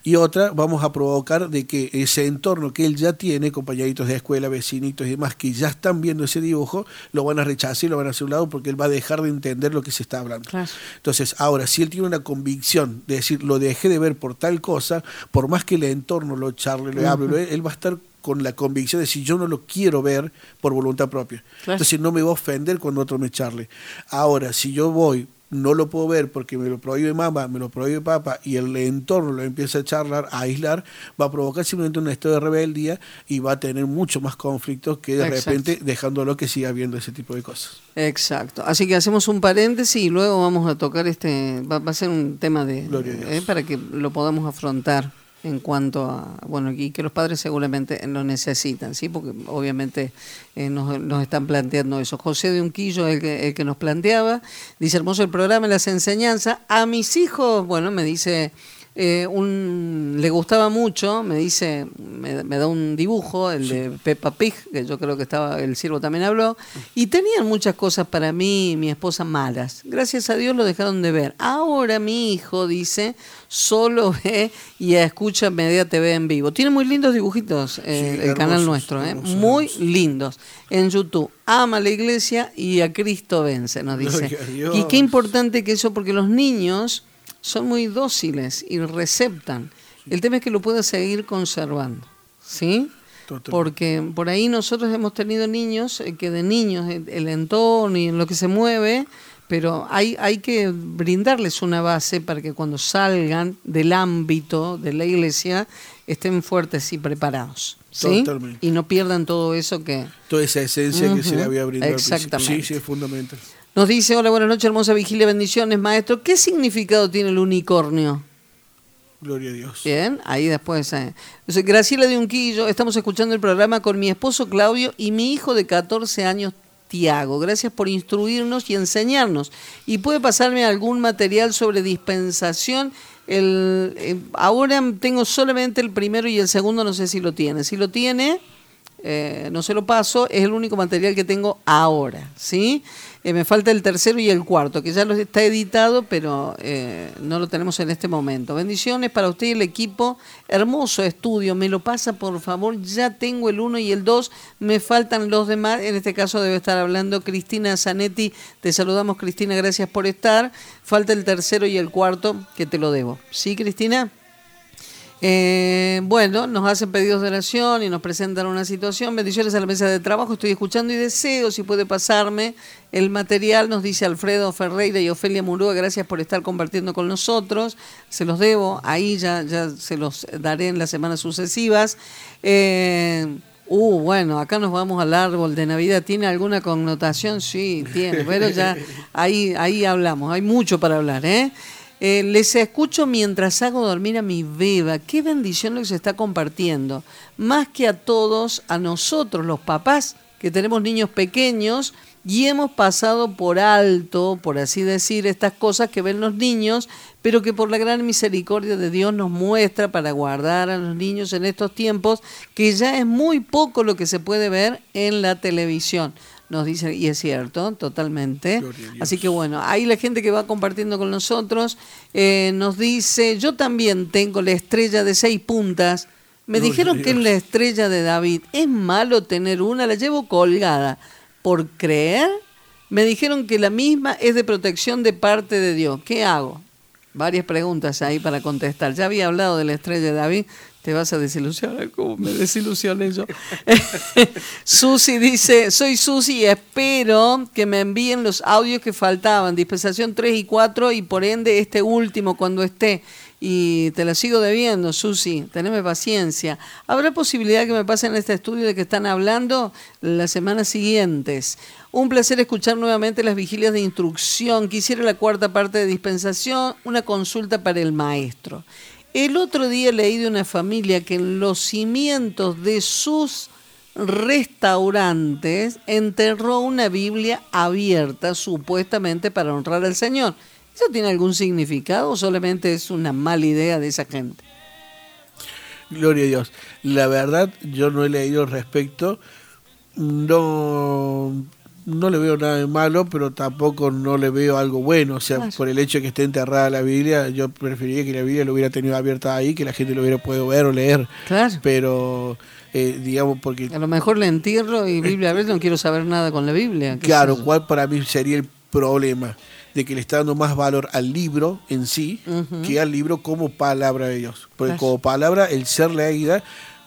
Y otra, vamos a provocar de que ese entorno que él ya tiene, compañeritos de escuela, vecinitos y demás, que ya están viendo ese dibujo, lo van a rechazar y lo van a hacer a un lado porque él va a dejar de entender lo que se está hablando. Entonces, ahora, si él tiene una convicción de decir, lo dejé de ver por tal cosa, por más que el entorno lo charle, le hable, él va a estar con la convicción de si yo no lo quiero ver por voluntad propia. Entonces no me va a ofender cuando otro me charle. Ahora, si yo voy, no lo puedo ver porque me lo prohíbe mamá, me lo prohíbe papá y el entorno lo empieza a charlar, a aislar, va a provocar simplemente un estado de rebeldía y va a tener mucho más conflictos que de repente dejándolo que siga viendo ese tipo de cosas. Exacto. Así que hacemos un paréntesis y luego vamos a tocar este, va, a ser un tema de, eh, para que lo podamos afrontar en cuanto a, bueno, y que los padres seguramente lo necesitan, ¿sí? Porque obviamente eh, nos, nos, están planteando eso. José de Unquillo, el que, el que nos planteaba, dice, hermoso el programa, las enseñanzas. A mis hijos, bueno, me dice eh, un, le gustaba mucho, me dice, me, da un dibujo, el de Peppa Pig, que yo creo que estaba, el siervo también habló, y tenían muchas cosas para mí y mi esposa malas. Gracias a Dios lo dejaron de ver. Ahora mi hijo dice, solo ve y escucha Media TV en vivo. Tiene muy lindos dibujitos eh, el canal nuestro, eh, muy lindos. En YouTube, ama la iglesia y a Cristo vence, nos dice. Y qué importante que eso, porque los niños son muy dóciles y receptan. El tema es que lo pueda seguir conservando, ¿sí? Porque por ahí nosotros hemos tenido niños eh, que de niños el entorno y en lo que se mueve, pero hay, hay que brindarles una base para que cuando salgan del ámbito de la iglesia estén fuertes y preparados. ¿sí? Y no pierdan todo eso que... Toda esa esencia que se le había brindado. Exactamente. Sí, sí, es fundamental. Nos dice, hola, buenas noches, hermosa vigilia, bendiciones, maestro. ¿Qué significado tiene el unicornio? Gloria a Dios. Bien, ahí después. Eh. Graciela de Unquillo, estamos escuchando el programa con mi esposo Claudio y mi hijo de 14 años, Tiago. Gracias por instruirnos y enseñarnos. ¿Y puede pasarme algún material sobre dispensación? El, eh, ahora tengo solamente el primero y el segundo, no sé si lo tiene. Si lo tiene, eh, no se lo paso, es el único material que tengo ahora, ¿sí? Eh, me falta el tercero y el cuarto, que ya lo está editado, pero eh, no lo tenemos en este momento. Bendiciones para usted y el equipo. Hermoso estudio. Me lo pasa, por favor. Ya tengo el uno y el dos. Me faltan los demás. En este caso debe estar hablando Cristina Zanetti. Te saludamos, Cristina. Gracias por estar. Falta el tercero y el cuarto, que te lo debo. ¿Sí, Cristina? Eh, bueno, nos hacen pedidos de oración y nos presentan una situación. Bendiciones a la mesa de trabajo. Estoy escuchando y deseo, si puede pasarme el material, nos dice Alfredo Ferreira y Ofelia Murúa. Gracias por estar compartiendo con nosotros. Se los debo. Ahí ya, ya se los daré en las semanas sucesivas. Eh, uh, bueno, acá nos vamos al árbol de Navidad. ¿Tiene alguna connotación? Sí, tiene. Pero ya ahí, ahí hablamos. Hay mucho para hablar, ¿eh? Eh, les escucho mientras hago dormir a mi beba. Qué bendición lo que se está compartiendo. Más que a todos, a nosotros, los papás, que tenemos niños pequeños y hemos pasado por alto, por así decir, estas cosas que ven los niños, pero que por la gran misericordia de Dios nos muestra para guardar a los niños en estos tiempos, que ya es muy poco lo que se puede ver en la televisión nos dice, y es cierto, totalmente. Así que bueno, ahí la gente que va compartiendo con nosotros eh, nos dice, yo también tengo la estrella de seis puntas. Me dijeron que es la estrella de David. ¿Es malo tener una? La llevo colgada. ¿Por creer? Me dijeron que la misma es de protección de parte de Dios. ¿Qué hago? Varias preguntas ahí para contestar. Ya había hablado de la estrella de David, te vas a desilusionar, como me desilusioné yo. Susi dice, soy Susi y espero que me envíen los audios que faltaban, dispensación 3 y 4 y por ende este último cuando esté. Y te la sigo debiendo, Susi, teneme paciencia. ¿Habrá posibilidad que me pasen este estudio de que están hablando las semanas siguientes? Un placer escuchar nuevamente las vigilias de instrucción. Quisiera la cuarta parte de dispensación, una consulta para el maestro. El otro día leí de una familia que en los cimientos de sus restaurantes enterró una Biblia abierta supuestamente para honrar al Señor. ¿Eso tiene algún significado o solamente es una mala idea de esa gente? Gloria a Dios. La verdad, yo no he leído al respecto. No no le veo nada de malo, pero tampoco no le veo algo bueno. O sea, por el hecho de que esté enterrada la Biblia, yo preferiría que la Biblia lo hubiera tenido abierta ahí, que la gente lo hubiera podido ver o leer. Claro. Pero, eh, digamos, porque... A lo mejor le entierro y Biblia abierta, no quiero saber nada con la Biblia. Claro, cuál para mí sería el problema de que le está dando más valor al libro en sí que al libro como palabra de Dios. Porque como palabra, el ser leída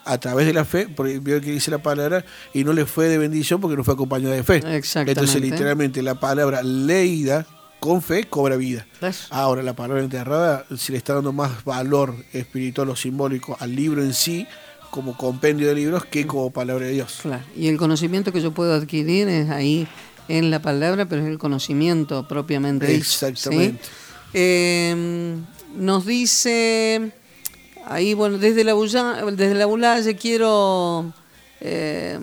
a través de la fe, porque vio que dice la palabra, y no le fue de bendición porque no fue acompañada de fe. Entonces, literalmente, la palabra leída con fe cobra vida. Ahora, la palabra enterrada, si le está dando más valor espiritual o simbólico al libro en sí, como compendio de libros, que como palabra de Dios. Claro. Y el conocimiento que yo puedo adquirir es ahí en la palabra, pero es el conocimiento propiamente. Exactamente. Eh, nos dice Ahí, bueno, desde la, desde la Bulalle quiero... Eh,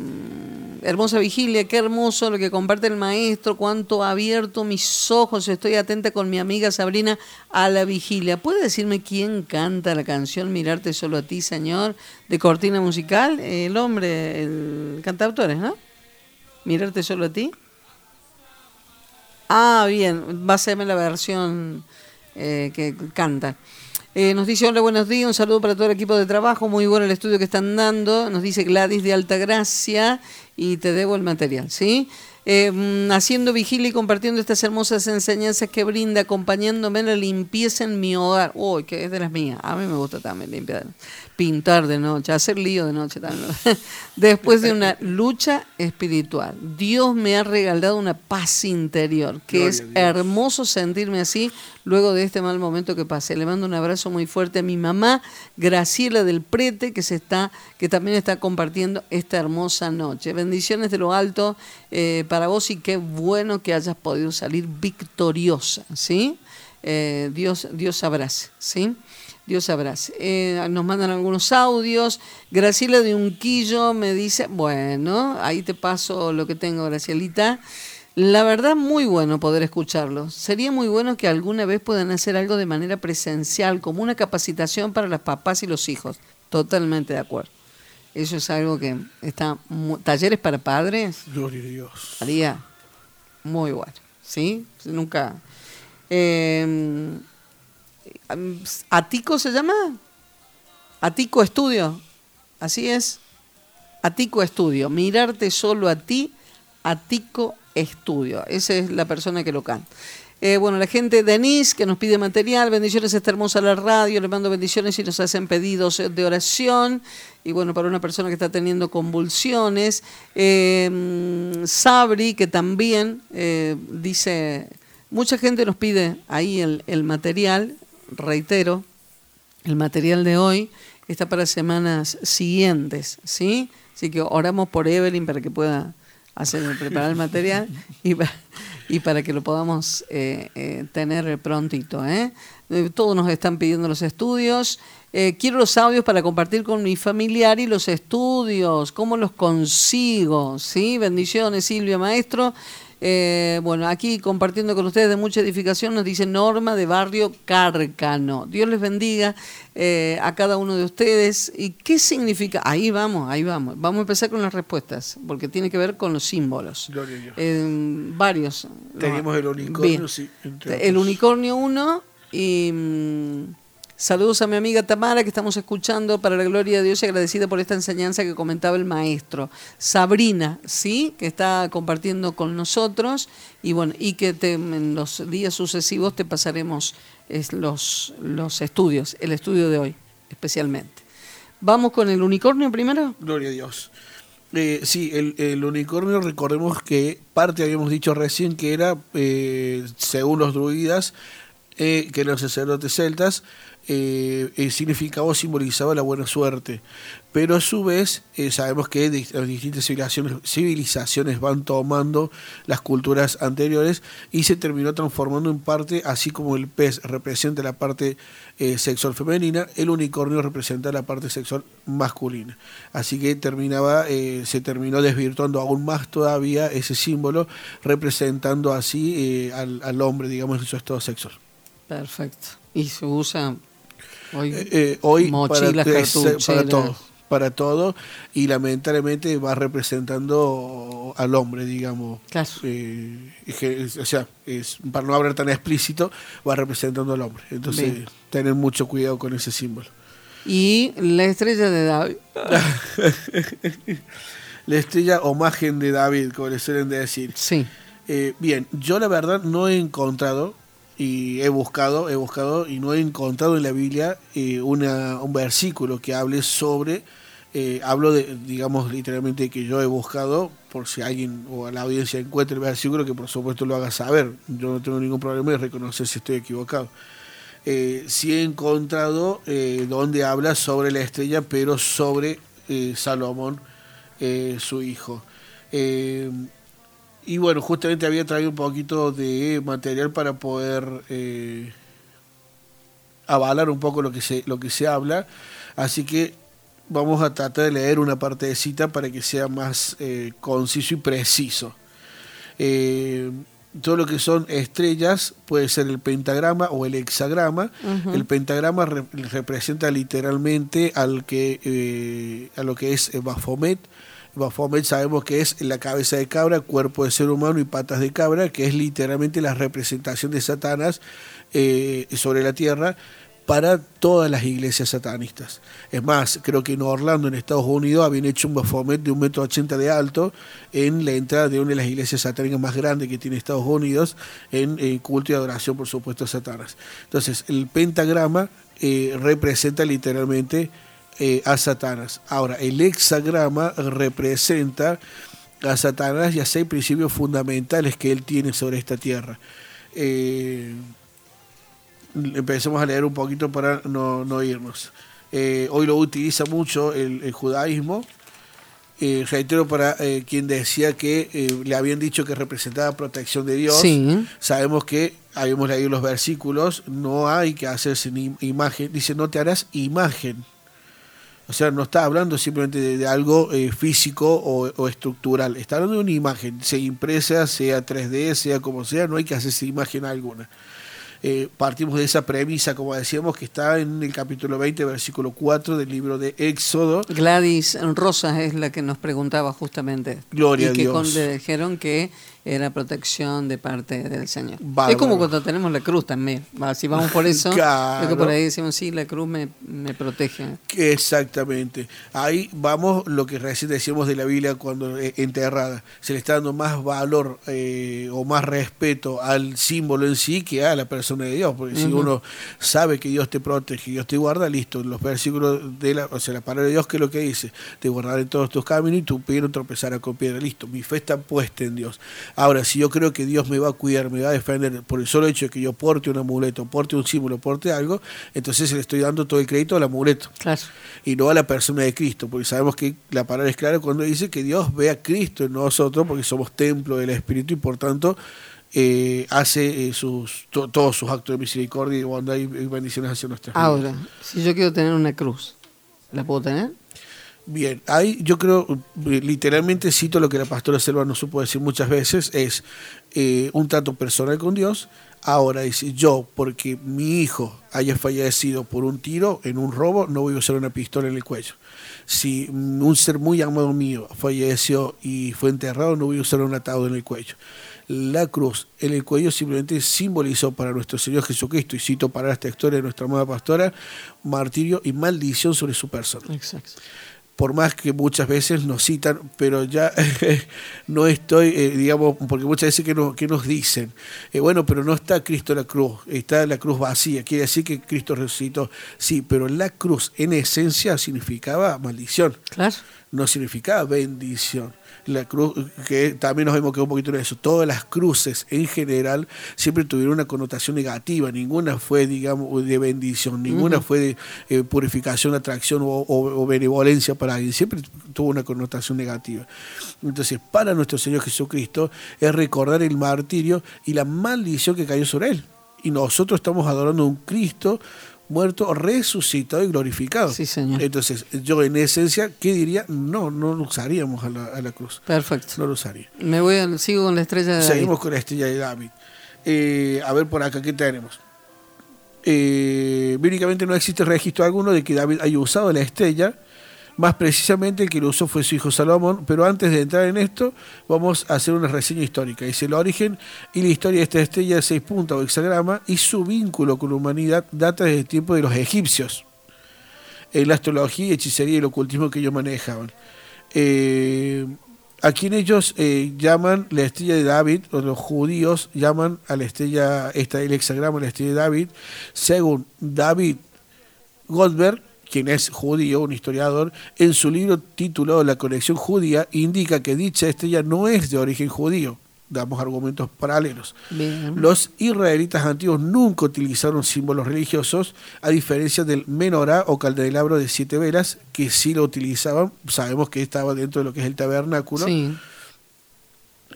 hermosa vigilia, qué hermoso lo que comparte el maestro, cuánto ha abierto mis ojos, estoy atenta con mi amiga Sabrina a la vigilia. ¿Puede decirme quién canta la canción Mirarte solo a ti, Señor, de cortina musical? El hombre, el cantautor, ¿no? Mirarte solo a ti. Ah, bien, va a serme la versión eh, que canta. Eh, nos dice, hola, buenos días, un saludo para todo el equipo de trabajo, muy bueno el estudio que están dando. Nos dice Gladys de Altagracia y te debo el material, ¿sí? Eh, mm, haciendo vigilia y compartiendo estas hermosas enseñanzas que brinda, acompañándome en la limpieza en mi hogar. Uy, que es de las mías. A mí me gusta también limpiar pintar de noche, hacer lío de noche también. Después de una lucha espiritual, Dios me ha regalado una paz interior, que es hermoso sentirme así luego de este mal momento que pasé. Le mando un abrazo muy fuerte a mi mamá, Graciela del Prete, que se está, que también está compartiendo esta hermosa noche. Bendiciones de lo alto eh, para vos y qué bueno que hayas podido salir victoriosa, ¿sí? Eh, Dios, Dios abrace, ¿sí? Dios abrace. Eh, nos mandan algunos audios. Graciela de Unquillo me dice, bueno, ahí te paso lo que tengo, Gracielita. La verdad, muy bueno poder escucharlo. Sería muy bueno que alguna vez puedan hacer algo de manera presencial, como una capacitación para las papás y los hijos. Totalmente de acuerdo. Eso es algo que está... Talleres para padres. Gloria a Dios. Haría muy bueno. ¿Sí? Nunca... Eh, ¿Atico se llama? Atico Estudio. Así es. Atico Estudio. Mirarte solo a ti. Atico Estudio. Esa es la persona que lo canta. Eh, bueno, la gente Denise que nos pide material, bendiciones, está hermosa la radio, le mando bendiciones y nos hacen pedidos de oración. Y bueno, para una persona que está teniendo convulsiones, eh, Sabri, que también eh, dice, mucha gente nos pide ahí el material, reitero, el material de hoy está para semanas siguientes, ¿sí? Así que oramos por Evelyn para que pueda hacer preparar el material y, y para que lo podamos eh, eh, tener prontito. ¿eh? Todos nos están pidiendo los estudios. quiero los audios para compartir con mi familiar y los estudios. ¿Cómo los consigo? ¿Sí? Bendiciones, Silvia Maestro. Eh, bueno, aquí compartiendo con ustedes de mucha edificación nos dice Norma de Barrio Cárcano. Dios les bendiga eh, a cada uno de ustedes. ¿Y qué significa? Ahí vamos, ahí vamos. Vamos a empezar con las respuestas, porque tiene que ver con los símbolos. Eh, varios. Tenemos el unicornio, sí. El unicornio 1 y... Saludos a mi amiga Tamara que estamos escuchando para la gloria de Dios y agradecida por esta enseñanza que comentaba el maestro. Sabrina, ¿sí? Que está compartiendo con nosotros y bueno, y que en los días sucesivos te pasaremos los, los estudios, el estudio de hoy especialmente. ¿Vamos con el unicornio primero? Gloria a Dios. Eh, sí, el, unicornio, recordemos que parte habíamos dicho recién que era, eh, según los druidas, eh, que eran sacerdotes celtas, eh, eh, significaba o simbolizaba la buena suerte. Pero a su vez eh, sabemos que las distintas civilizaciones, van tomando las culturas anteriores y se terminó transformando en parte, así como el pez representa la parte eh, sexual femenina, el unicornio representa la parte sexual masculina. Así que terminaba, se terminó desvirtuando aún más todavía ese símbolo, representando así al, al hombre, digamos, en su estado sexual. Perfecto. Y se usa Hoy, eh, eh, para, todo, para todo, y lamentablemente va representando al hombre, digamos. Eh, o sea, es, para no hablar tan explícito, va representando al hombre. Entonces, tener mucho cuidado con ese símbolo. Y la estrella de David. la estrella o imagen de David, como le suelen decir. Sí. bien, yo la verdad no he encontrado y he buscado, he buscado y no he encontrado en la Biblia eh, una, un versículo que hable sobre, eh, hablo de, digamos literalmente que yo he buscado, por si alguien o a la audiencia encuentra el versículo, que por supuesto lo haga saber, yo no tengo ningún problema de reconocer si estoy equivocado. Eh, sí he encontrado eh, donde habla sobre la estrella, pero sobre Salomón, su hijo. Y bueno, justamente había traído un poquito de material para poder eh, avalar un poco lo que se, lo que se habla. Así que vamos a tratar de leer una parte de cita para que sea más eh, conciso y preciso. Eh, todo lo que son estrellas puede ser el pentagrama o el hexagrama. El pentagrama representa literalmente al que, a lo que es Baphomet Baphomet sabemos que es la cabeza de cabra, cuerpo de ser humano y patas de cabra, que es literalmente la representación de Satanás eh, sobre la tierra para todas las iglesias satanistas. Es más, creo que en Orlando, en Estados Unidos, habían hecho un Baphomet de un metro ochenta de alto en la entrada de una de las iglesias satánicas más grandes que tiene Estados Unidos, en, culto y adoración, por supuesto, a Satanás. Entonces, el pentagrama eh, representa literalmente eh, a Satanás. Ahora, el hexagrama representa a Satanás y a seis principios fundamentales que él tiene sobre esta tierra. Eh, empecemos a leer un poquito para no, irnos. Eh, hoy lo utiliza mucho el, judaísmo. reitero para quien decía que le habían dicho que representaba protección de Dios. Sabemos que habíamos leído los versículos, no hay que hacerse ni imagen. Dice, no te harás imagen o sea, no está hablando simplemente de, algo eh, físico o, estructural, está hablando de una imagen, sea impresa, sea 3D, sea como sea, no hay que hacerse imagen alguna. eh, partimos de esa premisa, como decíamos, que está en el capítulo 20, versículo 4 del libro de Éxodo. Gladys Rosas es la que nos preguntaba justamente. Gloria y a que Dios. con- le dijeron que era protección de parte del Señor. Bárbaro. Es como cuando tenemos la cruz también. Si vamos por eso, Claro. es que por ahí decimos, sí, la cruz me, me protege. Exactamente. Ahí vamos lo que recién decíamos de la Biblia cuando eh, enterrada. Se le está dando más valor eh, o más respeto al símbolo en sí que a la persona de Dios. Porque si uno sabe que Dios te protege, Dios te guarda, listo. Los versículos de la, o sea, la palabra de Dios, que es lo que dice? Te guardaré en todos tus caminos y tu pie no tropezará con piedra. Listo. Mi fe está puesta en Dios. Ahora, si yo creo que Dios me va a cuidar, me va a defender por el solo hecho de que yo porte un amuleto, porte un símbolo, porte algo, entonces le estoy dando todo el crédito al amuleto Claro. y no a la persona de Cristo, porque sabemos que la palabra es clara cuando dice que Dios ve a Cristo en nosotros, porque somos templo del Espíritu y por tanto eh, hace eh, sus, to- todos sus actos de misericordia y bondad y bendiciones hacia nuestras vidas. Ahora, si yo quiero tener una cruz, ¿la puedo tener? Bien, ahí yo creo, eh, literalmente cito lo que la pastora Selva nos supo decir muchas veces, es eh, un trato personal con Dios. Ahora dice, yo, porque mi hijo haya fallecido por un tiro en un robo, no voy a usar una pistola en el cuello. Si un ser muy amado mío falleció y fue enterrado, no voy a usar un atado en el cuello. La cruz en el cuello simplemente simbolizó para nuestro Señor Jesucristo, y cito para esta historia de nuestra amada pastora, martirio y maldición sobre su persona Exacto. Por más que muchas veces nos citan, pero ya no estoy, eh, digamos, porque muchas veces que nos, que nos dicen, eh, bueno, pero no está Cristo en la cruz, está la cruz vacía, quiere decir que Cristo resucitó, sí, pero la cruz en esencia significaba maldición, Claro. no significaba bendición. La cruz, que también nos hemos quedado un poquito en eso, todas las cruces en general siempre tuvieron una connotación negativa, ninguna fue, digamos, de bendición, ninguna fue de eh, purificación, atracción o, o- o benevolencia para alguien, siempre tuvo una connotación negativa. Entonces, para nuestro Señor Jesucristo es recordar el martirio y la maldición que cayó sobre él. Y nosotros estamos adorando a un Cristo muerto, resucitado y glorificado. Sí, señor. Entonces, yo en esencia, ¿qué diría? No, no lo usaríamos a la, a la cruz. Perfecto. No lo usaría. Me voy al, sigo con la estrella de David. Seguimos con la estrella de David. Eh, a ver por acá, ¿qué tenemos? Eh, bíblicamente no existe registro alguno de que David haya usado la estrella. Más precisamente el que lo usó fue su hijo Salomón. Pero antes de entrar en esto, vamos a hacer una reseña histórica. Dice el origen y la historia de esta estrella de seis puntas o hexagrama y su vínculo con la humanidad data desde el tiempo de los egipcios. En la astrología, hechicería y el ocultismo que ellos manejaban. Eh, a quien ellos eh, llaman la estrella de David, o los judíos llaman a la estrella, esta el hexagrama, la estrella de David, según David Goldberg, quien es judío, un historiador, en su libro titulado La conexión judía, indica que dicha estrella no es de origen judío. Damos argumentos paralelos. Bien. Los israelitas antiguos nunca utilizaron símbolos religiosos, a diferencia del menorá o candelabro de siete velas, que sí lo utilizaban. Sabemos que estaba dentro de lo que es el tabernáculo. Sí.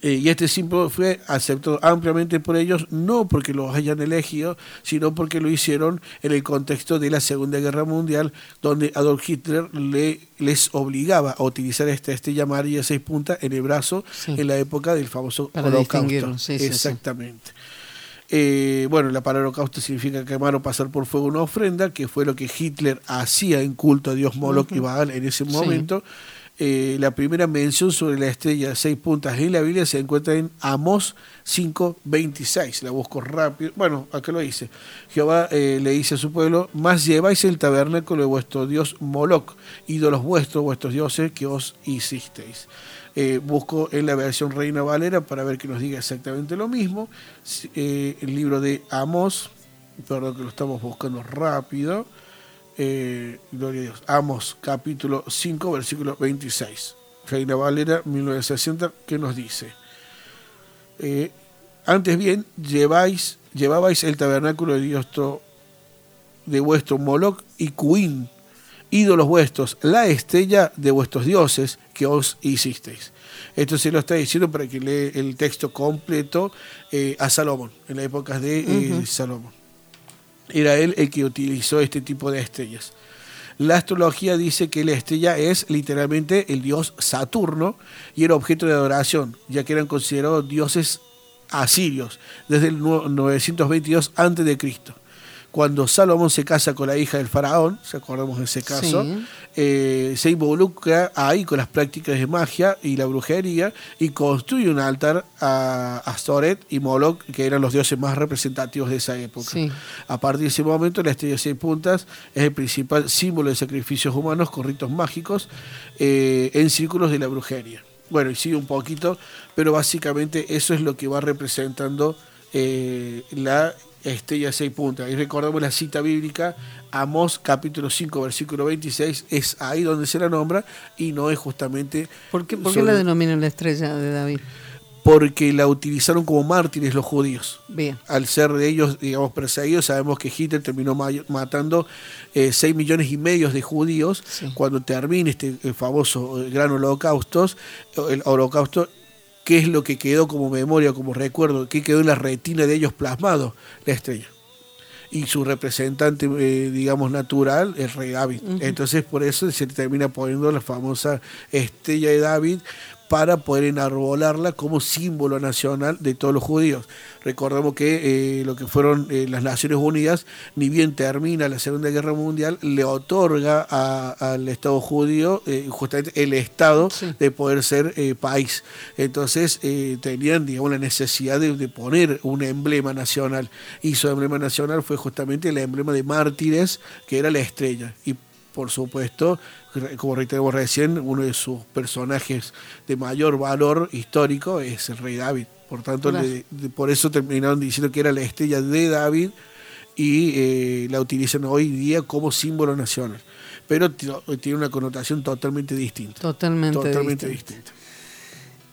Eh, y este símbolo fue aceptado ampliamente por ellos, no porque los hayan elegido, sino porque lo hicieron en el contexto de la Segunda Guerra Mundial, donde Adolf Hitler le, les obligaba a utilizar esta estrella amarilla de seis puntas en el brazo Sí. en la época del famoso Para holocausto. sí. Exactamente. Eh, bueno, la palabra holocausto significa quemar o pasar por fuego una ofrenda, que fue lo que Hitler hacía en culto a Dios Moloch y Baal en ese Sí. Eh, la primera mención sobre la estrella seis puntas en la Biblia se encuentra en Amós 5.26. La busco rápido. Bueno, acá lo dice. Jehová eh, le dice a su pueblo, más lleváis el tabernáculo de vuestro Dios Moloch, ídolos vuestros, vuestros dioses que os hicisteis. Eh, busco en la versión Reina Valera para ver que nos diga exactamente lo mismo. El libro de Amós, perdón que lo estamos buscando rápido. Eh, gloria a Dios. Amos, capítulo 5, versículo 26. Reina Valera, 1960, que nos dice? Eh, antes bien, lleváis, llevabais el tabernáculo de Dios to- de vuestro Moloch y Cuín, ídolos vuestros, la estrella de vuestros dioses que os hicisteis. Esto se lo está diciendo para que lee el texto completo eh, a Salomón, en las épocas de. Salomón. Era él el que utilizó este tipo de estrellas. La astrología dice que la estrella es literalmente el dios Saturno y era objeto de adoración, ya que eran considerados dioses asirios desde el 922 a.C cuando Salomón se casa con la hija del faraón, si acordamos de ese caso, eh, se involucra ahí con las prácticas de magia y la brujería y construye un altar a Astoret y Moloch, que eran los dioses más representativos de esa época. A partir de ese momento, la estrella de seis puntas es el principal símbolo de sacrificios humanos con ritos mágicos eh, en círculos de la brujería. Bueno, y sigue un poquito, pero básicamente eso es lo que va representando eh, la estrella seis puntas. Y recordamos la cita bíblica, Amós capítulo 5, versículo 26, es ahí donde se la nombra y no es justamente... ¿Por qué, la denominan la estrella de David? Porque la utilizaron como mártires los judíos. Bien. Al ser de ellos, digamos, perseguidos, sabemos que Hitler terminó matando eh, 6 millones y medio de judíos. Cuando termine este famoso eh, gran holocausto, el holocausto qué es lo que quedó como memoria, como recuerdo, qué quedó en la retina de ellos plasmado, la estrella. Y su representante, eh, digamos, natural, es Rey David. Entonces, por eso se termina poniendo la famosa estrella de David, para poder enarbolarla como símbolo nacional de todos los judíos. Recordemos que eh, lo que fueron eh, las Naciones Unidas, ni bien termina la Segunda Guerra Mundial, le otorga al Estado judío eh, justamente el Estado de poder ser país. Entonces tenían, digamos, la necesidad de, de, poner un emblema nacional. Y su emblema nacional fue justamente el emblema de mártires, que era la estrella. Y por supuesto, como reiteramos recién, uno de sus personajes de mayor valor histórico es el rey David. Por tanto, por eso terminaron diciendo que era la estrella de David y eh, la utilizan hoy día como símbolo nacional. Pero tiene una connotación totalmente distinta. Totalmente, distinta.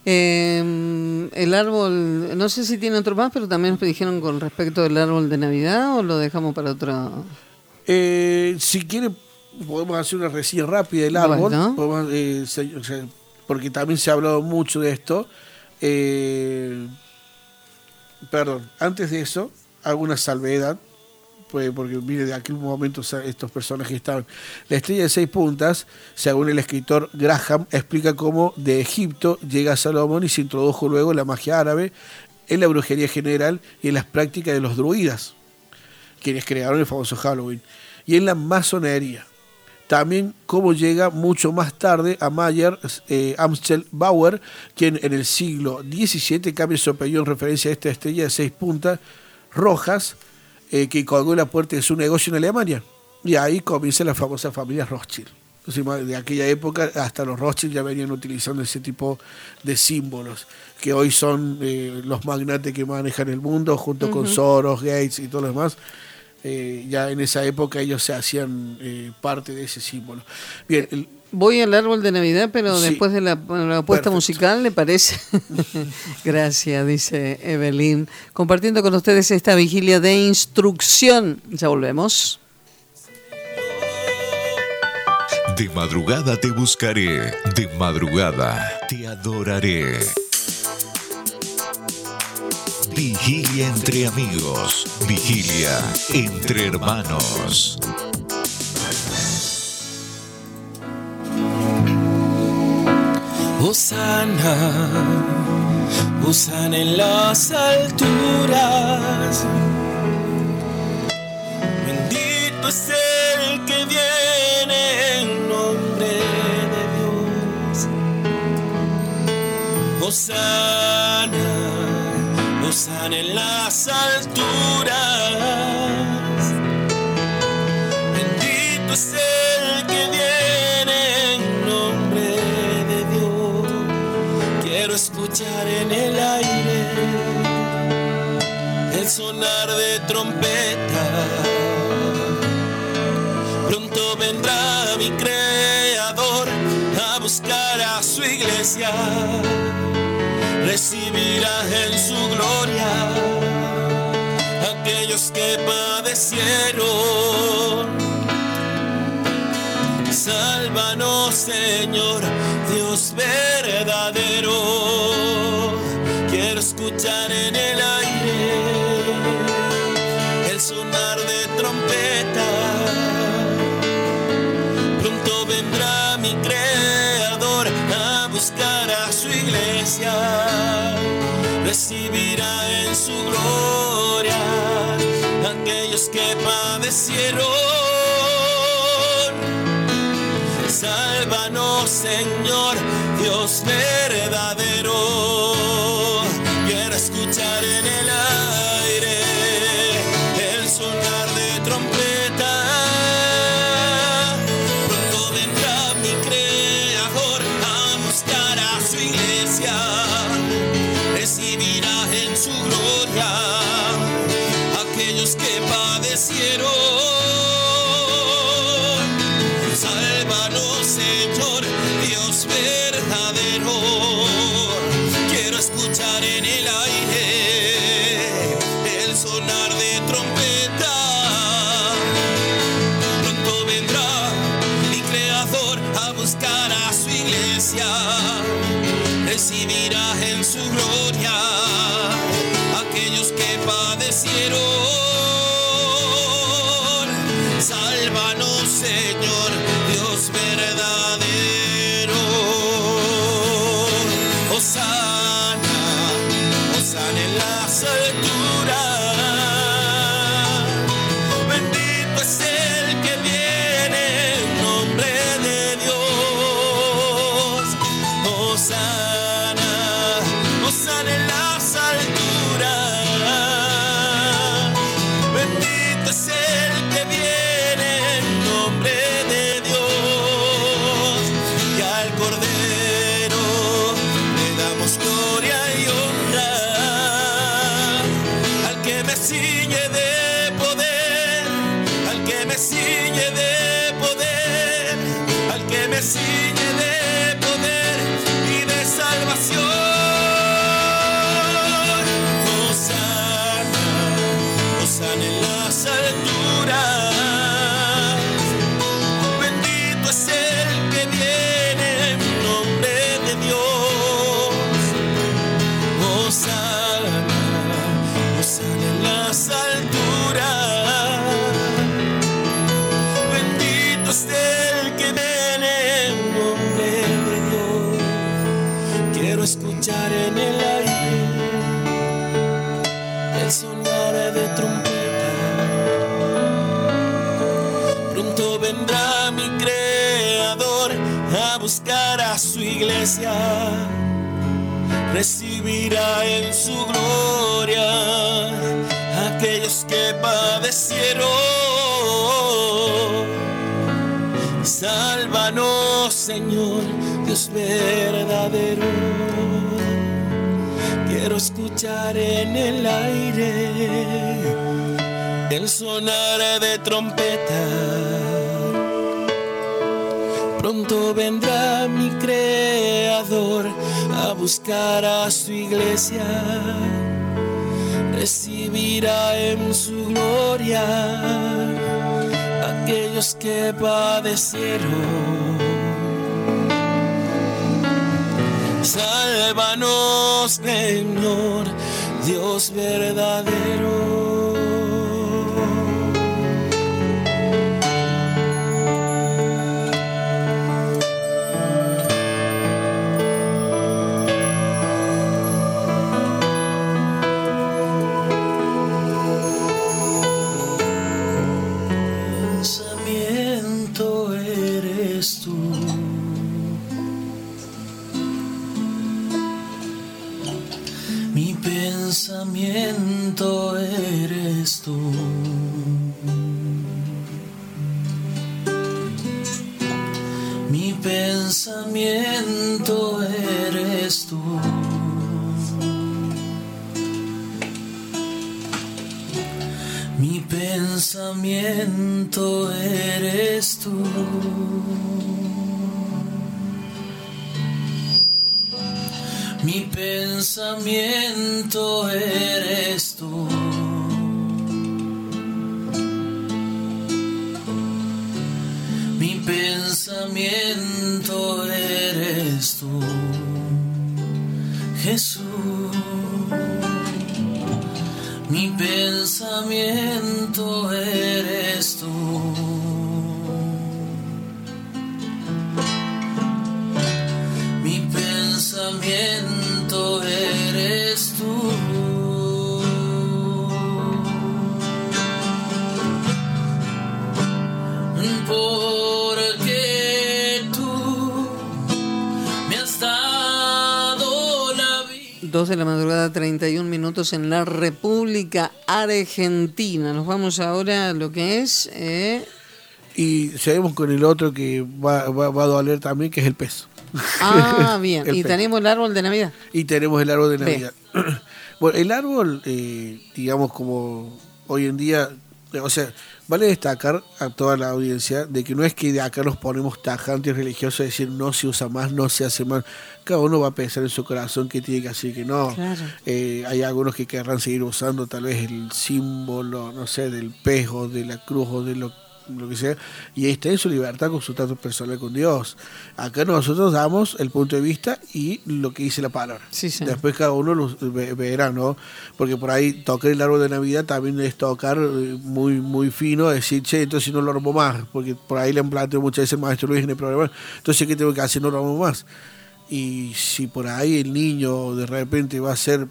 Em, el árbol, no sé si tiene otro más, pero también nos dijeron con respecto al árbol de Navidad o lo dejamos para otro. Eh, si quiere podemos hacer una reseña rápida del árbol, eh, porque también se ha hablado mucho de esto. Eh, perdón, antes de eso, hago una salvedad, pues, porque mire, de aquel momento estos personajes estaban. La estrella de seis puntas, según el escritor Graham, explica cómo de Egipto llega a Salomón y se introdujo luego la magia árabe, en la brujería general y en las prácticas de los druidas, quienes crearon el famoso Halloween, y en la masonería. También cómo llega mucho más tarde a Mayer eh, Amstel Bauer, quien en el siglo XVII cambia su apellido en referencia a esta estrella de seis puntas rojas eh, que colgó en la puerta de su negocio en Alemania. Y ahí comienza la famosa familia Rothschild. De aquella época hasta los Rothschild ya venían utilizando ese tipo de símbolos, que hoy son eh, los magnates que manejan el mundo, junto con Soros, Gates y todo lo demás. Eh, ya en esa época ellos se hacían eh, parte de ese símbolo. Bien, Voy al árbol de Navidad, pero después de la, apuesta musical, ¿le parece? Gracias, dice Evelyn. Compartiendo con ustedes esta vigilia de instrucción. Ya volvemos. De madrugada te buscaré, de madrugada te adoraré. Vigilia entre amigos. Vigilia entre hermanos. Osana, Osana en las alturas. Bendito es el que viene en nombre de Dios. Osana en las alturas. Bendito es el que viene en nombre de Dios. Quiero escuchar en el aire el sonar de trompeta. Pronto vendrá mi creador a buscar a su iglesia recibirá en su gloria aquellos que padecieron. Sálvanos, Señor, Dios verdadero. Quiero escuchar en el aire el sonar de trompeta. Pronto vendrá mi creador a buscar a su iglesia recibirá en su gloria aquellos que padecieron. Sálvanos, Señor, Dios verdadero. en su gloria aquellos que padecieron. Sálvanos, Señor, Dios verdadero. Quiero escuchar en el aire el sonar de trompeta. Pronto vendrá buscar a su iglesia, recibirá en su gloria aquellos que padecieron. Sálvanos, Señor, Dios verdadero. pensamiento eres tú. Mi pensamiento eres tú. Mi pensamiento eres tú, Jesús. Mi pensamiento 2 de la madrugada, 31 minutos en la República Argentina. Nos vamos ahora a lo que es... Eh, y seguimos con el otro que va, va, a doler también, que es el pez. Ah, bien. y tenemos el árbol de Navidad. Y tenemos el árbol de Navidad. bueno, el árbol, eh, digamos, como hoy en día, o sea, vale destacar a toda la audiencia de que no es que de acá nos ponemos tajantes religiosos, decir no se usa más, no se hace más. Cada uno va a pensar en su corazón que tiene que hacer que no. Eh, hay algunos que querrán seguir usando tal vez el símbolo, no sé, del pejo, de la cruz o de lo lo que sea, y está en su libertad con su trato personal con Dios. Acá nosotros damos el punto de vista y lo que dice la palabra. Después cada uno lo verá, ¿no? Porque por ahí tocar el árbol de Navidad también es tocar eh, muy muy fino, decir, che, entonces no lo armo más, porque por ahí le han planteado muchas veces el maestro Luis en el programa, entonces ¿qué tengo que hacer? No lo armo más. Y si por ahí el niño de repente va a ser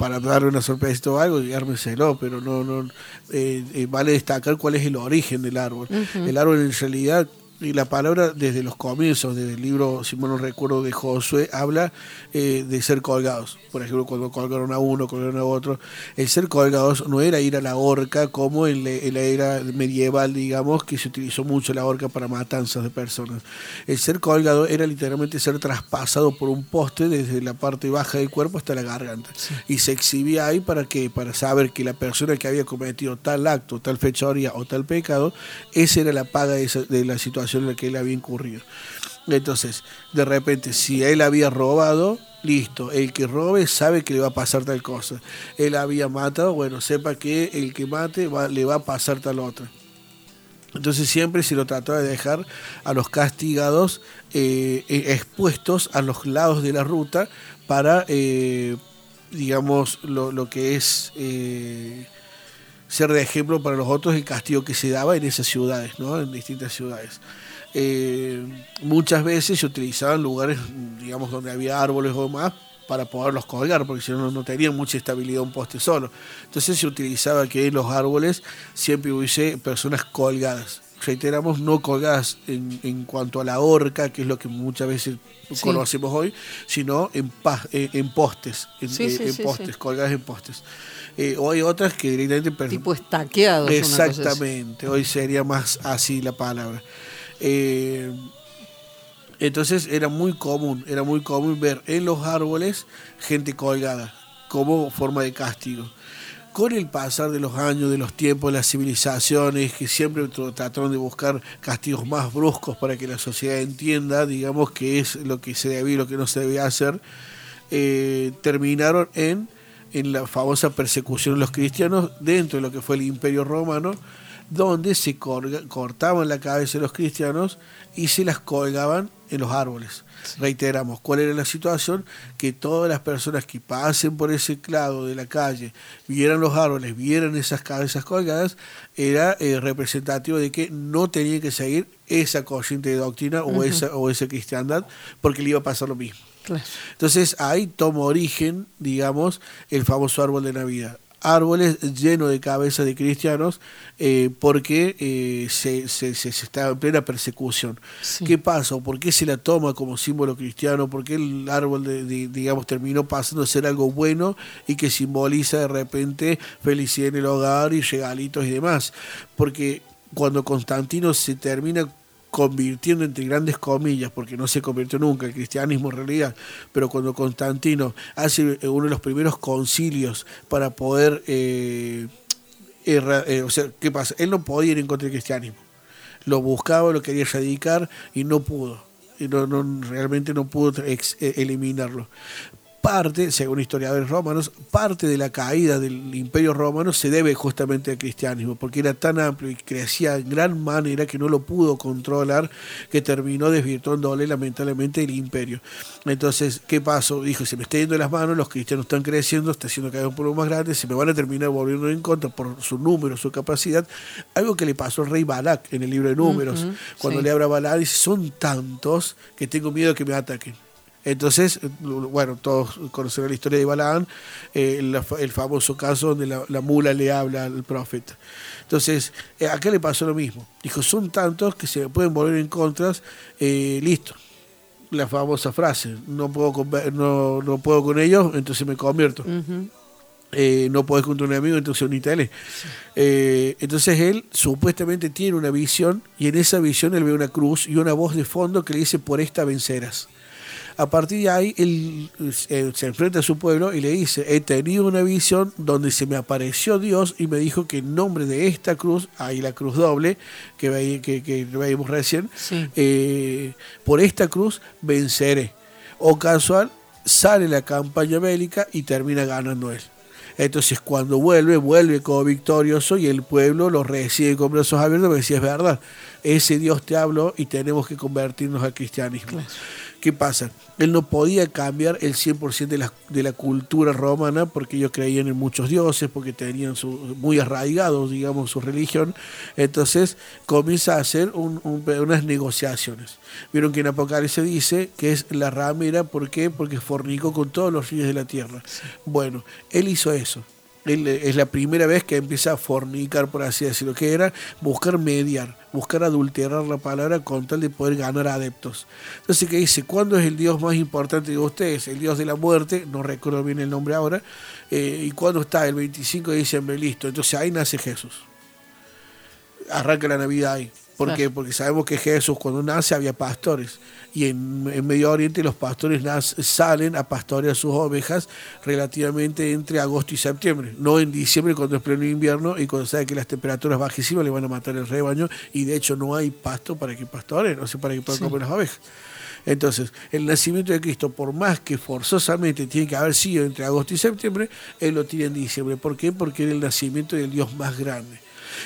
para darle una sorpresa o algo y ármeselo, pero no, no eh, eh, vale destacar cuál es el origen del árbol. El árbol en realidad y la palabra desde los comienzos, desde el libro, si mal no recuerdo, de Josué, habla eh, de ser colgados. Por ejemplo, cuando colgaron a uno, colgaron a otro. El ser colgados no era ir a la horca como en, la era medieval, digamos, que se utilizó mucho la horca para matanzas de personas. El ser colgado era literalmente ser traspasado por un poste desde la parte baja del cuerpo hasta la garganta. Y se exhibía ahí para que para saber que la persona que había cometido tal acto, tal fechoría o tal pecado, esa era la paga de la situación en la que él había incurrido. Entonces, de repente, si él había robado, listo, el que robe sabe que le va a pasar tal cosa. Él había matado, bueno, sepa que el que mate le va a pasar tal otra. Entonces siempre se lo trató de dejar a los castigados eh, eh, expuestos a los lados de la ruta para, eh, digamos, lo, lo, que es ser de ejemplo para los otros el castigo que se daba en esas ciudades, ¿no? en distintas ciudades. Eh, muchas veces se utilizaban lugares, digamos, donde había árboles o más para poderlos colgar, porque si no, no tenían mucha estabilidad un poste solo. Entonces se utilizaba que en los árboles siempre hubiese personas colgadas. Reiteramos, no colgadas en, cuanto a la horca, que es lo que muchas veces conocemos hoy, sino en, eh, en postes, en, eh, postes, colgadas en postes. Eh, o hay otras que directamente... Tipo estaqueados. Exactamente, hoy sería más así la palabra. Eh, entonces era muy común, era muy común ver en los árboles gente colgada como forma de castigo. Con el pasar de los años, de los tiempos, las civilizaciones que siempre trataron de buscar castigos más bruscos para que la sociedad entienda, digamos, qué es lo que se debía y lo que no se debía hacer, eh, terminaron en en la famosa persecución de los cristianos dentro de lo que fue el imperio romano, donde se cortaban la cabeza de los cristianos y se las colgaban en los árboles. Reiteramos, ¿cuál era la situación? Que todas las personas que pasen por ese lado de la calle, vieran los árboles, vieran esas cabezas colgadas, era eh, representativo de que no tenían que seguir esa corriente de doctrina o, esa, o esa cristiandad, porque le iba a pasar lo mismo. Entonces ahí toma origen, digamos, el famoso árbol de Navidad. Árboles llenos de cabezas de cristianos eh, porque eh, se, se, se, está en plena persecución. ¿Qué pasa? ¿Por qué se la toma como símbolo cristiano? ¿Por qué el árbol, de, digamos, terminó pasando a ser algo bueno y que simboliza de repente felicidad en el hogar y regalitos y demás? Porque cuando Constantino se termina convirtiendo entre grandes comillas, porque no se convirtió nunca el cristianismo en realidad, pero cuando Constantino hace uno de los primeros concilios para poder, eh, eh, o sea, ¿qué pasa? Él no podía ir en contra del cristianismo, lo buscaba, lo quería erradicar y no pudo. No, no, realmente no pudo eh, eliminarlo parte, según historiadores romanos, parte de la caída del imperio romano se debe justamente al cristianismo, porque era tan amplio y crecía en gran manera que no lo pudo controlar, que terminó desvirtuándole lamentablemente el imperio. Entonces, ¿qué pasó? Dijo, se me está yendo de las manos, los cristianos están creciendo, está haciendo cada vez un pueblo más grande, se me van a terminar volviendo en contra por su número, su capacidad. Algo que le pasó al rey Balak en el libro de números, cuando le habla Balak, dice, son tantos que tengo miedo que me ataquen. Entonces, bueno, todos conocen la historia de Balaán, eh, el, famoso caso donde la, mula le habla al profeta. Entonces, eh, acá le pasó lo mismo. Dijo, son tantos que se pueden volver en contra, eh, listo. la famosa frase, no puedo con, no, no puedo con ellos, entonces me convierto. Eh, no puedes contra un amigo, entonces unítale. Eh, entonces él supuestamente tiene una visión y en esa visión él ve una cruz y una voz de fondo que le dice, por esta vencerás. A partir de ahí, él eh, se enfrenta a su pueblo y le dice, he tenido una visión donde se me apareció Dios y me dijo que en nombre de esta cruz, ahí la cruz doble que, ve, que, que veíamos recién, eh, por esta cruz venceré. O casual, sale la campaña bélica y termina ganando él. Entonces cuando vuelve, vuelve como victorioso y el pueblo lo recibe con brazos abiertos porque si es verdad, ese Dios te habló y tenemos que convertirnos al cristianismo. ¿Qué pasa? Él no podía cambiar el 100% de la, de la cultura romana porque ellos creían en muchos dioses, porque tenían su, muy arraigados, digamos, su religión. Entonces comienza a hacer unas negociaciones. Vieron que en Apocalipsis dice que es la ramera, ¿por qué? Porque fornicó con todos los reyes de la tierra. Bueno, él hizo eso es la primera vez que empieza a fornicar, por así decirlo, que era buscar mediar, buscar adulterar la palabra con tal de poder ganar adeptos. Entonces, ¿qué dice? ¿Cuándo es el Dios más importante de ustedes? El Dios de la muerte, no recuerdo bien el nombre ahora, eh, y cuándo está el 25 de diciembre, listo. Entonces ahí nace Jesús. Arranca la Navidad ahí. ¿Por qué? Porque sabemos que Jesús cuando nace había pastores y en, Medio Oriente los pastores salen a pastorear sus ovejas relativamente entre agosto y septiembre, no en diciembre cuando es pleno invierno y cuando sabe que las temperaturas bajísimas le van a matar el rebaño y de hecho no hay pasto para que pastoren, no sé, para que puedan comer las ovejas. Entonces, el nacimiento de Cristo, por más que forzosamente tiene que haber sido entre agosto y septiembre, Él lo tiene en diciembre. ¿Por qué? Porque era el nacimiento del Dios más grande.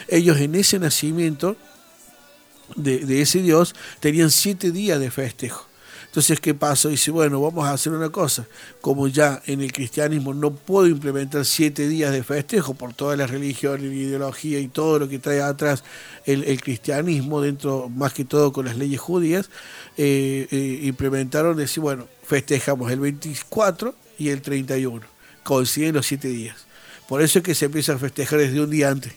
Ellos en ese nacimiento de, ese Dios, tenían siete días de festejo. Entonces, ¿qué pasó? Dice, bueno, vamos a hacer una cosa. Como ya en el cristianismo no puedo implementar siete días de festejo por toda la religión, la ideología y todo lo que trae atrás el, cristianismo, dentro más que todo con las leyes judías, eh, eh, implementaron decir, bueno, festejamos el 24 y el 31. Coinciden los siete días. Por eso es que se empieza a festejar desde un día antes.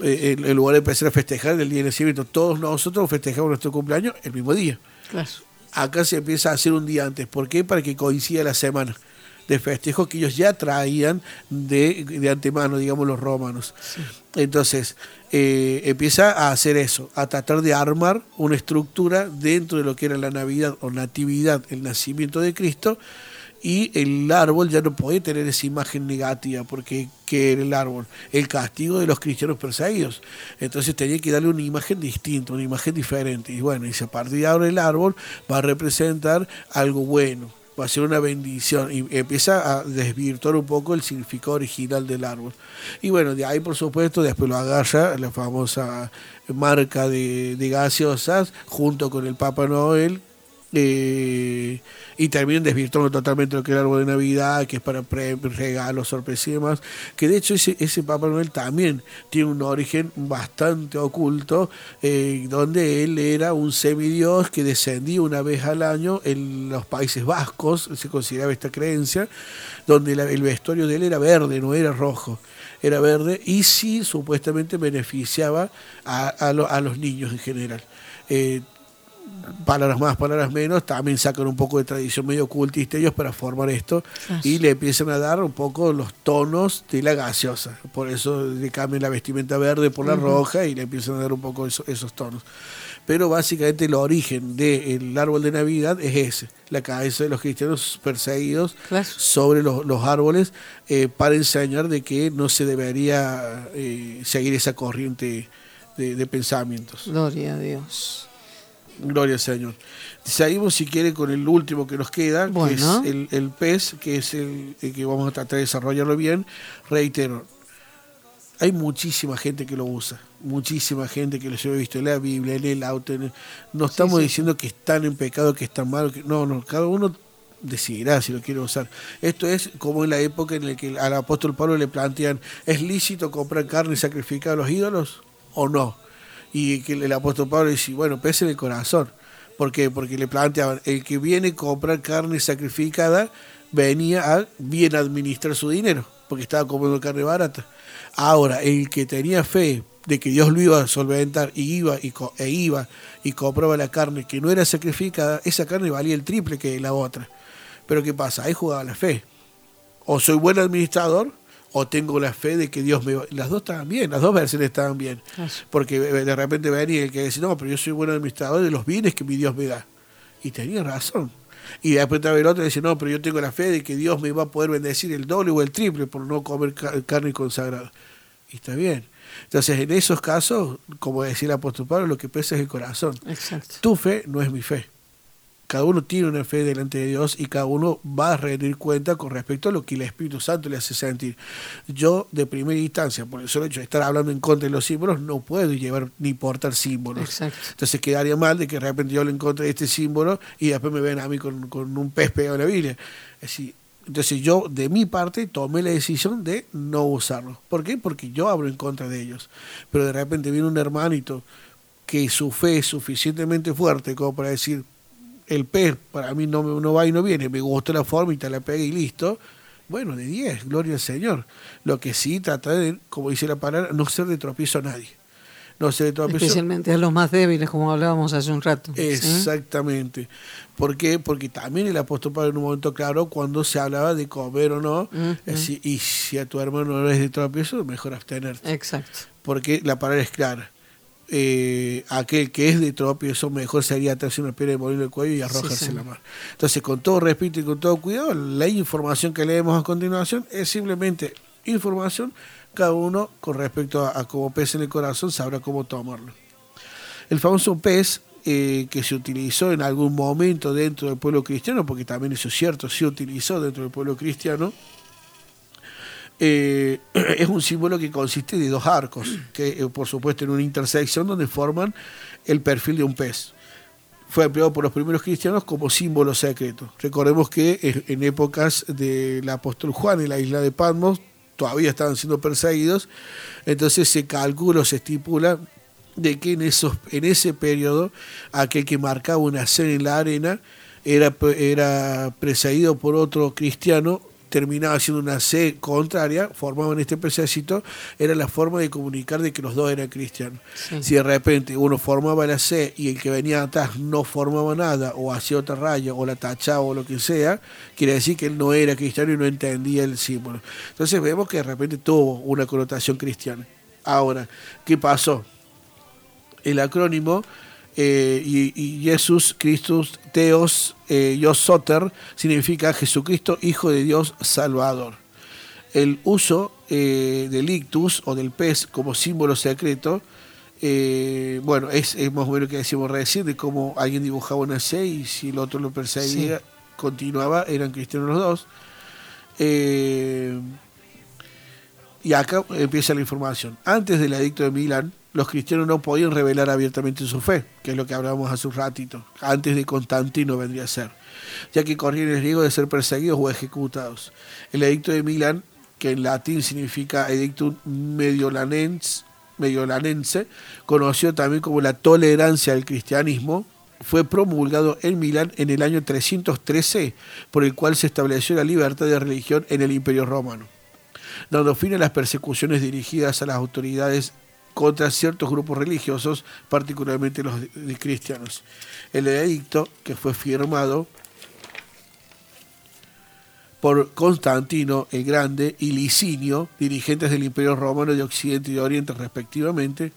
Eh, en, lugar de empezar a festejar el día de nacimiento, todos nosotros festejamos nuestro cumpleaños el mismo día. Acá se empieza a hacer un día antes. ¿Por qué? Para que coincida la semana de festejo que ellos ya traían de, de antemano, digamos, los romanos. Entonces, eh, empieza a hacer eso, a tratar de armar una estructura dentro de lo que era la Navidad o Natividad, el nacimiento de Cristo, y el árbol ya no puede tener esa imagen negativa, porque ¿qué era el árbol? El castigo de los cristianos perseguidos. Entonces tenía que darle una imagen distinta, una imagen diferente. Y bueno, y a partir de ahora el árbol va a representar algo bueno, va a ser una bendición y empieza a desvirtuar un poco el significado original del árbol. Y bueno, de ahí por supuesto después lo agarra la famosa marca de, de gaseosas junto con el Papa Noel eh, y también desvirtuando totalmente lo que era el árbol de Navidad, que es para regalos, sorpresas y demás. Que de hecho ese, ese Papá Noel también tiene un origen bastante oculto, eh, donde él era un semidios que descendía una vez al año en los Países Vascos, se consideraba esta creencia, donde el vestuario de él era verde, no era rojo era verde y sí supuestamente beneficiaba a, los niños en general. Eh, palabras más, palabras menos, también sacan un poco de tradición medio ocultista ellos para formar esto y le empiezan a dar un poco los tonos de la gaseosa. Por eso le cambian la vestimenta verde por la roja y le empiezan a dar un poco esos tonos. Pero básicamente el origen del árbol de Navidad es ese, la cabeza de los cristianos perseguidos sobre los, árboles eh, para enseñar de que no se debería eh, seguir esa corriente de, de pensamientos. Gloria a Dios. Gloria al Señor. Seguimos, si quiere, con el último que nos queda, que es el, pez, que es el, que vamos a tratar de desarrollarlo bien. Reitero, hay muchísima gente que lo usa, muchísima gente que lo he visto en la Biblia, en el auto. no estamos diciendo que están en pecado, que están mal, que, no, no, cada uno decidirá si lo quiere usar. Esto es como en la época en la que al apóstol Pablo le plantean, ¿es lícito comprar carne y sacrificar a los ídolos o no? Y que el apóstol Pablo dice, bueno, pese el corazón. ¿Por qué? Porque le planteaban, el que viene a comprar carne sacrificada venía a bien administrar su dinero, porque estaba comiendo carne barata. Ahora, el que tenía fe de que Dios lo iba a solventar y iba y e iba y compraba la carne que no era sacrificada, esa carne valía el triple que la otra. Pero ¿qué pasa? Ahí jugaba la fe. O soy buen administrador o tengo la fe de que Dios me va... Las dos estaban bien, las dos versiones estaban bien. Porque eh, de repente venía el que decía, no, pero yo soy buen administrador de los bienes que mi Dios me da. Y tenía razón. Y después estaba el otro y decía, no, pero yo tengo la fe de que Dios me va a poder bendecir el doble o el triple por no comer carne consagrada. Y está bien. Entonces, en esos casos, como decía el apóstol Pablo, lo que pesa es el corazón. Exacto. Tu fe no es mi fe cada uno tiene una fe delante de Dios y cada uno va a rendir cuenta con respecto a lo que el Espíritu Santo le hace sentir. Yo, de primera instancia, por el solo hecho de estar hablando en contra de los símbolos, no puedo llevar ni portar símbolos. Entonces quedaría mal de que de repente yo le encontré este símbolo y después me ven a mí con, un pez pegado en la Biblia. entonces yo, de mi parte, tomé la decisión de no usarlo. ¿Por qué? Porque yo hablo en contra de ellos. Pero de repente viene un hermanito que su fe es suficientemente fuerte como para decir, el pez para mí no, no va y no viene, me gustó la forma y te la pegué y listo. Bueno, de 10, gloria al Señor. Lo que sí trata de, como dice la palabra, no ser de tropiezo a nadie. No ser de tropiezo. Especialmente a los más débiles, como hablábamos hace un rato. Exactamente. ¿Por qué? Porque también el apóstol Pablo en un momento claro, cuando se hablaba de comer o no, y si a tu hermano no es de tropiezo, mejor abstenerte. Exacto. Porque la palabra es clara eh, aquel que es de tropiezo, mejor sería atarse una piedra de molino el cuello y arrojarse la mar. Entonces, con todo respeto y con todo cuidado, la información que leemos a continuación es simplemente información, cada uno con respecto a, cómo pesa en el corazón sabrá cómo tomarlo. El famoso pez eh, que se utilizó en algún momento dentro del pueblo cristiano, porque también eso es cierto, se utilizó dentro del pueblo cristiano, eh, es un símbolo que consiste de dos arcos, que eh, por supuesto en una intersección donde forman el perfil de un pez. Fue empleado por los primeros cristianos como símbolo secreto. Recordemos que en épocas del apóstol Juan en la isla de Patmos todavía estaban siendo perseguidos, entonces se calcula, se estipula de que en, esos, en ese periodo aquel que marcaba una cena en la arena era, era perseguido por otro cristiano terminaba siendo una C contraria, formaban este pececito, era la forma de comunicar de que los dos eran cristianos. Si de repente uno formaba la C y el que venía atrás no formaba nada, o hacía otra raya, o la tachaba, o lo que sea, quiere decir que él no era cristiano y no entendía el símbolo. Entonces vemos que de repente tuvo una connotación cristiana. Ahora, ¿qué pasó? El acrónimo eh, y, Jesús, Christus, Teos, eh, Soter, significa Jesucristo, Hijo de Dios, Salvador. El uso eh, del ictus o del pez como símbolo secreto, eh, bueno, es, más o menos lo que decimos recién, de cómo alguien dibujaba una C y si el otro lo perseguía, continuaba, eran cristianos los dos. y acá empieza la información. Antes del edicto de Milán, los cristianos no podían revelar abiertamente su fe, que es lo que hablábamos hace un ratito, antes de Constantino vendría a ser, ya que corrían el riesgo de ser perseguidos o ejecutados. El edicto de Milán, que en latín significa edictum mediolanense, mediolanense conocido también como la tolerancia al cristianismo, fue promulgado en Milán en el año 313, por el cual se estableció la libertad de religión en el Imperio Romano, dando fin a las persecuciones dirigidas a las autoridades contra ciertos grupos religiosos, particularmente los cristianos. El edicto, que fue firmado por Constantino el Grande y Licinio, dirigentes del Imperio Romano de Occidente y de Oriente respectivamente,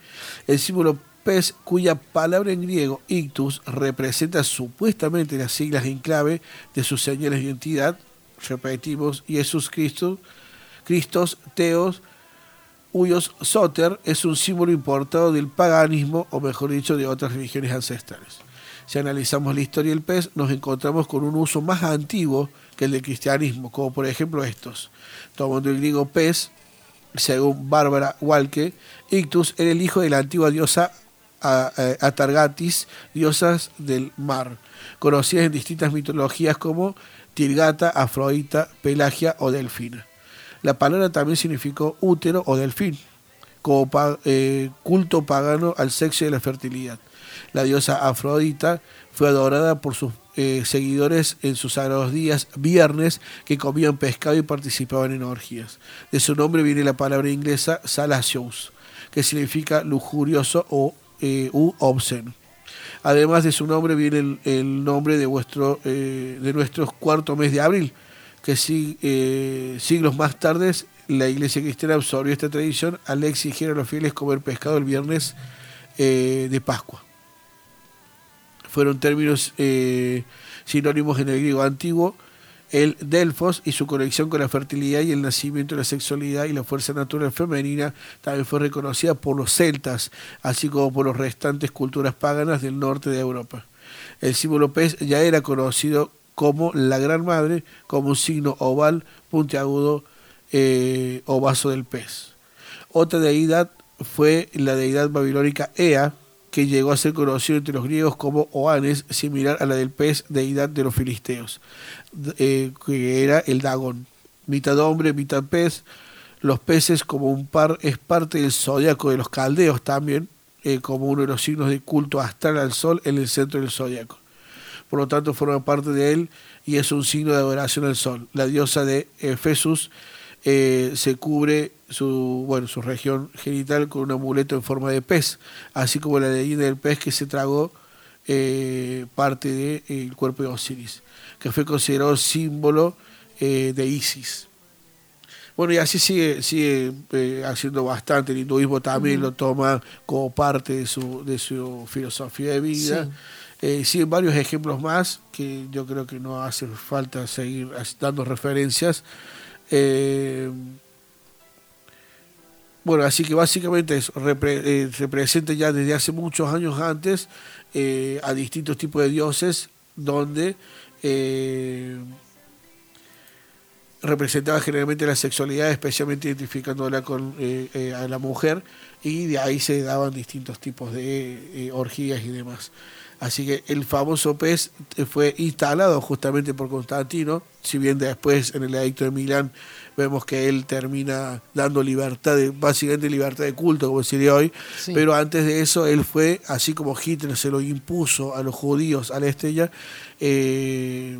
el símbolo pez cuya palabra en griego ictus representa supuestamente las siglas en clave de sus señales de identidad, repetimos, Jesús Cristo, Cristos, Teos, Uyos Soter es un símbolo importado del paganismo, o mejor dicho, de otras religiones ancestrales. Si analizamos la historia del pez, nos encontramos con un uso más antiguo que el del cristianismo, como por ejemplo estos. Tomando el griego pez, según Bárbara Walke, Ictus era el hijo de la antigua diosa Atargatis, diosas del mar, conocidas en distintas mitologías como Tirgata, Afrodita, Pelagia o Delfina. La palabra también significó útero o delfín, como eh, culto pagano al sexo y la fertilidad. La diosa Afrodita fue adorada por sus eh, seguidores en sus sagrados días viernes que comían pescado y participaban en orgías. De su nombre viene la palabra inglesa salasios, que significa lujurioso o eh, u obsceno. Además de su nombre viene el, nombre de, vuestro, de nuestro cuarto mes de abril, que eh, siglos más tarde la iglesia cristiana absorbió esta tradición al exigir a los fieles comer pescado el viernes de Pascua. Fueron términos sinónimos en el griego antiguo el Delfos y su conexión con la fertilidad y el nacimiento de la sexualidad y la fuerza natural femenina también fue reconocida por los celtas, así como por las restantes culturas paganas del norte de Europa. El símbolo pez ya era conocido como la Gran Madre, como un signo oval, puntiagudo eh, o vaso del pez. Otra deidad fue la deidad babilónica Ea, que llegó a ser conocido entre los griegos como Oanes, similar a la del pez, deidad de los filisteos, eh, que era el Dagón. Mitad hombre, mitad pez. Los peces como un par es parte del zodiaco de los caldeos también, eh, como uno de los signos de culto astral al sol en el centro del zodiaco. Por lo tanto, forma parte de él y es un signo de adoración al sol. La diosa de Efesus eh, se cubre su, bueno, su región genital con un amuleto en forma de pez, así como la leyenda del pez que se tragó eh, parte del eh, cuerpo de Osiris, que fue considerado símbolo de Isis. Bueno, y así sigue, sigue haciendo bastante. El hinduismo también lo toma como parte de su, de su filosofía de vida. Sí. Siguen varios ejemplos más que yo creo que no hace falta seguir dando referencias eh, bueno, así que básicamente eh, representa ya desde hace muchos años antes eh, a distintos tipos de dioses donde representaba generalmente la sexualidad, especialmente identificándola con a la mujer, y de ahí se daban distintos tipos de orgías y demás. Así que el famoso pez fue instalado justamente por Constantino, si bien después en el edicto de Milán vemos que él termina dando libertad, de, básicamente libertad de culto, como sería hoy, pero antes de eso él fue, así como Hitler se lo impuso a los judíos, a la estrella, eh,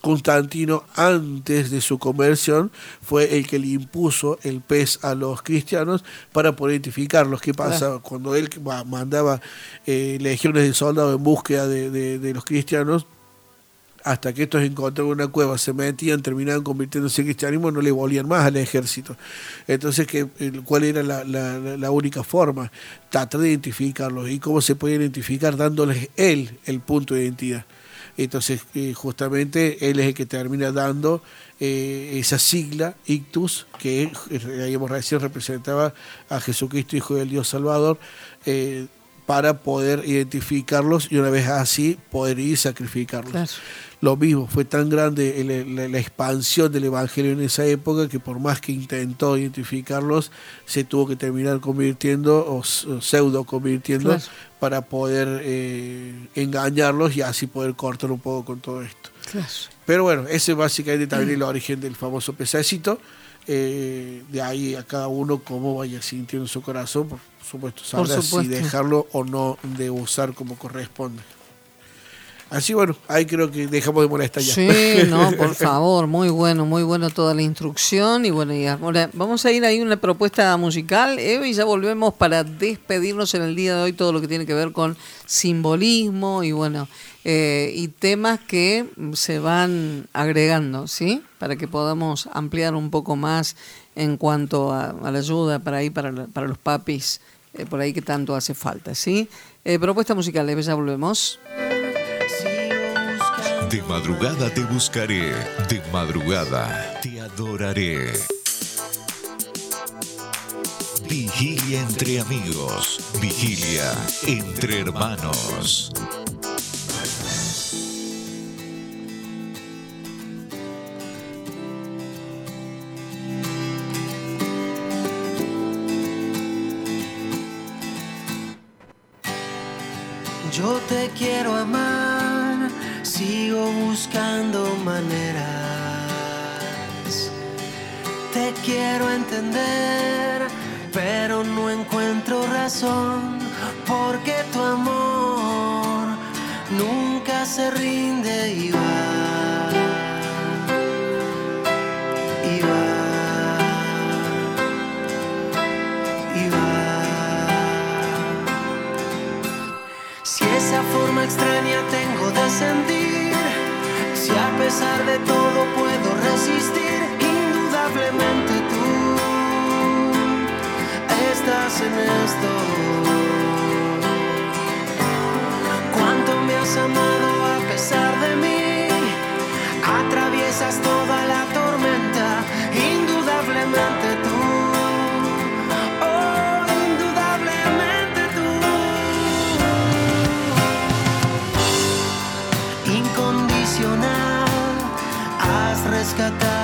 Constantino, antes de su conversión, fue el que le impuso el pez a los cristianos para poder identificarlos. ¿Qué pasa? Cuando él mandaba eh, legiones de soldados en búsqueda de, los cristianos, hasta que estos encontraban una cueva, se metían, terminaban convirtiéndose en cristianismo, no le volvían más al ejército. Entonces, ¿qué, ¿cuál era la, la, única forma? Tratar de identificarlos. ¿Y cómo se puede identificar? Dándoles él el punto de identidad. Entonces, eh, justamente él es el que termina dando eh, esa sigla, ictus, que digamos, recién representaba a Jesucristo, Hijo del Dios Salvador, eh, para poder identificarlos y una vez así poder ir sacrificarlos. Lo mismo, fue tan grande la, expansión del Evangelio en esa época que por más que intentó identificarlos, se tuvo que terminar convirtiendo o, pseudo convirtiendo para poder eh, engañarlos y así poder cortar un poco con todo esto. Pero bueno, ese básicamente también es el origen del famoso pececito. Eh, de ahí a cada uno cómo vaya sintiendo su corazón, por supuesto, sabrá si dejarlo o no de usar como corresponde. Así bueno, ahí creo que dejamos de molestar ya. Sí, no, por favor, muy bueno, muy bueno toda la instrucción. Y bueno, ya, vamos a ir ahí una propuesta musical, y ya volvemos para despedirnos en el día de hoy todo lo que tiene que ver con simbolismo y bueno, eh, y temas que se van agregando, ¿sí? Para que podamos ampliar un poco más en cuanto a, la ayuda para ahí, para, para los papis, eh, por ahí que tanto hace falta, ¿sí? Eh, propuesta musical, ya volvemos. De madrugada te buscaré, de madrugada te adoraré. Vigilia entre amigos, vigilia entre hermanos. Yo te quiero amar sigo buscando maneras. Te quiero entender, pero no encuentro razón, porque tu amor nunca se rinde y va. extraña tengo de sentir. Si a pesar de todo puedo resistir, indudablemente tú estás en esto. Cuánto me has amado. that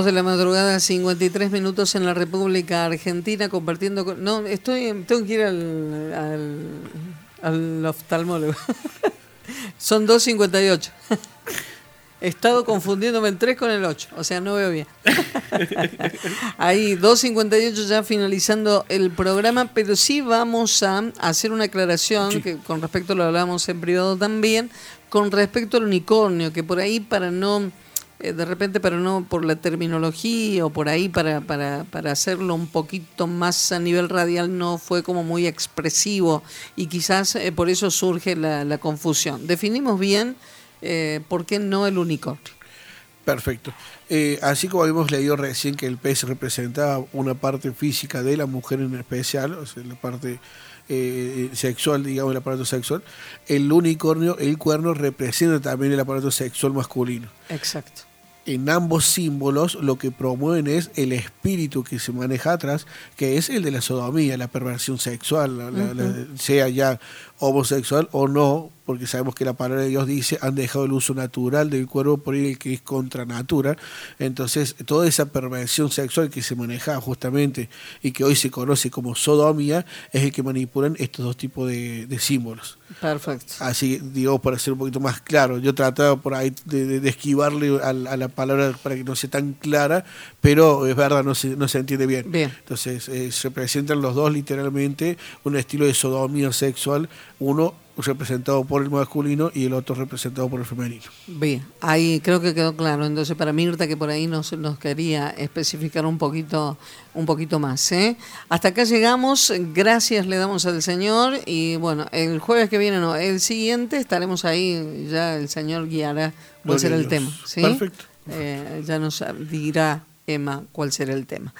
Dos de la madrugada, 53 minutos en la República Argentina, compartiendo con... No, estoy, tengo que ir al, al, al oftalmólogo. Son 2.58. He estado confundiéndome el 3 con el 8, o sea, no veo bien. Ahí, 2.58 ya finalizando el programa, pero sí vamos a hacer una aclaración, que con respecto lo hablamos en privado también, con respecto al unicornio, que por ahí para no eh, de repente para no por la terminología o por ahí para, para, para hacerlo un poquito más a nivel radial no fue como muy expresivo y quizás eh, por eso surge la, la confusión. Definimos bien eh, por qué no el unicornio. Perfecto. Eh, así como habíamos leído recién que el pez representaba una parte física de la mujer en especial, o sea, la parte eh, sexual, digamos, el aparato sexual, el unicornio, el cuerno, representa también el aparato sexual masculino. Exacto. En ambos símbolos lo que promueven es el espíritu que se maneja atrás, que es el de la sodomía, la perversión sexual, la- sea ya homosexual o no, porque sabemos que la palabra de Dios dice, han dejado el uso natural del cuerpo por el que es contra natura. Entonces, toda esa perversión sexual que se maneja justamente y que hoy se conoce como sodomía, es el que manipulan estos dos tipos de, de símbolos. Perfecto. Así, digo, para ser un poquito más claro, yo trataba por ahí de, de- esquivarle a, la- a la palabra para que no sea tan clara, pero es verdad, no se, no se entiende bien. Bien. Entonces, eh, se presentan los dos literalmente un estilo de sodomía sexual, uno representado por el masculino y el otro representado por el femenino. Bien, ahí creo que quedó claro. Entonces, para Mirta, que por ahí nos, nos quería especificar un poquito, un poquito más. ¿eh? Hasta acá llegamos. Gracias le damos al Señor. Y bueno, el jueves que viene, no, el siguiente estaremos ahí. Ya el Señor guiará cuál será el tema. ¿sí? Perfecto. Eh, ya nos dirá Emma cuál será el tema.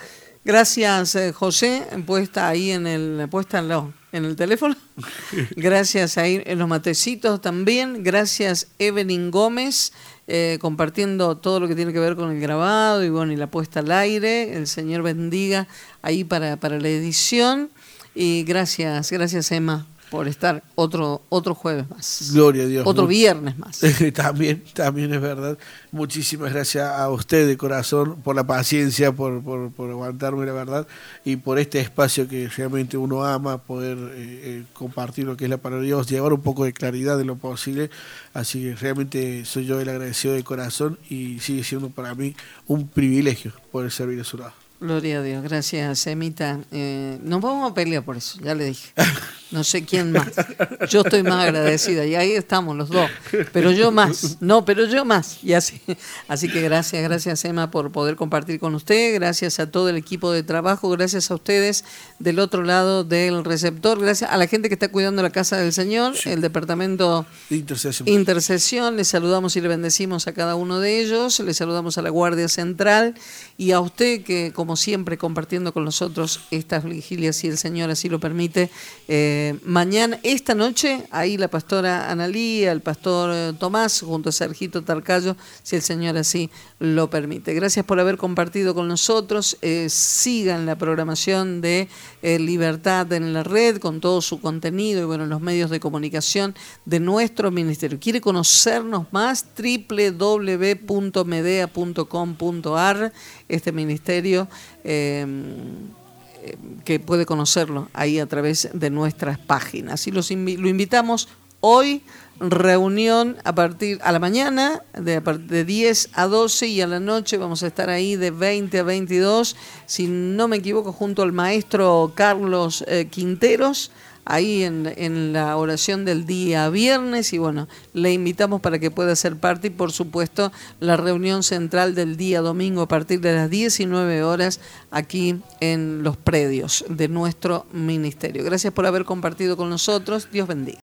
Gracias, eh, José, puesta ahí en el, puesta en, en el teléfono. Gracias ahí en los matecitos también. Gracias, Evelyn Gómez, eh, compartiendo todo lo que tiene que ver con el grabado y bueno, y la puesta al aire. El Señor bendiga ahí para, para la edición. Y gracias, gracias, Emma, por estar otro, otro jueves más. Gloria a Dios. Otro viernes más. también, también es verdad. Muchísimas gracias a usted de corazón por la paciencia, por, por, por aguantarme la verdad y por este espacio que realmente uno ama, poder eh, eh, compartir lo que es la palabra de Dios, llevar un poco de claridad en lo posible. Así que realmente soy yo el agradecido de corazón y sigue siendo para mí un privilegio poder servir a su lado. Gloria a Dios, gracias, Emita. Eh, nos vamos a pelear por eso, ya le dije. No sé quién más. Yo estoy más agradecida y ahí estamos los dos. Pero yo más, no, pero yo más. Y así, así que gracias, gracias Emma por poder compartir con usted. Gracias a todo el equipo de trabajo, gracias a ustedes del otro lado del receptor, gracias a la gente que está cuidando la casa del Señor, el departamento Intercesión. Intercesión, les saludamos y le bendecimos a cada uno de ellos, les saludamos a la Guardia Central y a usted que como siempre compartiendo con nosotros estas vigilias si el Señor así lo permite. Eh, mañana, esta noche, ahí la pastora Analía, el pastor eh, Tomás, junto a Sergito Tarcayo, si el Señor así lo permite. Gracias por haber compartido con nosotros. Eh, sigan la programación de eh, Libertad en la red con todo su contenido y bueno, los medios de comunicación de nuestro ministerio. ¿Quiere conocernos más? www.medea.com.ar, este ministerio. eh, eh, que puede conocerlo ahí a través de nuestras páginas. Y los lo invitamos hoy reunión a partir a la mañana de, de 10 a 12 y a la noche vamos a estar ahí de 20 a 22, si no me equivoco, junto al maestro Carlos eh, Quinteros, ahí en, en la oración del día viernes y bueno, le invitamos para que pueda ser parte y por supuesto la reunión central del día domingo a partir de las 19 horas aquí en los predios de nuestro ministerio. Gracias por haber compartido con nosotros, Dios bendiga.